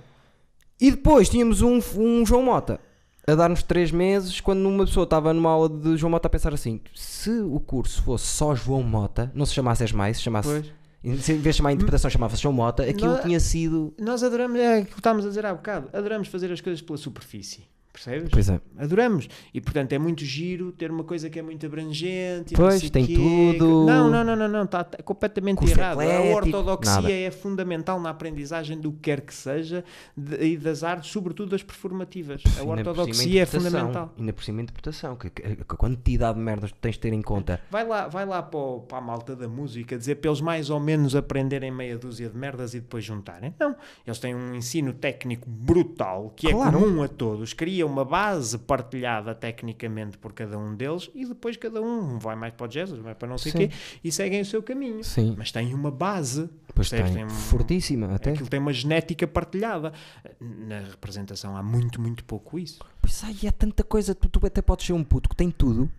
e depois tínhamos um, um João Mota a dar-nos 3 meses, quando uma pessoa estava numa aula de João Mota a pensar assim: se o curso fosse só João Mota, não se chamasse ESMAI, se chamasse. Pois. Em vez de chamar a interpretação, chamava-se João Mota, aquilo Não- tinha sido. Nós adoramos, é aquilo que estávamos a dizer há bocado, adoramos fazer as coisas pela superfície. Percebes? Pois é. Adoramos. E portanto é muito giro ter uma coisa que é muito abrangente. Pois, tem quê, tudo. Não, não, não, não, não. Está completamente Curso errado. a ortodoxia nada. é fundamental na aprendizagem do que quer que seja de- e das artes, sobretudo das performativas. A ortodoxia é fundamental. Ainda por cima, a interpretação. Que, que- a quantidade de merdas que tens de ter em conta. Vai lá, vai lá para, o- para a malta da música dizer para eles mais ou menos aprenderem meia dúzia de merdas e depois juntarem. Não, eles têm um ensino técnico brutal que Claro. é comum a todos, uma base partilhada tecnicamente por cada um deles e depois cada um vai mais para o jazz, vai para não sei o quê e seguem o seu caminho. Sim. Mas tem uma base, Pois percebes? tem. um- Fortíssima, até. Aquilo tem uma genética partilhada. Na representação há muito, muito pouco isso. Pois ai, é tanta coisa. Tu, tu até podes ser um puto que tem tudo,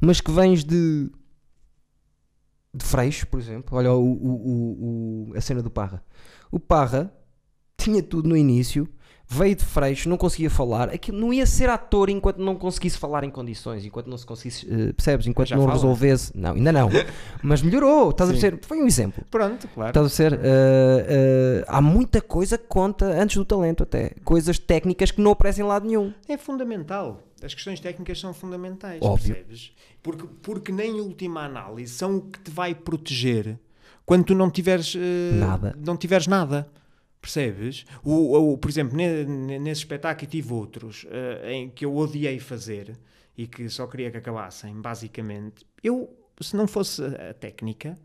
mas que vens de. de Freixo, por exemplo. Olha o, o- o- o- a cena do Parra. O Parra tinha tudo no início, veio de Freixo, não conseguia falar. Aquilo não ia ser ator enquanto não conseguisse falar em condições, enquanto não se conseguisse. eh, percebes? Enquanto Já não fala. resolvesse. Não, ainda não. mas melhorou. Estás a Sim. perceber? Foi um exemplo. Pronto, claro. Estás a ser, há muita coisa que conta antes do talento, até coisas técnicas que não aparecem em lado nenhum. É fundamental. As questões técnicas são fundamentais, Óbvio. percebes? Porque, porque nem última análise são o que te vai proteger quando tu não tiveres Nada. Não tiveres nada. Percebes? O, o- por exemplo, ne- ne- nesse espetáculo tive outros eh, em que eu odiei fazer e que só queria que acabassem, basicamente. Eu, se não fosse a técnica,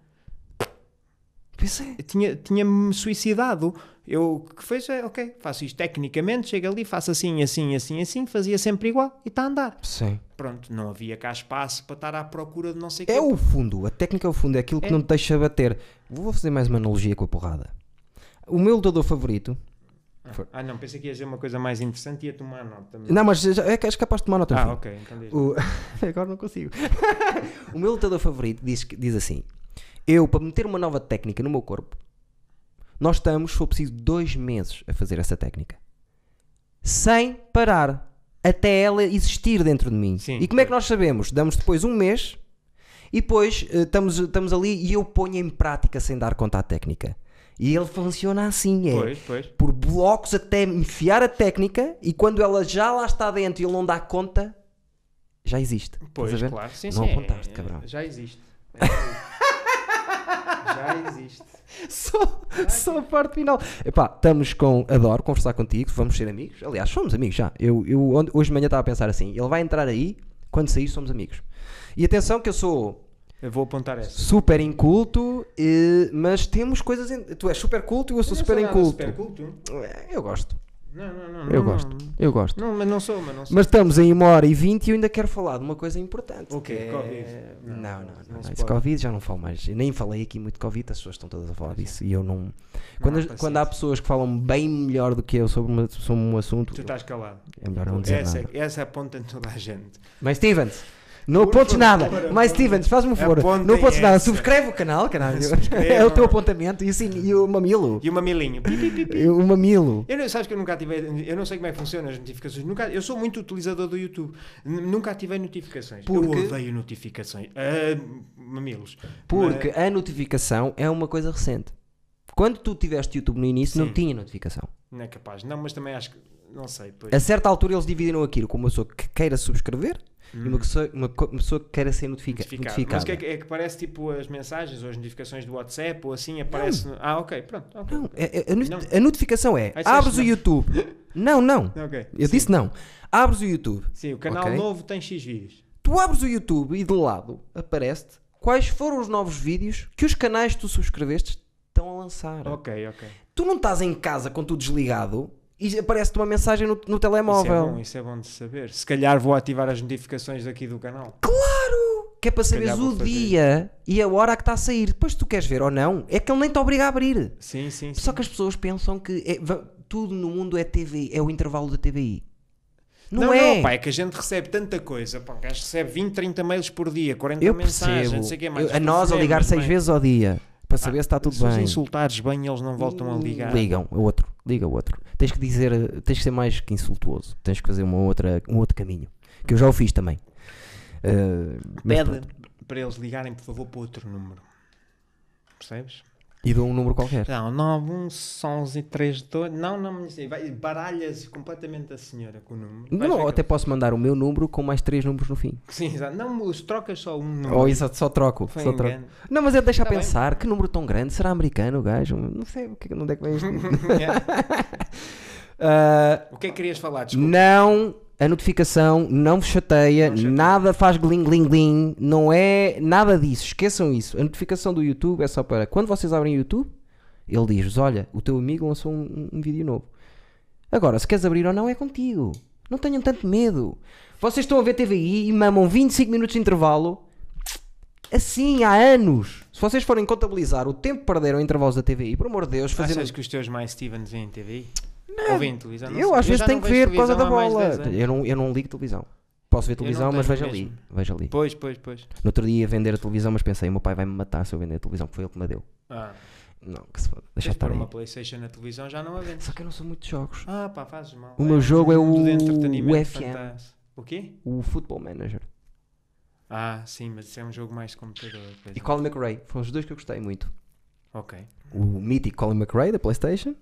eu tinha- tinha-me suicidado. Eu, que fez é, ok, faço isto tecnicamente, chego ali, faço assim, assim, assim, assim, fazia sempre igual e está a andar. Sim. Pronto, não havia cá espaço para estar à procura de não sei o É o fundo, a técnica é o fundo, é aquilo que É. não te deixa bater. Vou fazer mais uma analogia com a porrada. O meu lutador favorito. Ah, não, pensei que ia dizer uma coisa mais interessante e ia tomar nota. Não, mas é que és capaz de tomar nota. Ah, ok, diz. O- Agora não consigo. o meu lutador favorito diz, diz assim: Eu, para meter uma nova técnica no meu corpo, nós estamos, se for preciso, dois meses a fazer essa técnica. Sem parar. Até ela existir dentro de mim. Sim, e como é que nós sabemos? Damos depois um mês e depois eh, estamos, estamos ali e eu ponho em prática sem dar conta à técnica. E ele funciona assim: é Pois, pois. por blocos até enfiar a técnica e quando ela já lá está dentro e ele não dá conta, já existe. Pois, claro. Sim, Não sim. apontaste, é- cabrão. Já existe. É já existe. Só, só a parte final. Epá, estamos com. Adoro conversar contigo, vamos ser amigos. Aliás, somos amigos já. Eu, eu hoje de manhã estava a pensar assim: ele vai entrar aí, quando sair, somos amigos. E atenção, que eu sou Eu vou apontar essa. super inculto, eh, mas temos coisas. Tu és super culto e eu sou Eu super inculto. Super culto. É, Eu gosto. Não, não, não. Eu não, gosto. Não, Eu gosto. não, mas não sou, mas não sou. Mas estamos em uma hora e vinte e eu ainda quero falar de uma coisa importante. O quê? que é- Covid? Não, Não, não, não. não Esse. Covid já não falo mais. Eu nem falei aqui muito de Covid, as pessoas estão todas a falar é. disso e eu não. Quando, as- quando há pessoas que falam bem melhor do que eu sobre, uma- sobre um assunto, Tu estás calado. é melhor não dizer essa, nada. é- essa aponta em toda a gente. Mas Stevens, não Por apontes nada. Mas Stevens, faz-me um favor. Não apontes nada. Subscreve o canal, caralho. É o teu apontamento e, assim, e o mamilo. E o mamilinho. Pi, pi, pi, pi. O mamilo. Eu não, sabes que eu nunca ativei, eu não sei como é que funcionam as notificações. Nunca, eu sou muito utilizador do YouTube. Nunca ativei notificações. Porque- Eu odeio notificações. Ah, mamilos. Porque a notificação é uma coisa recente. Quando tu tiveste YouTube no início, não tinha notificação. Não é capaz. Não, mas também acho que. Não sei. Pois. A certa altura eles dividiram aquilo com uma pessoa que queira subscrever e uma pessoa, uma uma pessoa que queira ser notifica- Hum. Notificado. notificada. Mas o que é, que, é que parece tipo as mensagens ou as notificações do WhatsApp ou assim aparece. no- Ah, ok, pronto. ok. Não, é- é- a, Não. a notificação é abres o. YouTube. Não, não. Ok, Eu sim. disse não. Abres o YouTube. Sim, o canal Ok. novo tem X vídeos. Tu abres o YouTube e de lado aparece-te quais foram os novos vídeos que os canais que tu subscreveste estão a lançar. Ok, ok. Tu não estás em casa com tudo desligado e aparece-te uma mensagem no, no Isso é telemóvel. bom, isso é bom de saber. Se calhar vou ativar as notificações aqui do canal. Claro! Que é para saberes o dia e a hora que está a sair. Depois se tu queres ver ou não, é que ele nem te obriga a abrir. Sim, sim, sim. Só que as pessoas pensam que é- tudo no mundo é TVI, é o intervalo da TVI. Não, Não, é. não, pá, é que a gente recebe tanta coisa. Pá, o gajo recebe 20, 30 mails por dia, 40 Eu mensagens, não sei o que mais. Eu- a nós a ligar seis vezes ao dia para saber se está tudo se os bem. insultares bem, eles não voltam a ligar. Ligam, o outro, liga o outro. Tens que dizer, tens que ser mais que insultuoso. Tens que fazer uma outra, um outro caminho. Que eu já o fiz também. Mas Pede para eles ligarem, por favor, para outro número. Percebes? E dou um número qualquer. Não, 91132. Não, não me sei. Vai- Baralhas completamente a senhora com o número. Vais Não, até que- posso mandar o meu número com mais três números no fim. Sim, exato. Não, os trocas só um número. Ou isso só troco. Foi Só troco. Não, mas é deixa a Tá bem. pensar que número tão grande. Será americano o gajo? Não sei o que, onde é que vem isto. Yeah. Ah, O que é que querias falar? Desculpa. não, a notificação não vos chateia, Não chateia. nada faz gling gling gling, não é nada disso, esqueçam isso. A notificação do YouTube é só para quando vocês abrem o YouTube, ele diz-vos: Olha, o teu amigo lançou um, um vídeo novo. Agora, se queres abrir ou não, é contigo. Não tenham tanto medo. Vocês estão a ver TVI e mamam 25 minutos de intervalo. Assim, há anos. Se vocês forem contabilizar o tempo que perderam em intervalos da TVI, por amor de Deus, fazer Achas que os teus mais Stevens veem TVI? Ou veem televisão? Não eu sei. às vezes tenho não que ver por causa da bola. 10 anos. Eu não, eu não ligo televisão. Posso ver televisão, não mas vejo ali. Vejo ali. Pois, pois, pois. No outro dia ia vender a televisão, mas pensei, o meu pai vai me matar se eu vender a televisão, que foi ele que me deu. Ah, Não, que se foda. Deixa estar pôr aí. uma Playstation na televisão já não a vendes. Só que eu não sou muito de jogos. Ah pá, fazes mal. O meu um jogo é de o- entretenimento o FM. fantástico. O quê? O Football Manager. Ah, sim, mas isso é um jogo mais de computador. E é. Colin McRae. Foram os dois que eu gostei muito. Ok. O mítico Colin McRae da Playstation.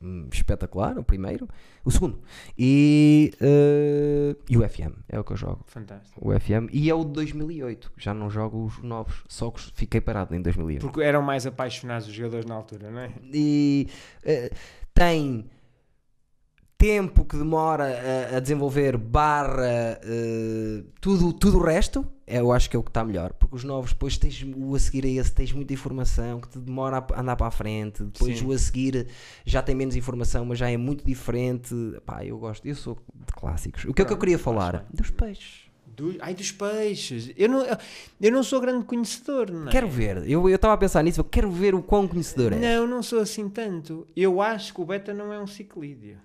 Hum, Espetacular, o primeiro. O segundo. E, eh, e o FM. É o que eu jogo. Fantástico. O FM. E é o de 2008. Já não jogo os novos. Só que fiquei parado em 2008. Porque eram mais apaixonados os jogadores na altura, não é? e eh, tem tempo que demora a, a desenvolver barra eh, tudo, tudo o resto é, eu acho que é o que está melhor porque os novos depois tens o a seguir a esse tens muita informação que te demora a andar para a frente depois Sim. o a seguir já tem menos informação mas já é muito diferente pá eu gosto eu sou de clássicos o que é que eu Pronto, queria falar dos peixes Do- ai, dos peixes. Eu não, eu não sou grande conhecedor, não é? quero ver eu eu estava a pensar nisso eu quero ver o quão conhecedor é Não, não sou assim tanto. Eu acho que o beta não é um ciclídeo.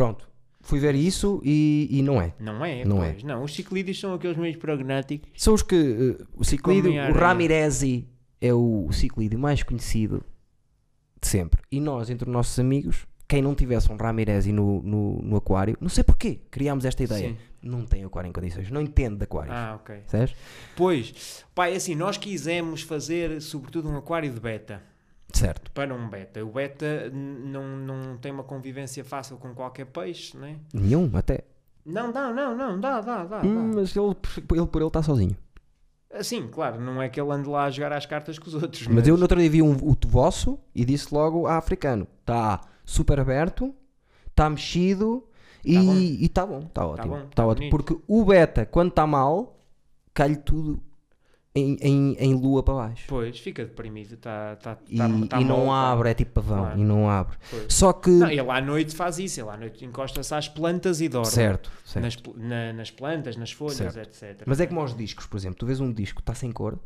Pronto fui ver isso e, e não é Não é? Não pois. Não, os ciclídeos são aqueles meios pragmáticos. São os que. eh, o ciclídeo, o. Ramirezi é o, o ciclídeo mais conhecido de sempre. E nós, entre os nossos amigos, quem não tivesse um Ramirezi no, no, no aquário, não sei porquê, criámos esta ideia. Sim. Não tem aquário em condições, não entende de aquários. Ah, ok. Sabes? Pois, pai, assim, nós quisemos fazer, sobretudo, um aquário de beta. Certo. Para um beta. O beta não, não tem uma convivência fácil com qualquer peixe, não é? Nenhum, até. Não, dá, não, não, dá, dá, dá. Hum, dá. mas ele, ele por ele está sozinho. Assim, claro, não é que ele ande lá a jogar às cartas com os outros. Mas eu no outro dia vi um, o vosso e disse logo a africano: está super aberto, está mexido e Tá bom. está bom, está ótimo. bom, Tá tá ótimo. Porque o beta, quando está mal, cai-lhe tudo em, em, em lua para baixo. Pois, fica deprimido, tá, tá, E, tá, tá e não mal, pá. abre, é tipo pavão, Claro. e não abre. Pois. Só que. Não, ele à noite faz isso, ele à noite encosta-se às plantas e dorme. certo, certo. Nas, na- nas plantas, nas folhas, Certo. etc. Mas é como aos discos, por exemplo, tu vês um disco, está sem cor,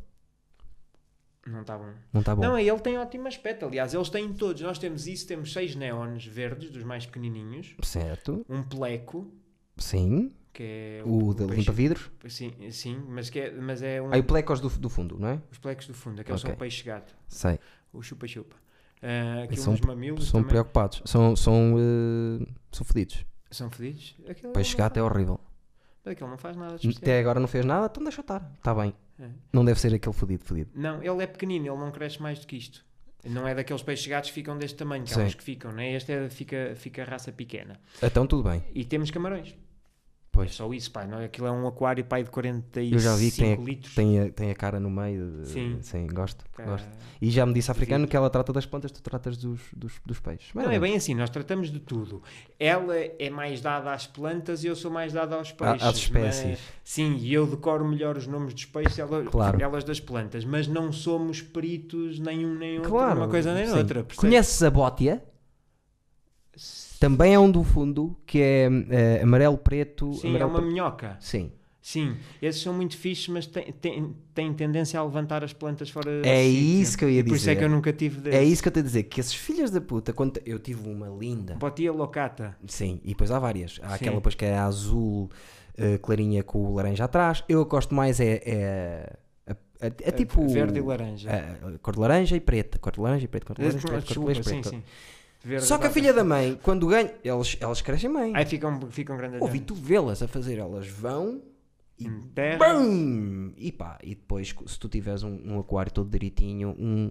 Não está bom. não está bom. Não, ele tem ótimo aspecto. Aliás, eles têm todos. Nós temos isso, temos seis neons verdes, dos mais pequenininhos. Certo, Um pleco, sim. Que é O da peixe- limpa-vidros. Sim, sim mas, que é, mas é um... Aí o plecos do, do fundo, não é? Os plecos do fundo, aqueles Ok. são peixe-gato. Sei. O chupa-chupa. Ah, aqui São- mamilos São também. preocupados. São, são, eh, são fedidos. São fedidos? Aquele Peixe não gato é horrível. Aquele não faz nada de especial. Até agora não fez nada, então deixa estar. Está bem. É. Não deve ser aquele fedido, fedido. Não, ele é pequenino, ele não cresce mais do que isto. Não é daqueles peixes gatos que ficam deste tamanho, que há Sim. uns que ficam, né? Este é, fica, fica raça pequena. Então tudo bem. E temos camarões. É Pois. só isso, pai. Não, é? aquilo é um aquário, pai, de 45 Eu já vi que tem, a- litros. tem, a, tem a cara no meio. de- Sim. gosto, Ah, gosto. E já me disse africano que ela trata das plantas, tu tratas dos, dos, dos peixes. Não, é bem assim, nós tratamos de tudo. Ela é mais dada às plantas e eu sou mais dado aos peixes. às espécies. mas- sim, e eu decoro melhor os nomes dos peixes, ela- Claro. elas das plantas, mas não somos peritos nenhum nem outro, Claro. uma coisa nem sim. outra. percebes? Conheces a bótia? Também é um do fundo que é eh, amarelo, preto. Sim, é amarelo, uma preto. minhoca. Sim. Sim, esses são muito fixes, mas têm, têm, têm tendência a levantar as plantas fora É sítio. isso que eu ia E Por isso é dizer. que eu nunca tive desse. É isso que eu estou a dizer, que esses filhos da puta, quando eu tive uma linda. Botia locata. Sim, e depois há várias. Há Sim. aquela depois que é azul eh, clarinha com o laranja atrás. Eu gosto mais é, é, é, é- é tipo Verde e laranja. a- a cor de laranja e preta, cor de laranja e preta, cor de laranja e preta, cor de laranja e preta. Verde Só que a filha da mãe, quando ganha, elas, elas crescem bem. Aí ficam, ficam grandes. Ouvi tu vê-las a fazer, elas vão e. BUM! E pá, e depois se tu tiveres um, um aquário todo direitinho, um,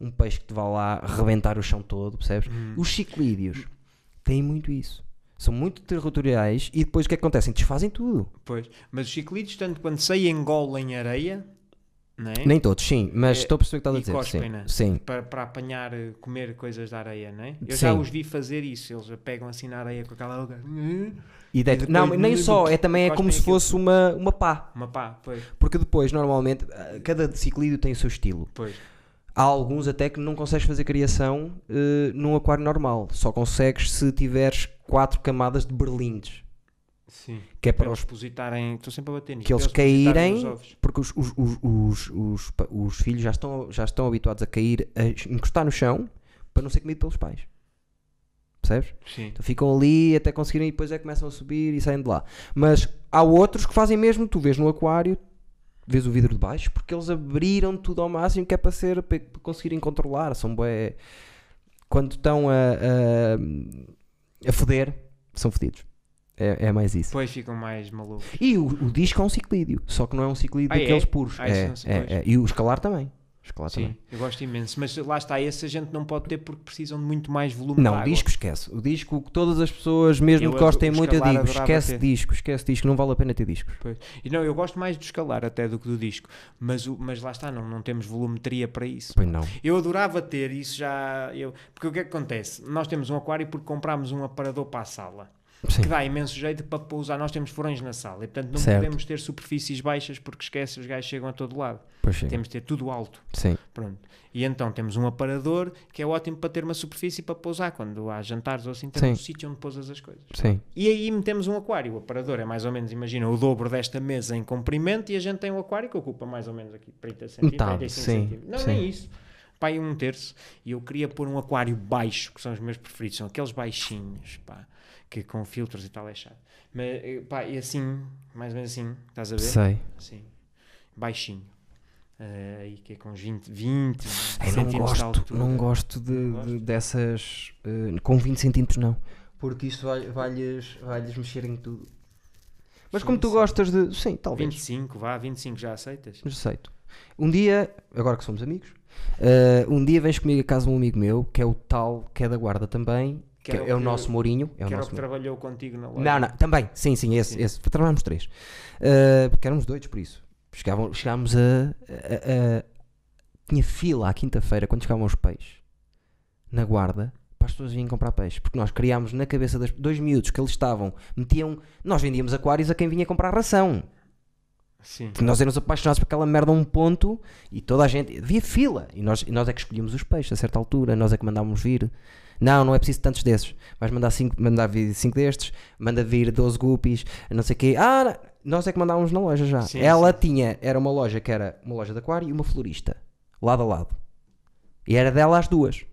um peixe que te vá lá rebentar o chão todo, percebes? Hum. Os ciclídeos têm muito isso. São muito territoriais e depois o que é que acontece? Desfazem tudo. Pois. Mas os ciclidos, tanto quando saem engolem areia, é? Nem todos, sim, mas É, estou a perceber o que estás a dizer. cospem, Sim, né? sim. Para, para apanhar, eh, comer coisas da areia, não é? Eu já Sim. os vi fazer isso. Eles pegam assim na areia com aquela. E não, nem só, é também é como se aquilo. fosse uma, uma pá. Uma pá, pois. Porque depois, normalmente, ah, cada ciclídeo tem o seu estilo. pois. Há alguns até que não consegues fazer criação eh, num aquário normal. Só consegues se tiveres quatro camadas de berlindes. Sim. Que é Para para os depositarem. Estou sempre a bater nisso. que eles caírem, porque os, os, os, os, os, filhos já estão, já estão habituados a cair, a encostar no chão para não ser comido pelos pais. Percebes? Sim. Então ficam ali até conseguirem e depois é que começam a subir e saem de lá. Mas há outros que fazem mesmo, tu vês no aquário, vês o vidro de baixo, porque eles abriram tudo ao máximo que é para ser para para conseguirem controlar. São bué... Quando estão a, a, a foder, são fodidos. É, é mais isso. Depois ficam mais malucos. E o, o disco é um ciclídeo, só que não é um ciclídeo Ah, é? daqueles puros. Ah, é, é, pois. é. E o escalar também. Escalar Sim, também. eu gosto imenso. Mas lá está, esse a gente não pode ter porque precisam de muito mais volume Não, o disco esquece. O disco, todas as pessoas, mesmo Eu que gostem muito, eu digo: esquece ter. disco, esquece disco, não vale a pena ter discos. Pois. E não, eu gosto mais do escalar até do que do disco. Mas, o, mas lá está, não, não temos volumetria para isso. Pois não. Eu adorava ter isso já. Eu, porque o que é que acontece? Nós temos um aquário porque comprámos um aparador para a sala. Sim. Que dá imenso jeito para pousar. Nós temos furões na sala e portanto não Certo. podemos ter superfícies baixas porque esquece, os gajos chegam a todo lado. Temos de ter tudo alto. Sim. Pronto. E então temos um aparador que é ótimo para ter uma superfície para pousar. Quando há jantares ou assim, temos Sim. um sítio onde pousas as coisas. Sim. E aí metemos um aquário. O aparador é mais ou menos, imagina, o dobro desta mesa em comprimento e a gente tem um aquário que ocupa mais ou menos aqui 30 centímetros, Metade, 35 sim, centímetros. Não, nem isso. Pai, um terço. E eu queria pôr um aquário baixo, que são os meus preferidos. São aqueles baixinhos, pá, que com filtros e tal é chato. Mas, eh, pá, e assim, mais ou menos assim, estás a ver? Sei. Assim, baixinho. Eh, Aí que é com uns 20, 20 Ai, não centímetros de gosto, altura. não gosto de, Não de- dessas. eh, com 20 centímetros, não. Porque isso vai- vai-lhes vai-lhes mexer em tudo. Mas Sim, como tu sim. gostas de. Sim, talvez. 25, vá, 25 já aceitas? Mas aceito. Um dia, agora que somos amigos, eh, um dia vens comigo a casa de um amigo meu, que é o tal, que é da guarda também, que, Que é o que- nosso Mourinho. É o que era o nosso que trabalhou contigo na loja. Não, não, também, sim, sim, esse, Sim. esse. Trabalhámos três. Uh, porque éramos doidos, por isso. Chegavam, chegámos a, a- a- Tinha fila à quinta-feira quando chegavam os peixes na guarda para as pessoas virem comprar peixe. Porque nós criámos na cabeça dos dois miúdos que eles estavam, metiam. Nós vendíamos aquários a quem vinha comprar ração. Sim. Porque nós éramos apaixonados por aquela merda a um ponto e toda a gente. Havia fila. E nós, e nós é que escolhíamos os peixes a certa altura. Nós é que mandávamos vir. Não, não é preciso tantos desses. Vais mandar cinco, mandar vir 5 destes, manda vir 12 guppies, não sei o quê. Ah, não. nós é que mandávamos na loja já. Sim, Ela tinha, era uma loja que era uma loja de aquário e uma florista, lado a lado. E era dela as duas.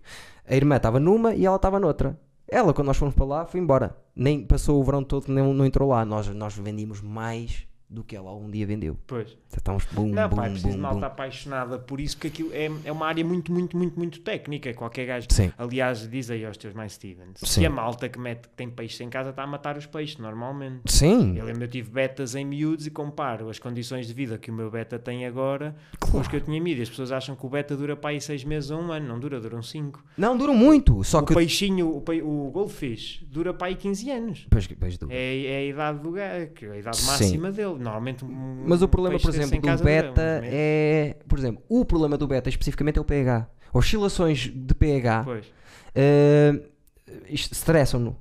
A irmã estava numa e ela estava noutra. Ela, quando nós fomos para lá, foi embora. Nem passou o verão todo, não, não entrou lá. Nós, nós vendíamos mais do que ela um dia vendeu. Pois. Estávamos bum, Não, bum, pá, é preciso de bum, malta apaixonada por isso, porque aquilo é, é uma área muito, muito, muito, muito técnica. Qualquer gajo. Sim. Aliás, diz aí aos teus mais Stevens. Sim. Que a malta que, mete, que tem peixes em casa está a matar os peixes, normalmente. Sim, Eu lembro, eu tive betas em miúdos e comparo as condições de vida que o meu beta tem agora com os que eu tinha miúdo. E As pessoas acham que o beta dura para aí 6 meses ou um ano. Não dura, duram 5. não duram muito. Só O que. peixinho, o, pe- o goldfish, dura para aí 15 anos. Pois, pois dura. É, é a idade do gajo, que é a idade Sim. máxima dele. Normalmente um- Mas o problema, por exemplo, em do beta é. Por exemplo, o problema do beta especificamente é o pH. Oscilações de pH Pois. eh, est- estressam-no.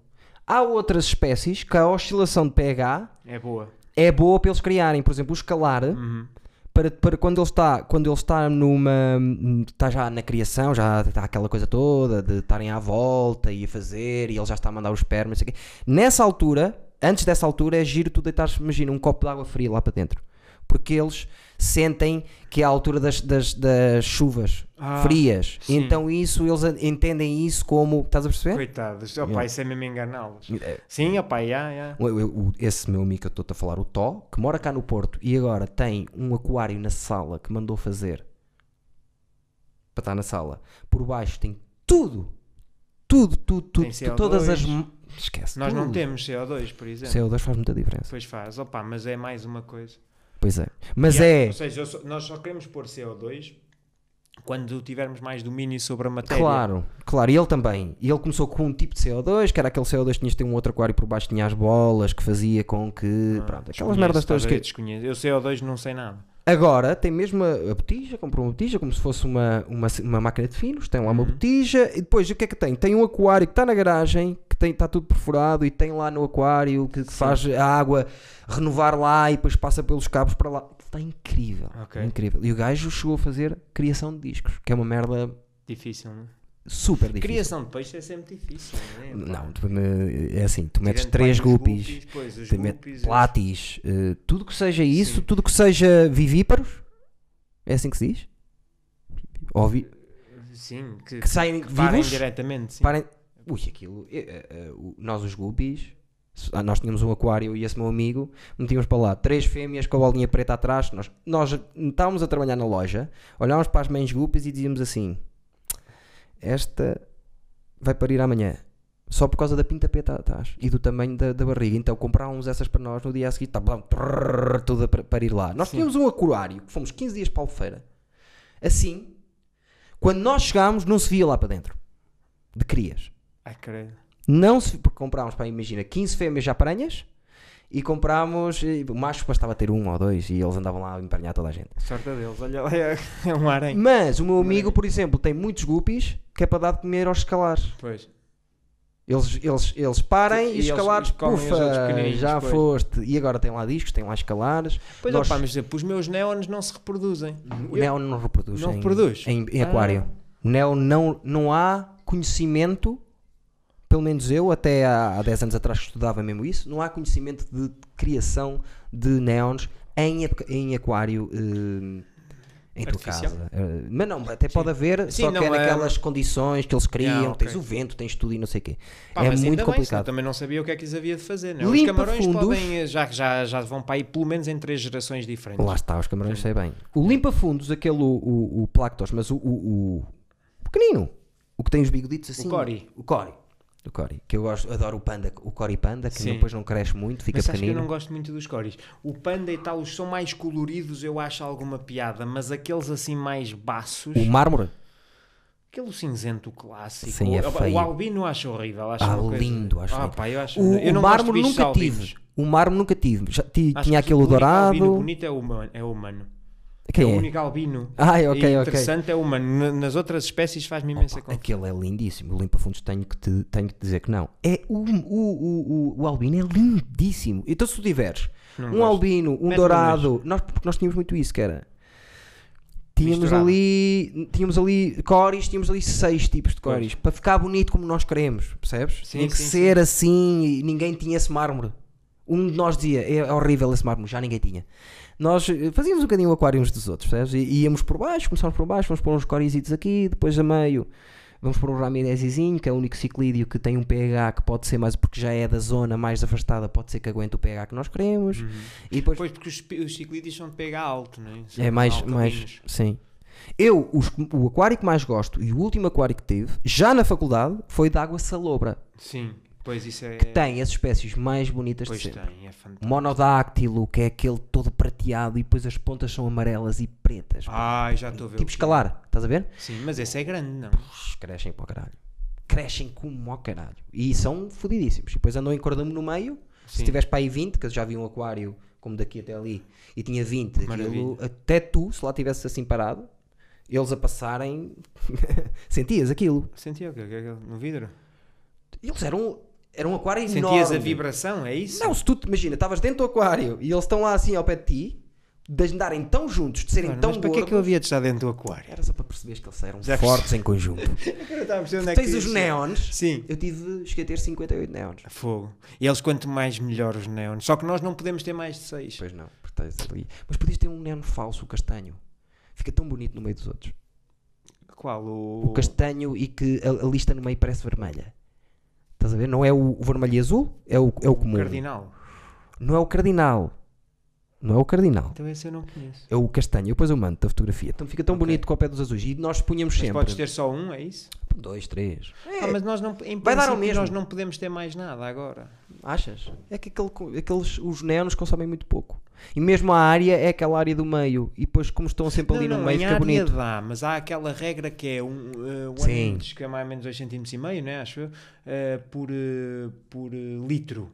Há outras espécies que a oscilação de pH É boa. é boa para eles criarem. Por exemplo, o escalar, Uhum. para, para quando ele está, quando ele está numa. está já na criação, já está aquela coisa toda de estarem à volta e a fazer, e ele já está a mandar os espermas. Nessa altura, antes dessa altura, é giro tu deitares, imagina, um copo de água fria lá para dentro. Porque eles sentem que é a altura das, das, das chuvas Ah, frias. sim. Então isso, eles entendem isso como. Estás a perceber? Coitados. Opa, Yeah. isso é mesmo enganá-los. É. Sim, opa. O- o- o- esse meu amigo que eu estou a falar, o Tó, que mora cá no Porto e agora tem um aquário na sala que mandou fazer para estar na sala. Por baixo tem tudo, tudo, tudo, tudo, Tem CO2. todas as. Esquece. Nós não tudo. temos CO2, por exemplo. CO2 faz muita diferença. Pois faz, opa, mas é mais uma coisa. Pois é. Mas Yeah, é. Ou seja, só- nós só queremos pôr CO2 quando tivermos mais domínio sobre a matéria. Claro, claro, e ele também. E ele começou com um tipo de CO2, que era aquele CO2 que tinhas ter um outro aquário por baixo, tinha as bolas que fazia com que. Ah, pronto, aquelas merdas todas que. Eu CO2 não sei nada. Agora tem mesmo a, a botija, comprou uma botija como se fosse uma, uma, uma máquina de finos, tem lá uma Uhum. botija e depois o que é que tem? Tem um aquário que está na garagem, que tem, está tudo perfurado e tem lá no aquário que, faz a água renovar lá e depois passa pelos cabos para lá. Está incrível, Ok. incrível. E o gajo chegou a fazer criação de discos, que é uma merda Difícil, não é? Super difícil. Criação de peixe é sempre difícil, não é? É assim, tu metes Tirando três guppies, tu metes guppies, platis, eh, tudo que seja isso, Sim. tudo que seja vivíparos, é assim que se diz? Ou vi- Sim, que, que saem que parem vivos? diretamente. Sim. Parem... Ui, aquilo. eh, eh, nós, os guppies, se- ah, nós tínhamos um aquário e esse meu amigo metíamos para lá três fêmeas com a bolinha preta atrás. Nós, nós estávamos a trabalhar na loja, olhávamos para as mães guppies e dizíamos assim: Esta vai parir amanhã. Só por causa da pinta preta atrás e do tamanho da, da barriga. Então comprávamos essas para nós no dia a seguir, tá, bom, trrr, toda para, para ir lá. Nós Sim. tínhamos um aquário que fomos 15 dias para a Albufeira. Assim, quando nós chegámos, não se via lá para dentro de crias. Ai, credo. Não se, porque comprámos, para imagina, 15 fêmeas já paranhas e comprámos, e o macho bastava ter um ou dois e eles andavam lá a emparenhar toda a gente. Sorte deles. Olha lá, é, é um harém. Mas o meu amigo, por exemplo, tem muitos guppies que é para dar de comer aos escalares. Pois. Eles, eles, eles parem E e, escalares, pufa, já pois. foste. E agora tem lá discos, tem lá escalares. Pois, Nós- opá, mas os meus neons não se reproduzem. O Eu- Neo não reproduz. Não em, reproduz? Em, em Ah. aquário. O Neo não, não há conhecimento, pelo menos eu, até há, há 10 anos atrás estudava mesmo isso, não há conhecimento de criação de neons em, em aquário. eh, em tua casa. Eh, mas não, até pode haver, Sim, só que não, é é- naquelas condições que eles criam, Yeah, ok. tens o vento, tens tudo e não sei o quê. Pá, é muito bem, complicado. também não sabia o que é que lhes havia de fazer. Não? é? Os camarões fundos. podem, já, já, já vão para aí pelo menos em três gerações diferentes. Lá está, os camarões sei bem. O limpa-fundos, aquele, o, o, o Plactos, mas o, o, o pequenino, o que tem os bigoditos assim. Cori. O Cori. O Cori. Que eu gosto, adoro o panda, o Cori Panda, que Sim. depois não cresce muito, fica Mas acho que eu pequenino. não gosto muito dos coris. O panda e tal, os são mais coloridos, eu acho alguma piada, mas aqueles assim mais baços, O mármore, aquele cinzento clássico. Sim, é o, feio. o albino acho horrível. Acho Ah, uma coisa- lindo, acho ah, lindo. pá, eu acho o, eu o mármore nunca tive. O mármore nunca tive. Já Acho tinha que aquele o dourado. albino bonito é humano. É humano. Quem é é? o único albino. Ai, e ok, ok. interessante é uma. Nas outras espécies faz-me imensa Opa, confusão. aquele é lindíssimo. O limpa-fundos tenho que, te, tenho que dizer que não. É o, o, o, o, albino é lindíssimo. Então se tu tiveres Não um gosto. albino, um dourado, nós, porque nós tínhamos muito isso, que era. Tínhamos Misturado. ali, tínhamos ali cores, tínhamos ali seis tipos de cores, para ficar bonito como nós queremos, percebes? Sim, Tinha que sim, ser assim e ninguém tinha esse mármore. Um de nós dizia, é horrível esse mármore, já ninguém tinha. Nós eh, fazíamos um bocadinho o aquário uns dos outros, percebes? E íamos por baixo, começámos por baixo, vamos pôr uns corisitos aqui, depois a meio vamos pôr um ramirezizinho, que é o único ciclídeo que tem um pH que pode ser mais, porque já é da zona mais afastada, pode ser que aguente o pH que nós queremos. Uhum. E depois Pois, porque os, os ciclídeos são de pH alto, não é? São é mais, mais sim. Eu, os- o aquário que mais gosto e o último aquário que tive, já na faculdade, foi de água salobra, Sim, pois isso é. que tem as espécies mais bonitas Pois de sempre. tem, é fantástico. Monodáctilo, que é aquele todo prateado e depois as pontas são amarelas e pretas. Ai, já estou a ver. tipo é. escalar, estás a ver? Sim, mas esse é grande, não. Puxa, crescem para o caralho. Crescem como ao caralho. E são fodidíssimos. E depois andam em cordamu no meio. Se Sim. tiveres para aí 20, que eu já vi um aquário como daqui até ali, e tinha 20, aquilo, até tu, se lá tivesse assim parado, eles a passarem, sentias aquilo. Sentia o quê? No vidro? Eles eram, era um aquário Sentias enorme. a vibração, é isso? Não, se tu, te- imagina, estavas dentro do aquário e eles estão lá assim ao pé de ti, de andarem tão juntos, de serem Mano, tão mas para que é que eu gordos, havia de estar dentro do aquário? Era só para perceberes que eles eram Já fortes em conjunto. Eu estava a perceber onde é que Tens os ias. neons. Sim. Eu tive, cheguei a ter 58 neons. Fogo. E eles quanto mais melhor os neons. Só que nós não podemos ter mais de seis. Pois não, porque estás ali. Mas podias ter um neon falso, o castanho. Fica tão bonito no meio dos outros. Qual? O, O castanho e que a, a lista no meio parece vermelha. Estás a ver? Não é o, o vermelho e azul, é o, é o comum. cardinal. Não é o cardinal. Não é o cardinal. Então esse eu não conheço. É o castanho. Eu Depois eu mando a fotografia. Então fica tão Ok. bonito com o pé dos azuis. E nós punhamos Mas sempre. podes ter só um, é isso? Dois, três. Ah, mas nós não, em Vai dar princípio, mesmo. nós não podemos ter mais nada agora. Achas? É que aquele, aqueles, os neons consomem muito pouco. E mesmo a área é aquela área do meio. E depois, como estão sempre ali não, no não, meio, fica área bonito. dá, mas há aquela regra que é um, uh, um que é mais ou menos 2 cm e meio, né, acho eu, uh, por, uh, por uh, litro.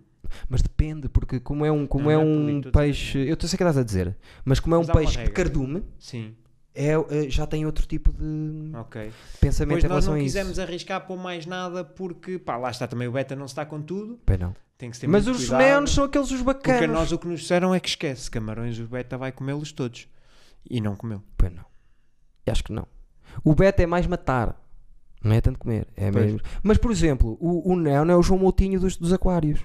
Mas depende, porque como é um, como Não, é não é um peixe. Eu sei o que estás a dizer, mas como é um Mas uma peixe de cardume, Sim, é, já tem outro tipo de ok. pensamento Pois em nós relação não a isso. quisemos arriscar por mais nada porque, pá, lá está também o beta não se está com tudo, Pois não. Tem que ter Mas os cuidado, neons são aqueles os Porque bacanas. a nós o que nos disseram é que esquece, camarões o beta vai comê-los todos. E não comeu. Pois não. Eu Acho que não. O beta é mais matar. Não é tanto comer. É Pois. mesmo. Mas, por exemplo, o, o neon é o João Moutinho dos, dos aquários.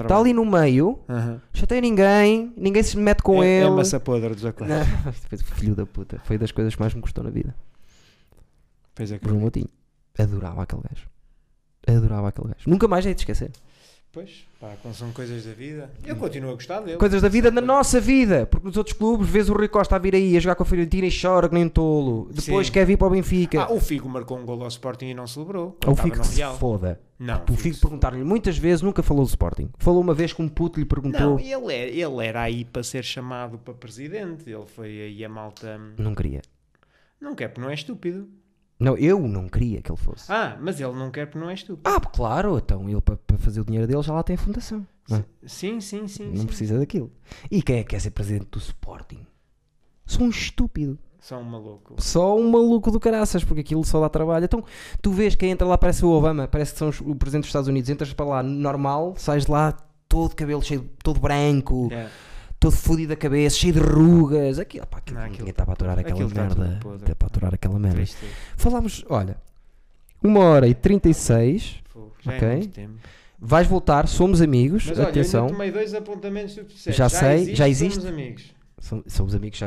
Está ali no meio, Aham. chateia ninguém, ninguém se mete com é, ele. É massa podre dos aquários. Filho da puta. Foi das coisas que mais me custou na vida. Pois é que- O João Moutinho. Adorava aquele gajo. Adorava aquele gajo. Nunca mais hei de esquecer. Pois, pá, são coisas da vida. Eu continuo a gostar dele. Coisas da vida, na nossa vida. Porque nos outros clubes, vês o Rui Costa a vir aí a jogar com a Fiorentina e chora que nem um tolo. Depois Sim. quer vir para o Benfica. Ah, o Figo marcou um gol ao Sporting e não celebrou. Fico no que se foda. Não, O Figo perguntar-lhe muitas vezes, nunca falou do Sporting. Falou uma vez que um puto lhe perguntou. Não, ele era, ele era aí para ser chamado para presidente. Ele foi aí a malta. Não queria. Não quer porque não é estúpido. Não, eu não queria que ele fosse. Ah, mas ele não quer porque não é estúpido. Ah, claro, então ele para, fazer o dinheiro dele já lá tem a fundação. Não, é? Sim, sim, sim. Não sim. precisa daquilo. E quem é que quer ser presidente do Sporting? Sou um estúpido. Só um maluco. Só um maluco do caraças, porque aquilo só dá trabalho. Então, tu vês quem entra lá parece o Obama, parece que são os- o presidente dos Estados Unidos. Entras para lá normal, sais de lá todo cabelo cheio, todo branco, É. todo fodido da cabeça, cheio de rugas. Aquilo, pá, aquilo, Não, aquilo ninguém está para aturar aquela aquilo está merda. Está para aturar aquela merda. Triste. Falámos, olha, uma hora e 36. Fogo, Já Ok. é muito tempo. Vais voltar, somos amigos. Mas olha, eu atenção. ainda tomei dois apontamentos disseste. Já sei, existe, já existe. Somos amigos. Som- Somos amigos, já,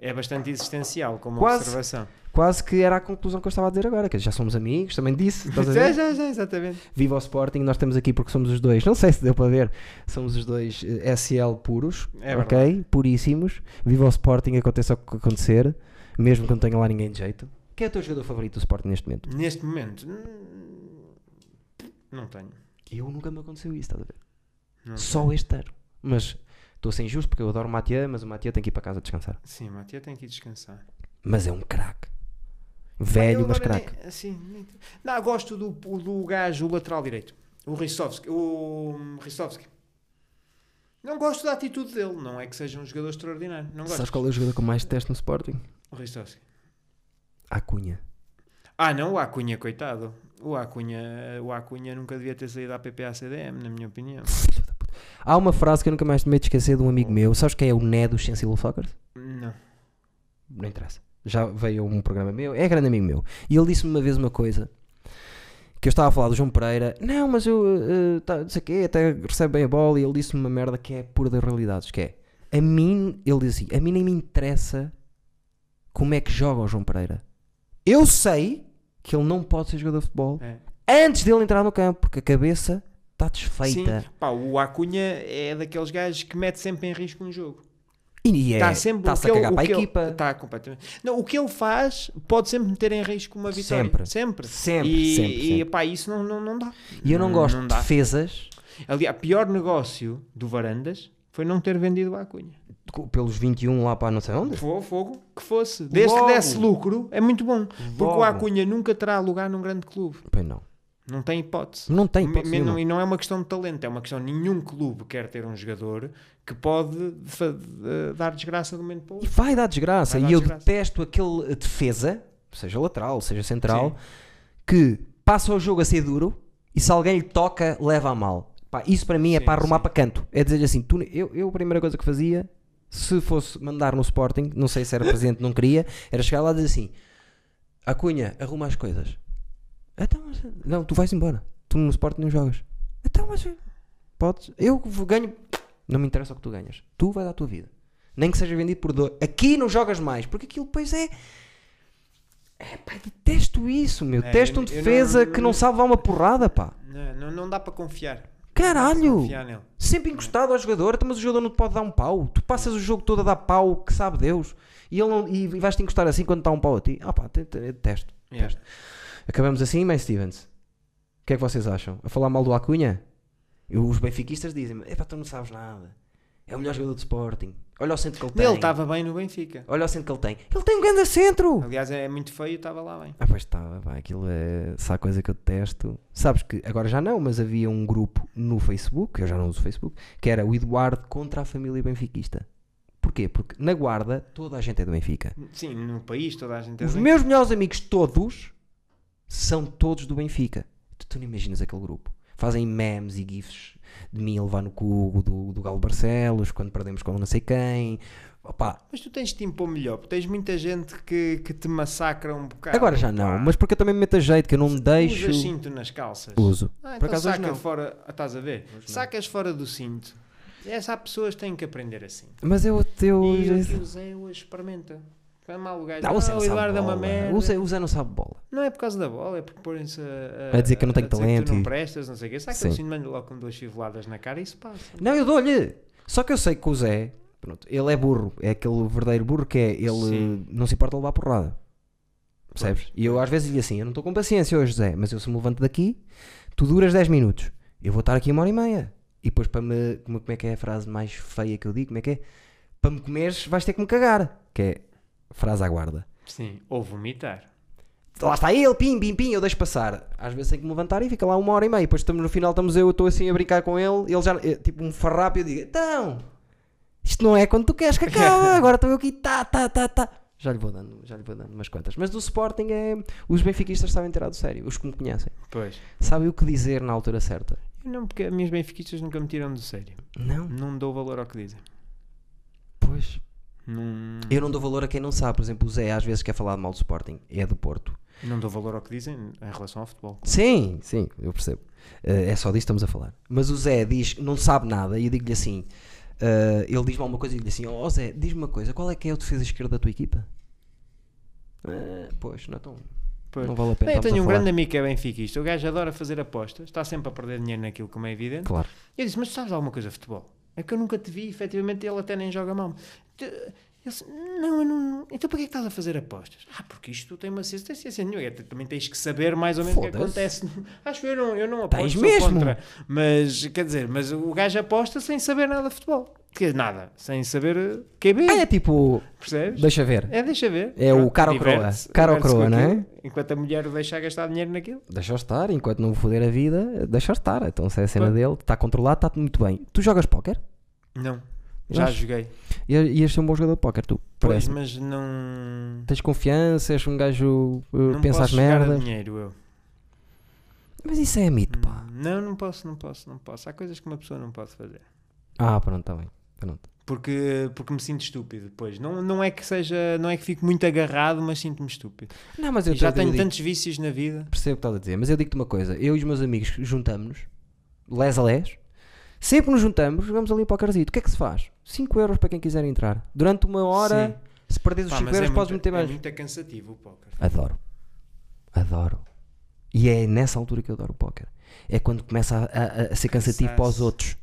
É bastante existencial como Quase. observação. Quase que era a conclusão que eu estava a dizer agora, que já somos amigos, também disse. Estás a Já, ver? já, já, exatamente. Viva o Sporting, nós estamos aqui porque somos os dois. Não sei se deu para ver, somos os dois eh, SL puros, É ok? Puríssimos. Viva o Sporting, aconteça o que acontecer, mesmo que não tenha lá ninguém de jeito. Quem é o teu jogador favorito do Sporting neste momento? Neste momento, hum, não tenho. Eu nunca me aconteceu isso, estás a ver? Não Só este ano. Mas estou a ser injusto porque eu adoro o Matia, mas o Matia tem que ir para casa descansar. Sim, Matia tem que ir descansar. Mas é um craque. Velho, mas craque. nem- assim, nem- não, gosto do, do gajo, lateral direito. O Rissovski. O Rissovski. Não gosto da atitude dele, não é que seja um jogador extraordinário. Não gosto. Sabes qual é o jogador com mais teste no Sporting? O Ristovski. Acunha. Ah, não, o Acunha, coitado. O Acunha, o Acunha nunca devia ter saído da PPA-CDM, na minha opinião. Há uma frase que eu nunca mais me de esquecer de um amigo meu. Sabes quem é o Ned dos Sensible Fuckers? Não. Não interessa. Já veio um programa meu, é grande amigo meu. E ele disse-me uma vez uma coisa. Que eu estava a falar do João Pereira. Não, mas eu, uh, tá, não sei o quê, até recebe bem a bola. E ele disse-me uma merda que é pura das realidades. Que é, a mim, ele diz assim, a mim nem me interessa como é que joga o João Pereira. Eu sei que ele não pode ser jogador de futebol É. antes dele entrar no campo, porque a cabeça está desfeita. Sim, pá, o Acunha é daqueles gajos que mete sempre em risco um jogo. E é, Está sempre está-se o a que ele- cagar para a ele- equipa. Está completamente. Não, o que ele faz pode sempre meter em risco uma vitória. Sempre. Sempre. Sempre, e, sempre, E sempre. pá, isso não, não, não dá. E eu não, gosto não de defesas Aliás, o pior negócio do Varandas foi não ter vendido o Acunha. pelos 21 lá para não sei onde. Fogo, fogo, que fosse. Desde Logo. que desse lucro, é muito bom. Porque Logo. o Acunha nunca terá lugar num grande clube. Pois não. Não tem hipótese. Não tem hipótese não- e não é uma questão de talento, é uma questão nenhum clube quer ter um jogador que pode eh, dar desgraça de um momento para o E outro. vai dar desgraça. Vai dar e eu desgraça. detesto aquele defesa, seja lateral, seja central, que passa o jogo a ser duro e se alguém lhe toca, leva a mal. Pá, isso para mim é Sim, para arrumar sim. para canto. É dizer assim, tu, eu, eu a primeira coisa que fazia, se fosse mandar no Sporting, não sei se era presente, não queria, era chegar lá e dizer assim: Acunha, arruma as coisas. Então, mas, não, tu vais embora. Tu no Sporting não jogas. Então, mas podes. Eu ganho. Não me interessa o que tu ganhas. Tu vais dar a tua vida. Nem que seja vendido por dor. Aqui não jogas mais. Porque aquilo depois é. É pá, detesto isso, meu. É, Detesto um eu- eu defesa não- que não sabe dar uma porrada, pá. Não, não, dá para confiar. Caralho! Confiar nele. Sempre encostado ao jogador, então, mas o jogador não te pode dar um pau. Tu passas o jogo todo a dar pau, que sabe Deus, e, ele não, e vais-te encostar assim quando está um pau a ti. Ah pá, te- te- detesto. Acabamos assim, May Stevens. O que é que vocês acham? A falar mal do Acunha? E os benfiquistas dizem-me: Epá, tu não sabes nada. É o melhor jogador de Sporting. Olha o centro que ele tem. Ele estava bem no Benfica. Olha o centro que ele tem. Ele tem um grande centro! Aliás, é muito feio, estava lá bem. Ah, pois estava, pá, aquilo é. Há coisa que eu detesto. Sabes que agora já não, mas havia um grupo no Facebook, eu já não uso o Facebook, que era o Eduardo contra a família benfiquista. Porquê? Porque na guarda toda a gente é do Benfica. Sim, no país toda a gente é Os bem. meus melhores amigos todos são todos do Benfica. Tu, tu não imaginas aquele grupo. Fazem memes e gifs de mim a levar no cu do, do Galo Barcelos, quando perdemos com não sei quem. Opa, Mas tu tens de te impor melhor, porque tens muita gente que, que te massacra um bocado. agora já não, mas porque eu também me meto a jeito, que eu não me deixo. Usas cinto nas calças. Uso. Ah, Por então acaso hoje saca não. fora. Ah, estás a ver? Sacas fora do cinto. Essas pessoas têm que aprender assim. Mas eu. eu E o Zé hoje experimenta. Foi mal o gajo. não, o Zé não sabe é uma bola. merda. O Zé, o Zé não sabe bola. Não é por causa da bola, é porque porem-se a, A dizer que eu não tenho a talento tu não prestas, não sei o quê. Saca Sim. o cinto, manda logo com duas fiveladas na cara e isso passa. Não, eu dou-lhe. Só que eu sei que o Zé, pronto, ele é burro. É aquele verdadeiro burro que é. Ele Sim. não se importa de levar porrada. Percebes? Pois, E eu às vezes digo assim: eu não estou com paciência hoje, Zé, mas eu se me levanto daqui, tu duras 10 minutos. Eu vou estar aqui uma hora e meia. E depois para me. Como, como é que é a frase mais feia que eu digo? Como é que é? Para me comeres, vais ter que me cagar. Que é frase à guarda. Sim, ou vomitar. Lá está ele, pim, pim, pim, eu deixo passar. Às vezes tenho que me levantar e fica lá uma hora e meia. Depois estamos no final, estamos eu, eu estou assim a brincar com ele, ele já, é, tipo um farrapo, e eu digo, então, isto não é quando tu queres que acabe, agora estou eu aqui, tá, tá, tá, tá. Já lhe vou dando, já lhe vou dando umas quantas. Mas do Sporting é, os benfiquistas sabem tirar do sério, os que me conhecem. Pois. Sabem o que dizer na altura certa. Eu não, porque as minhas benfiquistas nunca me tiram do sério. Não, Não dou valor ao que dizem. pois. Não, Eu não dou valor a quem não sabe. Por exemplo, o Zé às vezes quer falar de mal do Sporting, é do Porto. não dou valor ao que dizem em relação ao futebol. Sim, sim, eu percebo. Eh, é só disso que estamos a falar. Mas o Zé diz não sabe nada e eu digo-lhe assim: eh, ele diz-me alguma coisa e digo-lhe assim: Ó Zé, diz-me uma coisa, qual é que é o defesa esquerda da tua equipa? "Eh, pois, não, é tão, Pois. não vale a pena. Bem, eu tenho um falar." grande amigo que é benfiquista. O gajo adora fazer apostas, está sempre a perder dinheiro naquilo, como é evidente. Claro. Eu disse, mas tu sabes alguma coisa de futebol? É que eu nunca te vi, efetivamente ele até nem joga mal. Ele disse, não, eu não. Então para que é que estás a fazer apostas? Ah, porque isto tem uma ciência, tem ciência nenhuma. É, também tens que saber mais ou menos o que Foda-se. acontece. Acho que eu não, eu não aposto, Tens mesmo? contra. Mas, quer dizer, mas o gajo aposta sem saber nada de futebol. Que nada, sem saber uh, QB, Ah, é tipo, percebes? deixa ver. É, deixa ver. É o Pronto, cara ou croa. diverte-se croa, não é? Enquanto a mulher o deixa gastar dinheiro naquilo. Deixa estar, enquanto não foder a vida, deixa estar. Então, se é a cena dele, está controlado, está muito bem. Tu jogas póquer? Não. Já acho- joguei. E ias ser um bom jogador de póquer, tu. Pois, Parece. mas não. Tens confiança, és um gajo uh, Não pensa as posso jogar a merdas. dinheiro, eu. Mas isso é mito, pá. Hum, Não, não posso, não posso, não posso. Há coisas que uma pessoa não pode fazer. Ah, pronto, está bem. Pronto. Porque, porque me sinto estúpido depois. Não, não é que seja, não é que fico muito agarrado, mas sinto-me estúpido. Não, mas eu E já tenho tantos vícios na vida. Percebo o que estás a dizer, mas eu digo-te uma coisa: eu e os meus amigos juntamos-nos, les a les, sempre nos juntamos, jogamos ali para o carzito. O que é que se faz? 5 euros para quem quiser entrar. Durante uma hora, Sim. se perderes os Pá, 5 mas euros, é podes muito, meter é mais. muito cansativo o póquer. Adoro. Adoro. E é nessa altura que eu adoro o póquer. É quando começa a, a- a ser cansativo para os outros.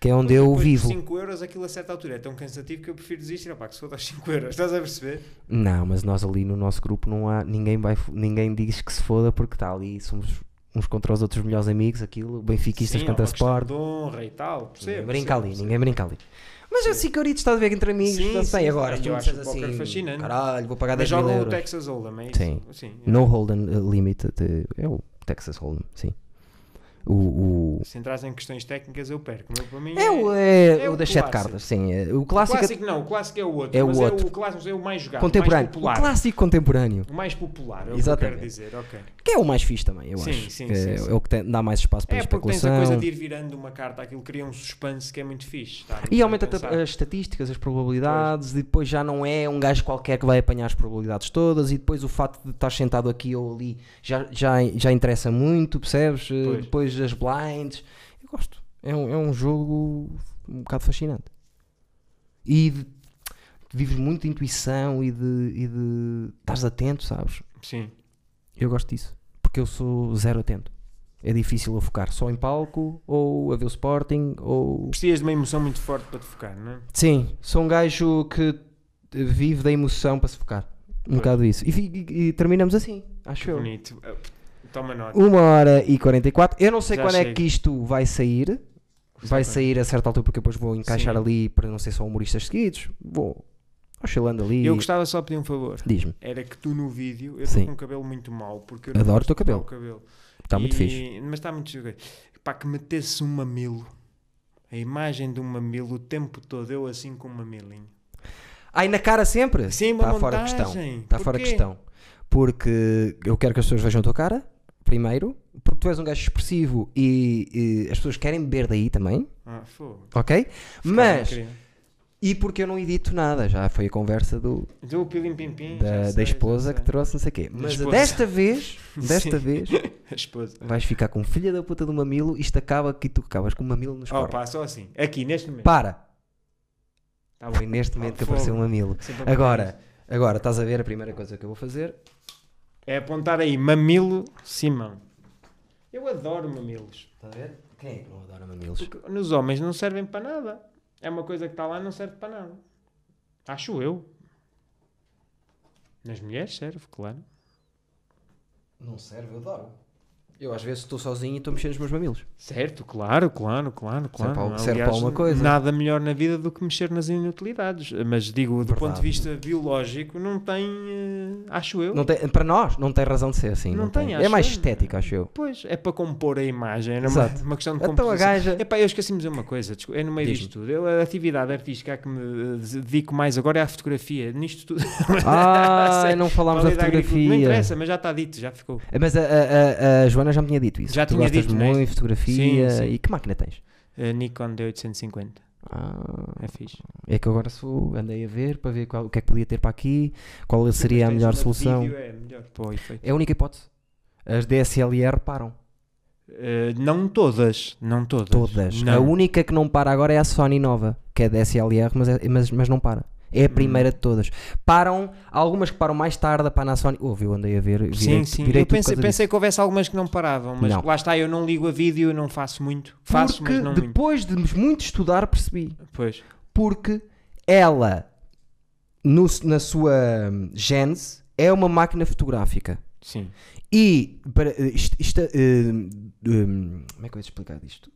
Que é onde eu vivo. 5 euros, aquilo a certa altura é tão cansativo que eu prefiro desistir. Opá, que se for aos 5 euros, estás a perceber? Não, mas nós ali no nosso grupo não há. Ninguém, vai, ninguém diz que se foda porque está ali. Somos uns contra os outros melhores amigos. Aquilo, benfiquistas Sim, é contra questão Sport. de honra e tal. Ninguém Percebo, brinca ali, ninguém brinca ali. Mas é assim que estás a ver entre amigos, Sim, bem. sim. Agora, tu o póquer assim, fascinante. caralho, vou pagar Mas 10 mil jogam o euros. Texas Hold'em, é isso? Sim. Sim. No Holden uh, Limit, de- é o Texas Hold'em, sim. O, o- Se entras em questões técnicas, eu perco. Meu, para mim é, o, é, é o o das 7 clássico. cartas, sim. é- O O clássico, clássico não, o clássico é o outro. É o mas outro. É o clássico é o mais jogado, contemporâneo. o mais popular. O clássico contemporâneo. O mais popular, é o Exatamente. que eu quero dizer, ok. Que é o mais fixe também, eu Sim, acho. sim, que sim, é, sim. é o que tem- dá mais espaço para É porque tens a especulação. coisa de ir virando uma carta, aquilo cria um suspense que é muito fixe. muito E aumenta as estatísticas, as probabilidades, e depois já não é um gajo qualquer que vai apanhar as probabilidades todas, e depois o facto de estar sentado aqui ou ali já, já, já interessa muito, percebes? Pois. Depois as blinds. Eu gosto. É um, é um jogo um bocado fascinante. E de- vives muito de intuição e de, e de. estás atento, sabes? Sim. Eu gosto disso. Porque eu sou zero atento. É difícil eu focar só em palco, ou a ver o Sporting, ou Precisas de uma emoção muito forte para te focar, não é? Sim, sou um gajo que vive da emoção para se focar. Um Pois. bocado isso. E, e- e terminamos assim, acho Que eu. bonito. Toma nota. Uma hora e 44. Eu não sei Já quando é chego. que isto vai sair. Vai sair a certa altura porque depois vou encaixar Sim. ali para não ser só humoristas seguidos. Vou oscilando ali. Eu gostava só de pedir um favor. Diz-me, Era que tu no vídeo, eu Sim. estou com um cabelo muito mau, porque eu não Adoro o gosto teu cabelo. cabelo. está muito E- fixe. Mas está muito giro. Pá, que metesse um mamilo. A imagem de um mamilo o tempo todo, eu assim com um mamilinho. Ai, na cara sempre? Sim, uma Está fora de questão. montagem. Está fora de Porquê? questão. Porque eu quero que as pessoas vejam a tua cara, primeiro. Porque tu és um gajo expressivo e, e as pessoas querem beber daí também. Ah, fogo. Ok? Mas, e porque eu não edito nada, já foi a conversa do, Deu o pilim pim pim. da, já da sei, esposa que sei. trouxe não sei o quê. Mas desta vez, desta vez, A esposa. vais ficar com filha da puta do mamilo. Isto acaba que tu acabas com o mamilo nos Oh, cornos. pá, só assim. Aqui, neste momento. Para! Tá Foi neste momento que fogo. apareceu um mamilo. Agora, agora estás a ver a primeira coisa que eu vou fazer. É apontar aí, mamilo Simão. Eu adoro mamilos. Estás a ver? Quem é que não adora mamilos? Porque nos homens não servem para nada. É uma coisa que está lá e não serve para nada. Acho eu. Nas mulheres serve, claro. Não serve, eu adoro. Eu às vezes estou sozinho e estou mexendo nos meus mamilos. Certo, claro, claro, claro, claro. para- serve Aliás, para alguma coisa. Nada melhor na vida do que mexer nas inutilidades. Mas digo, do Verdade. ponto de vista biológico, não tem. eh, acho eu. Não tem, para nós, não tem razão de ser assim. Não tem, É acho mais eu. estético, acho eu. Pois, é para compor a imagem. Era uma, Exato. uma questão de Então a composição. gaja. Epá, eu esqueci-me de dizer uma coisa, é no meio disto tudo. Eu, a atividade artística a que me eh, dedico mais agora é a fotografia. Nisto tudo. Ah, não falámos da agricultura. Não fotografia. interessa, mas já está dito, já ficou. Mas a, a- a- a Joana já me tinha dito isso. Já tu tinha gostas dito, né? muito de fotografia. Sim, sim. E que máquina tens? A Nikon D850. Ah, É fixe. é que agora sou, andei a ver para ver qual- o que é que podia ter para aqui, qual seria a melhor solução. é melhor. É a única hipótese. As DSLR param. Eh, não todas, não todas. Todas. Não. A única que não para agora é a Sony nova, que é DSLR, mas, é- mas, mas não para. É a primeira de todas. Param, algumas que param mais tarde, a Panasonic. Ouve, eu andei a ver. Virei, Sim, sim. virei Eu pensei, pensei que houvesse algumas que não paravam, mas Não. lá está, eu não ligo a vídeo, não faço muito. Faço, Porque mas não muito. depois de muito estudar percebi. Pois. Porque ela, no- na sua hum, gênese, é uma máquina fotográfica. Sim. E para, eh, isto, isto, eh, hum, como é que eu vou explicar isto?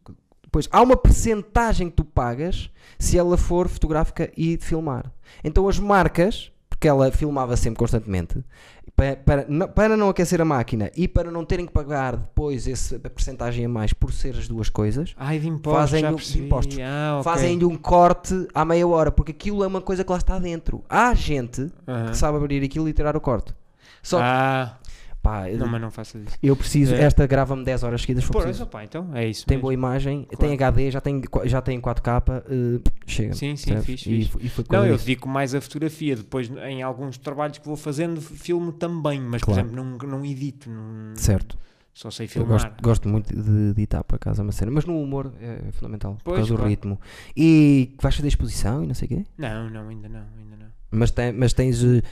Pois há uma percentagem que tu pagas se ela for fotográfica e de filmar. Então as marcas, porque ela filmava sempre constantemente, para, para, não- para não aquecer a máquina e para não terem que pagar depois essa percentagem a mais por ser as duas coisas, Ai, de impostos, Fazem já de percebi. impostos. Ah, ok. fazem-lhe um corte à meia hora, porque aquilo é uma coisa que lá está dentro. Há gente que sabe abrir aquilo e tirar o corte. Só que, Ah, pá, não, mas não faças isso. eu preciso, É. esta grava-me 10 horas seguidas, Pois, preciso. opá, então é isso Tem mesmo. boa imagem, Claro. tem HD, já tem, já tem 4K, eh, chega. Sim, sim, percebes? fixe, E, fixe. e foi Não, eu dedico mais a fotografia. Depois, em alguns trabalhos que vou fazendo, filmo também. Mas, Claro. por exemplo, não, não edito. Não, Certo. Só sei filmar. gosto, gosto muito de editar por acaso é uma cena, mas no humor é fundamental, por Pois, causa do claro. ritmo. E vais fazer exposição e não sei o quê? Não, não, ainda não, ainda não. Mas, tem, mas tens. eh,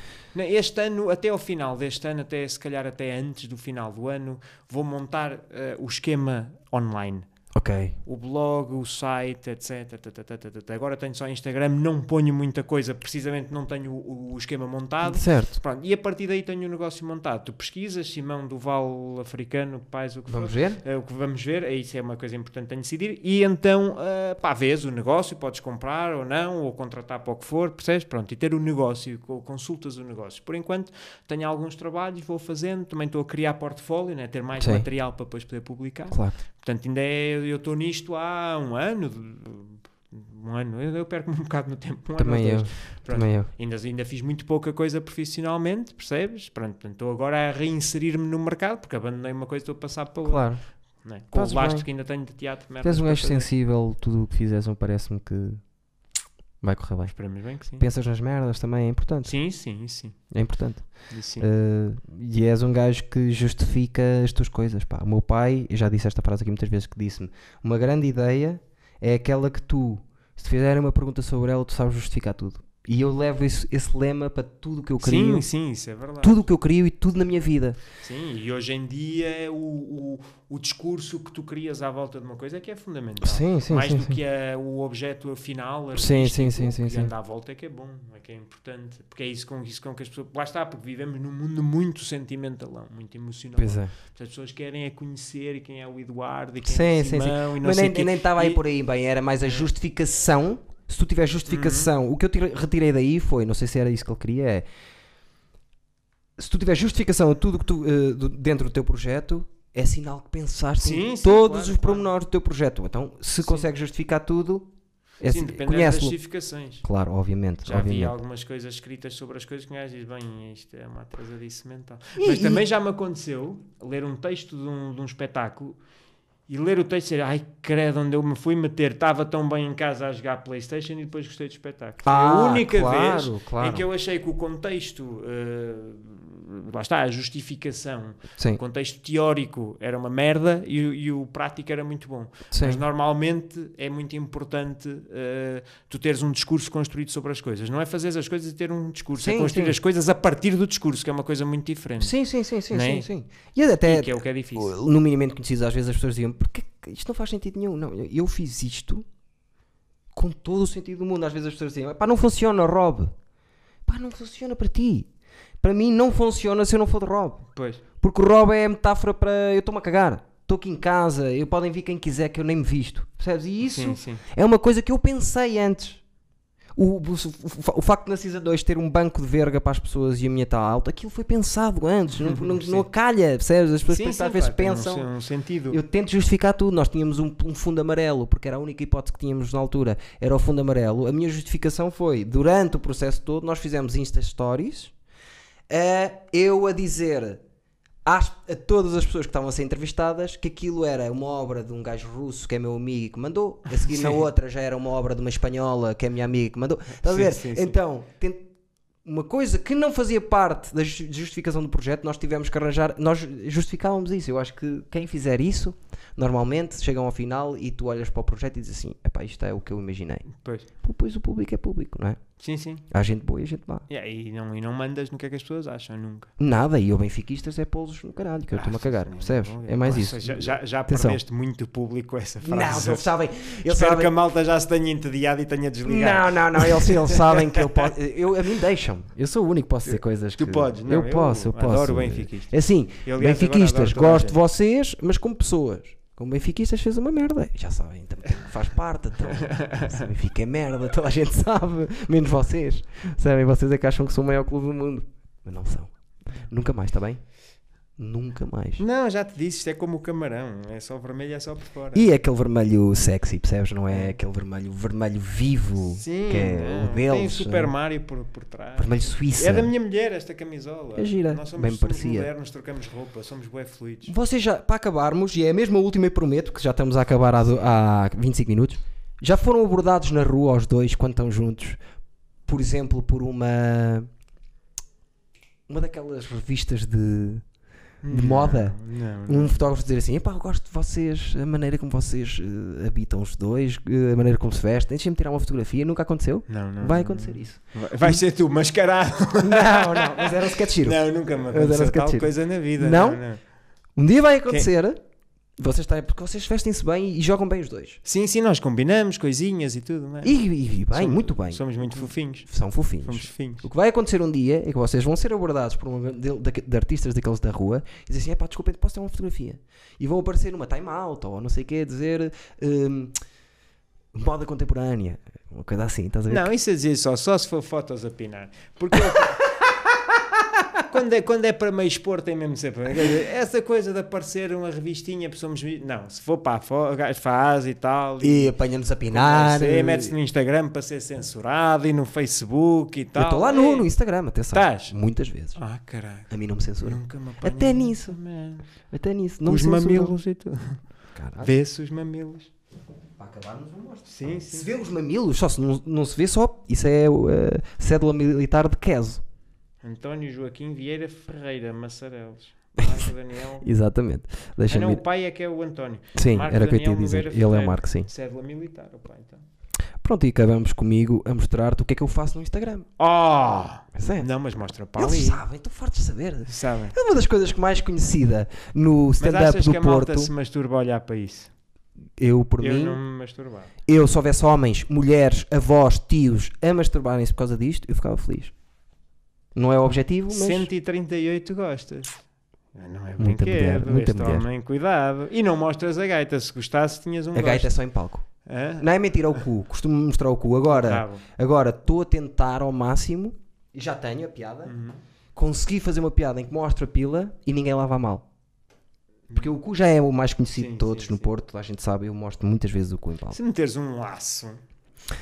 Este ano, até ao final deste ano, até se calhar até antes do final do ano, vou montar eh, o esquema online. Ok. O blog, o site, etc. Agora tenho só Instagram, não ponho muita coisa, precisamente não tenho o, o esquema montado. Certo. Pronto, e a partir daí tenho o negócio montado. Tu pesquisas, Simão do Val Africano, pais, o que Vamos for. ver? É o que vamos ver, isso é uma coisa importante de decidir. E então, ah, pá, vês o negócio, podes comprar ou não, ou contratar para o que for, percebes? Pronto, e ter o negócio, co- consultas o negócio. Por enquanto, tenho alguns trabalhos, vou fazendo, também estou a criar portfólio, né? ter mais Sim. material para depois poder publicar. Claro. Portanto, ainda é, eu estou nisto há um ano, um ano, eu, eu perco-me um bocado no tempo. Um ano Também ou eu. Pronto. Também eu. Ainda, ainda fiz muito pouca coisa profissionalmente, percebes? Pronto, portanto, estou agora a reinserir-me no mercado, porque abandonei uma coisa e estou a passar para outra. Claro. né? Com o lastro bem. que ainda tenho de teatro, Tens um gajo sensível, tudo o que fizeres, parece-me que vai correr bem. Esperemos bem que sim. Pensas nas merdas também, é importante. Sim, sim, sim. É importante. sim. Eh, e és um gajo que justifica as tuas coisas. Pá. O meu pai, eu já disse esta frase aqui muitas vezes, que disse-me: Uma grande ideia é aquela que tu, se te fizerem uma pergunta sobre ela, tu sabes justificar tudo. E eu levo esse, esse lema para tudo o que eu crio, sim, sim, isso é verdade. tudo o que eu crio e tudo na minha vida. Sim, e hoje em dia é o, o, o discurso que tu crias à volta de uma coisa é que é fundamental. Sim, sim, Mais sim. do sim. que a- o objeto final, Sim, sim, sim, sim, que sim. anda à volta é que é bom, é que é importante. Porque é isso com, isso com que as pessoas. Lá está, porque vivemos num mundo muito sentimentalão, muito emocional. Pois é. As pessoas querem é conhecer quem é o Eduardo e quem Sim, é o sim, sim. Simão e não Mas sei nem quê. nem estava aí por aí bem, era mais a justificação. Se tu tiver justificação, o que eu retirei daí foi, não sei se era isso que ele queria, é se tu tiver justificação a tudo que tu do- dentro do teu projeto, é sinal que pensaste Sim, em sim, todos claro, os claro. pormenores do teu projeto. Então, se Sim. consegues justificar tudo, é, Sim, dependendo das justificações. Claro, obviamente. Já vi obviamente. algumas coisas escritas sobre as coisas que um gajo diz, bem, isto é uma atrasadice mental. E- Mas e- também já me aconteceu ler um texto de um, de um espetáculo e ler o texto e dizer, ai credo, onde eu me fui meter, estava tão bem em casa a jogar Playstation e depois gostei do espetáculo. Foi Ah, a única claro, vez claro. em que eu achei que o contexto, eh, lá está, a justificação, Sim, o contexto teórico era uma merda e, o- e o prático era muito bom. sim. Mas normalmente é muito importante eh, tu teres um discurso construído sobre as coisas. Não é fazer as coisas e ter um discurso, é Sim, construir sim. as coisas a partir do discurso, que é uma coisa muito diferente. Sim, sim, sim, sim, é? sim. E até E que é o que é difícil. no minimamente conhecidos, às vezes as pessoas diziam porque que isto não faz sentido nenhum. Não, eu- eu fiz isto com todo o sentido do mundo. Às vezes as pessoas diziam, pá, não funciona, Rob. Pá, não funciona para ti. Para mim não funciona se eu não for de Rob. Pois. Porque o Rob é a metáfora para eu estou-me a cagar. Estou aqui em casa, eu podem vir quem quiser que eu nem me visto. Percebes? E isso Sim, sim. é uma coisa que eu pensei antes. O, o, o- o facto de na Season 2 ter um banco de verga para as pessoas e a minha está alta, aquilo foi pensado antes, não, não, não calha, percebes? As pessoas Sim, pensam- às vezes um pensam. se- um sentido. Eu tento justificar tudo. Nós tínhamos um, um fundo amarelo, porque era a única hipótese que tínhamos na altura, era o fundo amarelo. A minha justificação foi, durante o processo todo, nós fizemos Insta Stories, eh, eu a dizer às- a todas as pessoas que estavam a ser entrevistadas que aquilo era uma obra de um gajo russo que é meu amigo e que mandou. A seguir na Sim. outra já era uma obra de uma espanhola que é minha amiga que mandou. Estás a ver? sim, sim. Então, uma coisa que não fazia parte da ju- justificação do projeto, nós tivemos que arranjar, nós justificávamos isso. Eu acho que quem fizer isso, normalmente chegam ao final e tu olhas para o projeto e dizes assim: epá, isto é o que eu imaginei. Pois. Pois o público é público, não é? Sim, sim. Há gente boa e gente má. Yeah, e, não, e não mandas no que é que as pessoas acham, nunca. Nada, e eu benfiquistas é pô-los no caralho, que eu estou-me a cagar, Ah, percebes? não, É mais isso. Já, já, já Atenção. perdeste muito público com essa Não, frase. eles sabem. Eles Espero sabem que a malta já se tenha entediado e tenha desligado. Não, não, não, eles, eles sabem que eu posso. Eu, a mim deixam. Eu sou o único que posso dizer coisas que. Tu podes, não, eu eu posso, eu posso. adoro benfiquistas. É assim, aliás, benfiquistas, agora adoro toda a gosto de vocês, mas como pessoas. Como benfiquistas fez uma merda. Já sabem, também faz parte. Então, se Benfica é merda, toda a gente sabe. Menos vocês. Sabem, vocês é que acham que são o maior clube do mundo. Mas não são. Nunca mais, está bem? Nunca mais. Não, já te disse, isto é como o camarão. É só vermelho, é só por fora. E é aquele vermelho sexy, percebes? Não é aquele vermelho, vermelho vivo Sim, que é não, o deles. tem o Super é? Mario por, por trás. Vermelho suíça. É da minha mulher esta camisola. É gira, Nós somos, bem somos parecia. modernos, trocamos roupa, somos bué fluidos. Vocês já, para acabarmos, e é mesmo a última e prometo, que já estamos a acabar há, há 25 minutos, já foram abordados na rua os dois quando estão juntos, por exemplo, por uma. Uma daquelas revistas de, de moda. Não, não. Um fotógrafo dizer assim: Epá, eu gosto de vocês, a maneira como vocês eh, habitam os dois, eh, a maneira como se vestem. Deixem-me tirar uma fotografia. Nunca aconteceu? Não, não, Vai acontecer não. isso. Vai, vai ser tu, mascarado. Não, não, mas era um sketch giro. Não, nunca me Mas era aconteceu tal coisa na vida. Não? Um dia vai acontecer. Vocês têm, porque vocês vestem-se bem e jogam bem os dois. Sim, sim, nós combinamos coisinhas e tudo, não é? E, e- e bem, Somos- muito bem. Somos muito fofinhos. São fofinhos. Somos fofinhos. O que vai acontecer um dia é que vocês vão ser abordados por um de, de- de artistas daqueles da rua e dizem assim: é pá, desculpem, posso ter uma fotografia? E vão aparecer numa time out ou não sei o quê, dizer hum, moda contemporânea, uma coisa assim, estás a ver? Não, isso a dizer só, só se for fotos a pinar. Porque eu- quando, é, quando é para meio expor tem mesmo para. Quer dizer, essa coisa de aparecer uma revistinha, somos. vi- Não, se for para a faz e tal. E apanha-nos a pinar. Você mete-se no Instagram para ser censurado e no Facebook e tal. Eu estou lá no, É. no Instagram, atenção. Estás? Muitas vezes. Ah, caralho. A mim não me censura. Nunca me Até nisso. Até nisso. Não Os me mamilos e tudo. Vê-se os mamilos. Para acabarmos, eu mostro. Sim, Se sim. vê os mamilos, só se não, não se vê só. Isso é uh, cédula militar de queso. António Joaquim Vieira Ferreira, Massarelos. Marco Daniel. Exatamente. Ah, Deixa-me não, o pai é que é o António. Sim, Marco era o que eu Daniel dizer. Ele é o. Marco, sim. Cédula militar, o pai então. Pronto, e acabamos comigo a mostrar-te o que é que eu faço no Instagram. Oh! Mas é. Não, mas mostra para Eles ali. sabem, estou farto de saber. Sabem. É uma das coisas que mais conhecida no Mas stand-up achas do que a malta Porto. se masturba a olhar para isso? Eu, por eu mim, não me masturbava. eu, se houvesse homens, mulheres, avós, tios a masturbarem-se por causa disto, eu ficava feliz. Não é o objetivo, mas. 138 gostas. Não é brinquedo. muita este mulher. homem, cuidado. E não mostras a gaita. Se gostasse, tinhas um A gaita é gosto. só em palco. Hã? Não é mentira o cu, costumo mostrar o cu. Agora, agora estou a tentar ao máximo, e já tenho a piada, Uhum. consegui fazer uma piada em que mostro a pila e ninguém lava mal. Porque o cu já é o mais conhecido Sim, de todos sim, no sim. Porto, a gente sabe, eu mostro muitas vezes o cu em palco. Se meteres um laço,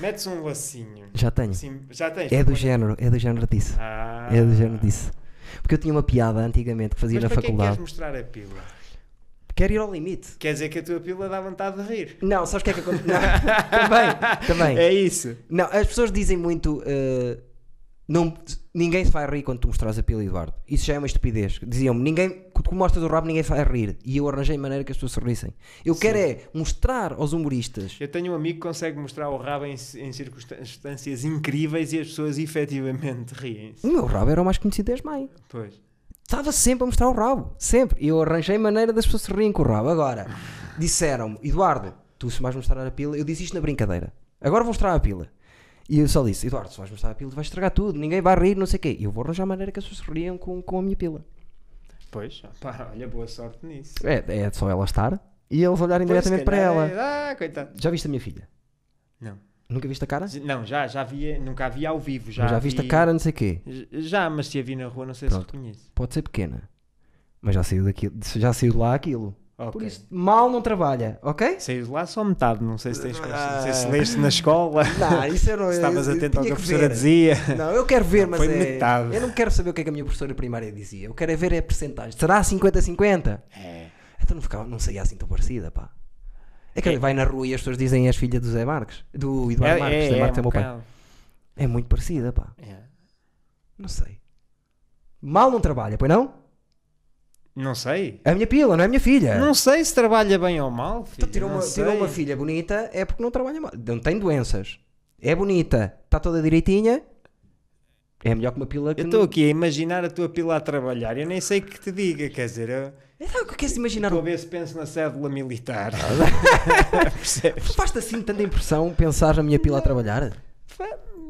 metes um lacinho. Já tenho. Assim, já tens. É do género, é do género disso. Ah. É do género disso. Porque eu tinha uma piada antigamente que fazia Mas na que é que faculdade. queres mostrar a pila? Quero ir ao limite. Quer dizer que a tua pila dá vontade de rir. Não, sabes o que é que acontece? Também, também. É isso. Não, as pessoas dizem muito. eh, não, ninguém se vai rir quando tu mostras a pila, Eduardo. Isso já é uma estupidez. Diziam-me, ninguém, quando tu mostras o rabo, ninguém se vai rir. E eu arranjei maneira que as pessoas se rissem. Eu quero é mostrar aos humoristas. Eu tenho um amigo que consegue mostrar o rabo em, em circunstâncias incríveis e as pessoas efetivamente riem-se. O meu rabo era o mais conhecido das mães. Pois. Estava sempre a mostrar o rabo. Sempre. E eu arranjei maneira das pessoas se rirem com o rabo. Agora, disseram-me, Eduardo, tu se vais mostrar a pila, eu disse isto na brincadeira. Agora vou mostrar a pila. E eu só disse, Eduardo, se vais mostrar a pila, vais estragar tudo, ninguém vai rir, não sei o quê. E eu vou arranjar maneira que as pessoas riam com, com a minha pila. Pois, pá, olha, boa sorte nisso. É, é só ela estar e eles olharem Pois, diretamente para ela. é- Ah, coitado. Já viste a minha filha? Não. Nunca viste a cara? Não, já, já vi, nunca a vi ao vivo. Já, Já, já viste vi- a cara, não sei o quê. Já, mas se a vi na rua, não sei Pronto. se reconheço. Pode ser pequena. Mas já saiu daquilo, já saiu de lá aquilo. Ok. Por isso, mal não trabalha, ok? De lá só metade, não sei se tens. Não sei se Ah. leste na escola. Não, isso eu não se estavas atento ao que a professora ver. dizia. Não, eu quero ver, mas Foi é... metade. Eu não quero saber o que é que a minha professora primária dizia. Eu quero é ver a percentagem. Será 50-50? É. Então não, ficava, não saía assim tão parecida, pá. É que É. vai na rua e as pessoas dizem és filha do Zé Marques. Do Eduardo Marques. Zé Marques é, um meu pai. É muito parecida, pá. É. Não sei. Mal não trabalha, pois não? Não sei. É a minha pila, não é a minha filha. Não sei se trabalha bem ou mal. Filho. Então tirou, não uma, tirou uma filha bonita é porque não trabalha mal. Não tem doenças. É bonita. Está toda direitinha. É melhor que uma pila que Eu estou aqui a imaginar a tua pila a trabalhar. Eu nem sei o que te diga. Quer dizer, eu Então, o que queres imaginar? estou a ver se penso na cédula militar. Faz-te assim tanta impressão pensar na minha pila a trabalhar?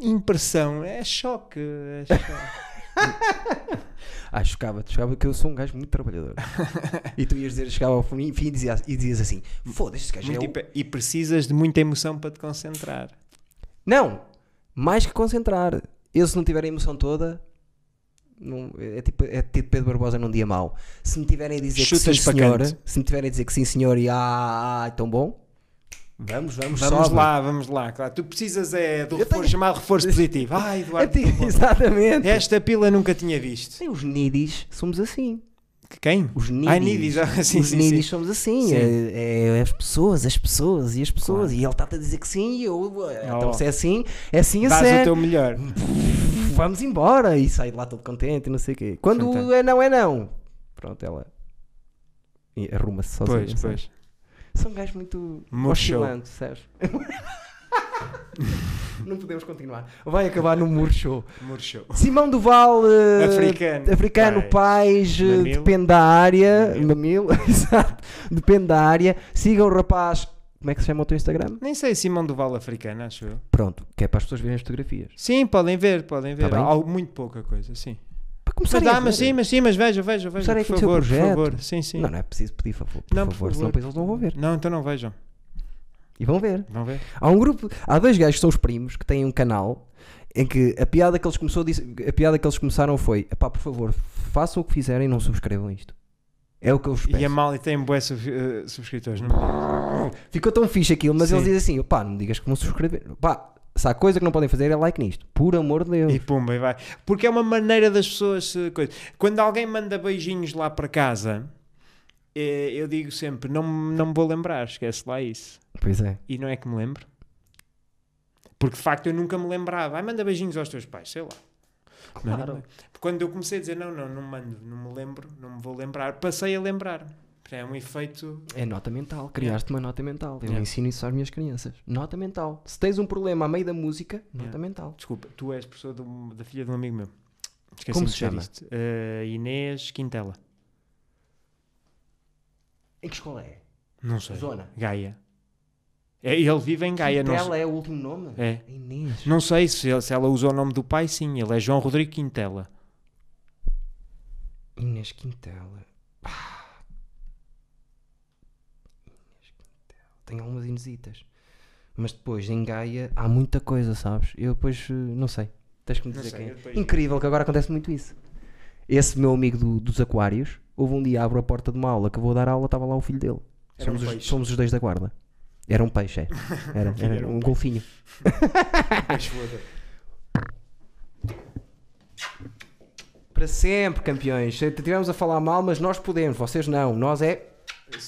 Impressão. É choque. É choque. Ah, chocava-te, chocava que eu sou um gajo muito trabalhador. e tu ias dizer, chegava ao fim e dizias, e dizias assim: foda-se, este gajo é Muito o... hiper- E precisas de muita emoção para te concentrar. Não! Mais que concentrar. Eu, se não tiver a emoção toda, não- é, tipo, é tipo Pedro Barbosa num dia mau. Se me tiverem a dizer Chutas que sim, para senhor, canto. se me tiverem a dizer que sim, senhor, e ah, ah, tão bom, vamos, vamos, Vamos sobe. lá, vamos lá. Claro. Tu precisas é do Eu reforço, tenho- chamado reforço positivo. Ai, É Eduardo, bom. exatamente. esta pila nunca tinha visto. Sim, os nidis somos assim. Quem? Os nidis. Ai, nidis. Ah, sim, os sim, nidis sim. somos assim. Sim. É, é as pessoas, as pessoas e as pessoas. Claro. E ele está-te a dizer que sim e eu. Então, Oh. se é assim, é assim a Dás o sério. teu melhor. Vamos embora. E sai de lá todo contente e não sei o quê. Quando Fantástico. é não, é não. Pronto, ela. Arruma-se sozinha. Pois, pois. São um gajo muito Murcho. oscilante, sabes? não podemos continuar. Vai acabar no murcho. Murchou. Simão Duval, eh, Africano. africano, pais, Mamilo. depende da área, mamilo, exato, depende da área. Sigam o rapaz, como é que se chama o teu Instagram? Nem sei, Simão Duval africano, acho eu. Pronto, que é para as pessoas verem as fotografias. Sim, podem ver, podem ver. Tá. Há muito pouca coisa, sim. Para Mas dá, mas sim, mas sim, mas veja, veja, veja. Começarem a Por favor, por favor. Sim, sim. Não, não é preciso pedir favor, por Não, por favor, senão favor. depois eles não vão ver. Não, então não vejam. E vão ver. Vão ver. Há um grupo, há dois gajos que são os primos que têm um canal em que a piada que eles começou a a piada que eles começaram foi: "Epá, por favor, façam o que fizerem e não subscrevam isto. É o que eu vos peço. E a Mali tem bué sub- eh, subscritores, não? Ficou tão fixe aquilo, mas Sim. eles dizem assim: pá, não me digas que vão subscrever. Pá, se há coisa que não podem fazer é like nisto. Por amor de Deus. E pumba, e vai. Porque é uma maneira das pessoas. Coisa. Quando alguém manda beijinhos lá para casa, eh, eu digo sempre: não, me- não me vou lembrar, esquece lá isso. Pois é. E não é que me lembro. Porque de facto eu nunca me lembrava. Ai, manda beijinhos aos teus pais, sei lá. Não Claro. Quando eu comecei a dizer não, não, não mando, não me lembro, não me vou lembrar, passei a lembrar. É um efeito. É nota mental. Criaste uma nota mental. Eu Yeah. ensino isso às minhas crianças. Nota mental. Se tens um problema a meio da música, nota Yeah. mental. Desculpa, tu és professor um- da filha de um amigo meu. Esqueci Como se chama? isto. Eh, Inês Quintela. Em que escola é? Não sei. Zona. Gaia. É, ele vive em Gaia. Não, Quintela sei- é o último nome? É. Inês. não sei se, ele- se ela usou o nome do pai, sim. Ele é João Rodrigo Quintela. Inês Quintela. Ah. Inês Tenho algumas inesitas. Mas depois, em Gaia, há muita coisa, sabes? Eu depois, eh, não sei. Tens que me dizer sei, quem é. depois- Incrível que agora acontece muito isso. Esse meu amigo do- dos aquários, houve um dia, abro a porta de uma aula, que vou dar aula, estava lá o filho dele. Era um somos, os, peixe. somos os dois da guarda. Era um peixe, é. Era, era era um um golfinho. Para sempre, campeões. Estivemos a falar mal, mas nós podemos, vocês não. Nós é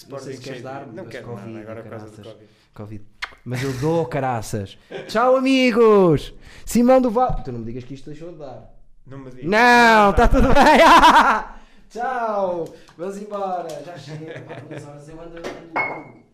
Não sei se queres dar, Não quero Covid, nada, agora por causa do caraças. Covid. Covid. Mas eu dou caraças. Tchau, amigos. Simão do Val. Tu não me digas que isto deixou de dar. Não me digas. Não, está tudo bem. Tchau. Vamos embora. Já chega. Pá, duas horas eu ando ando.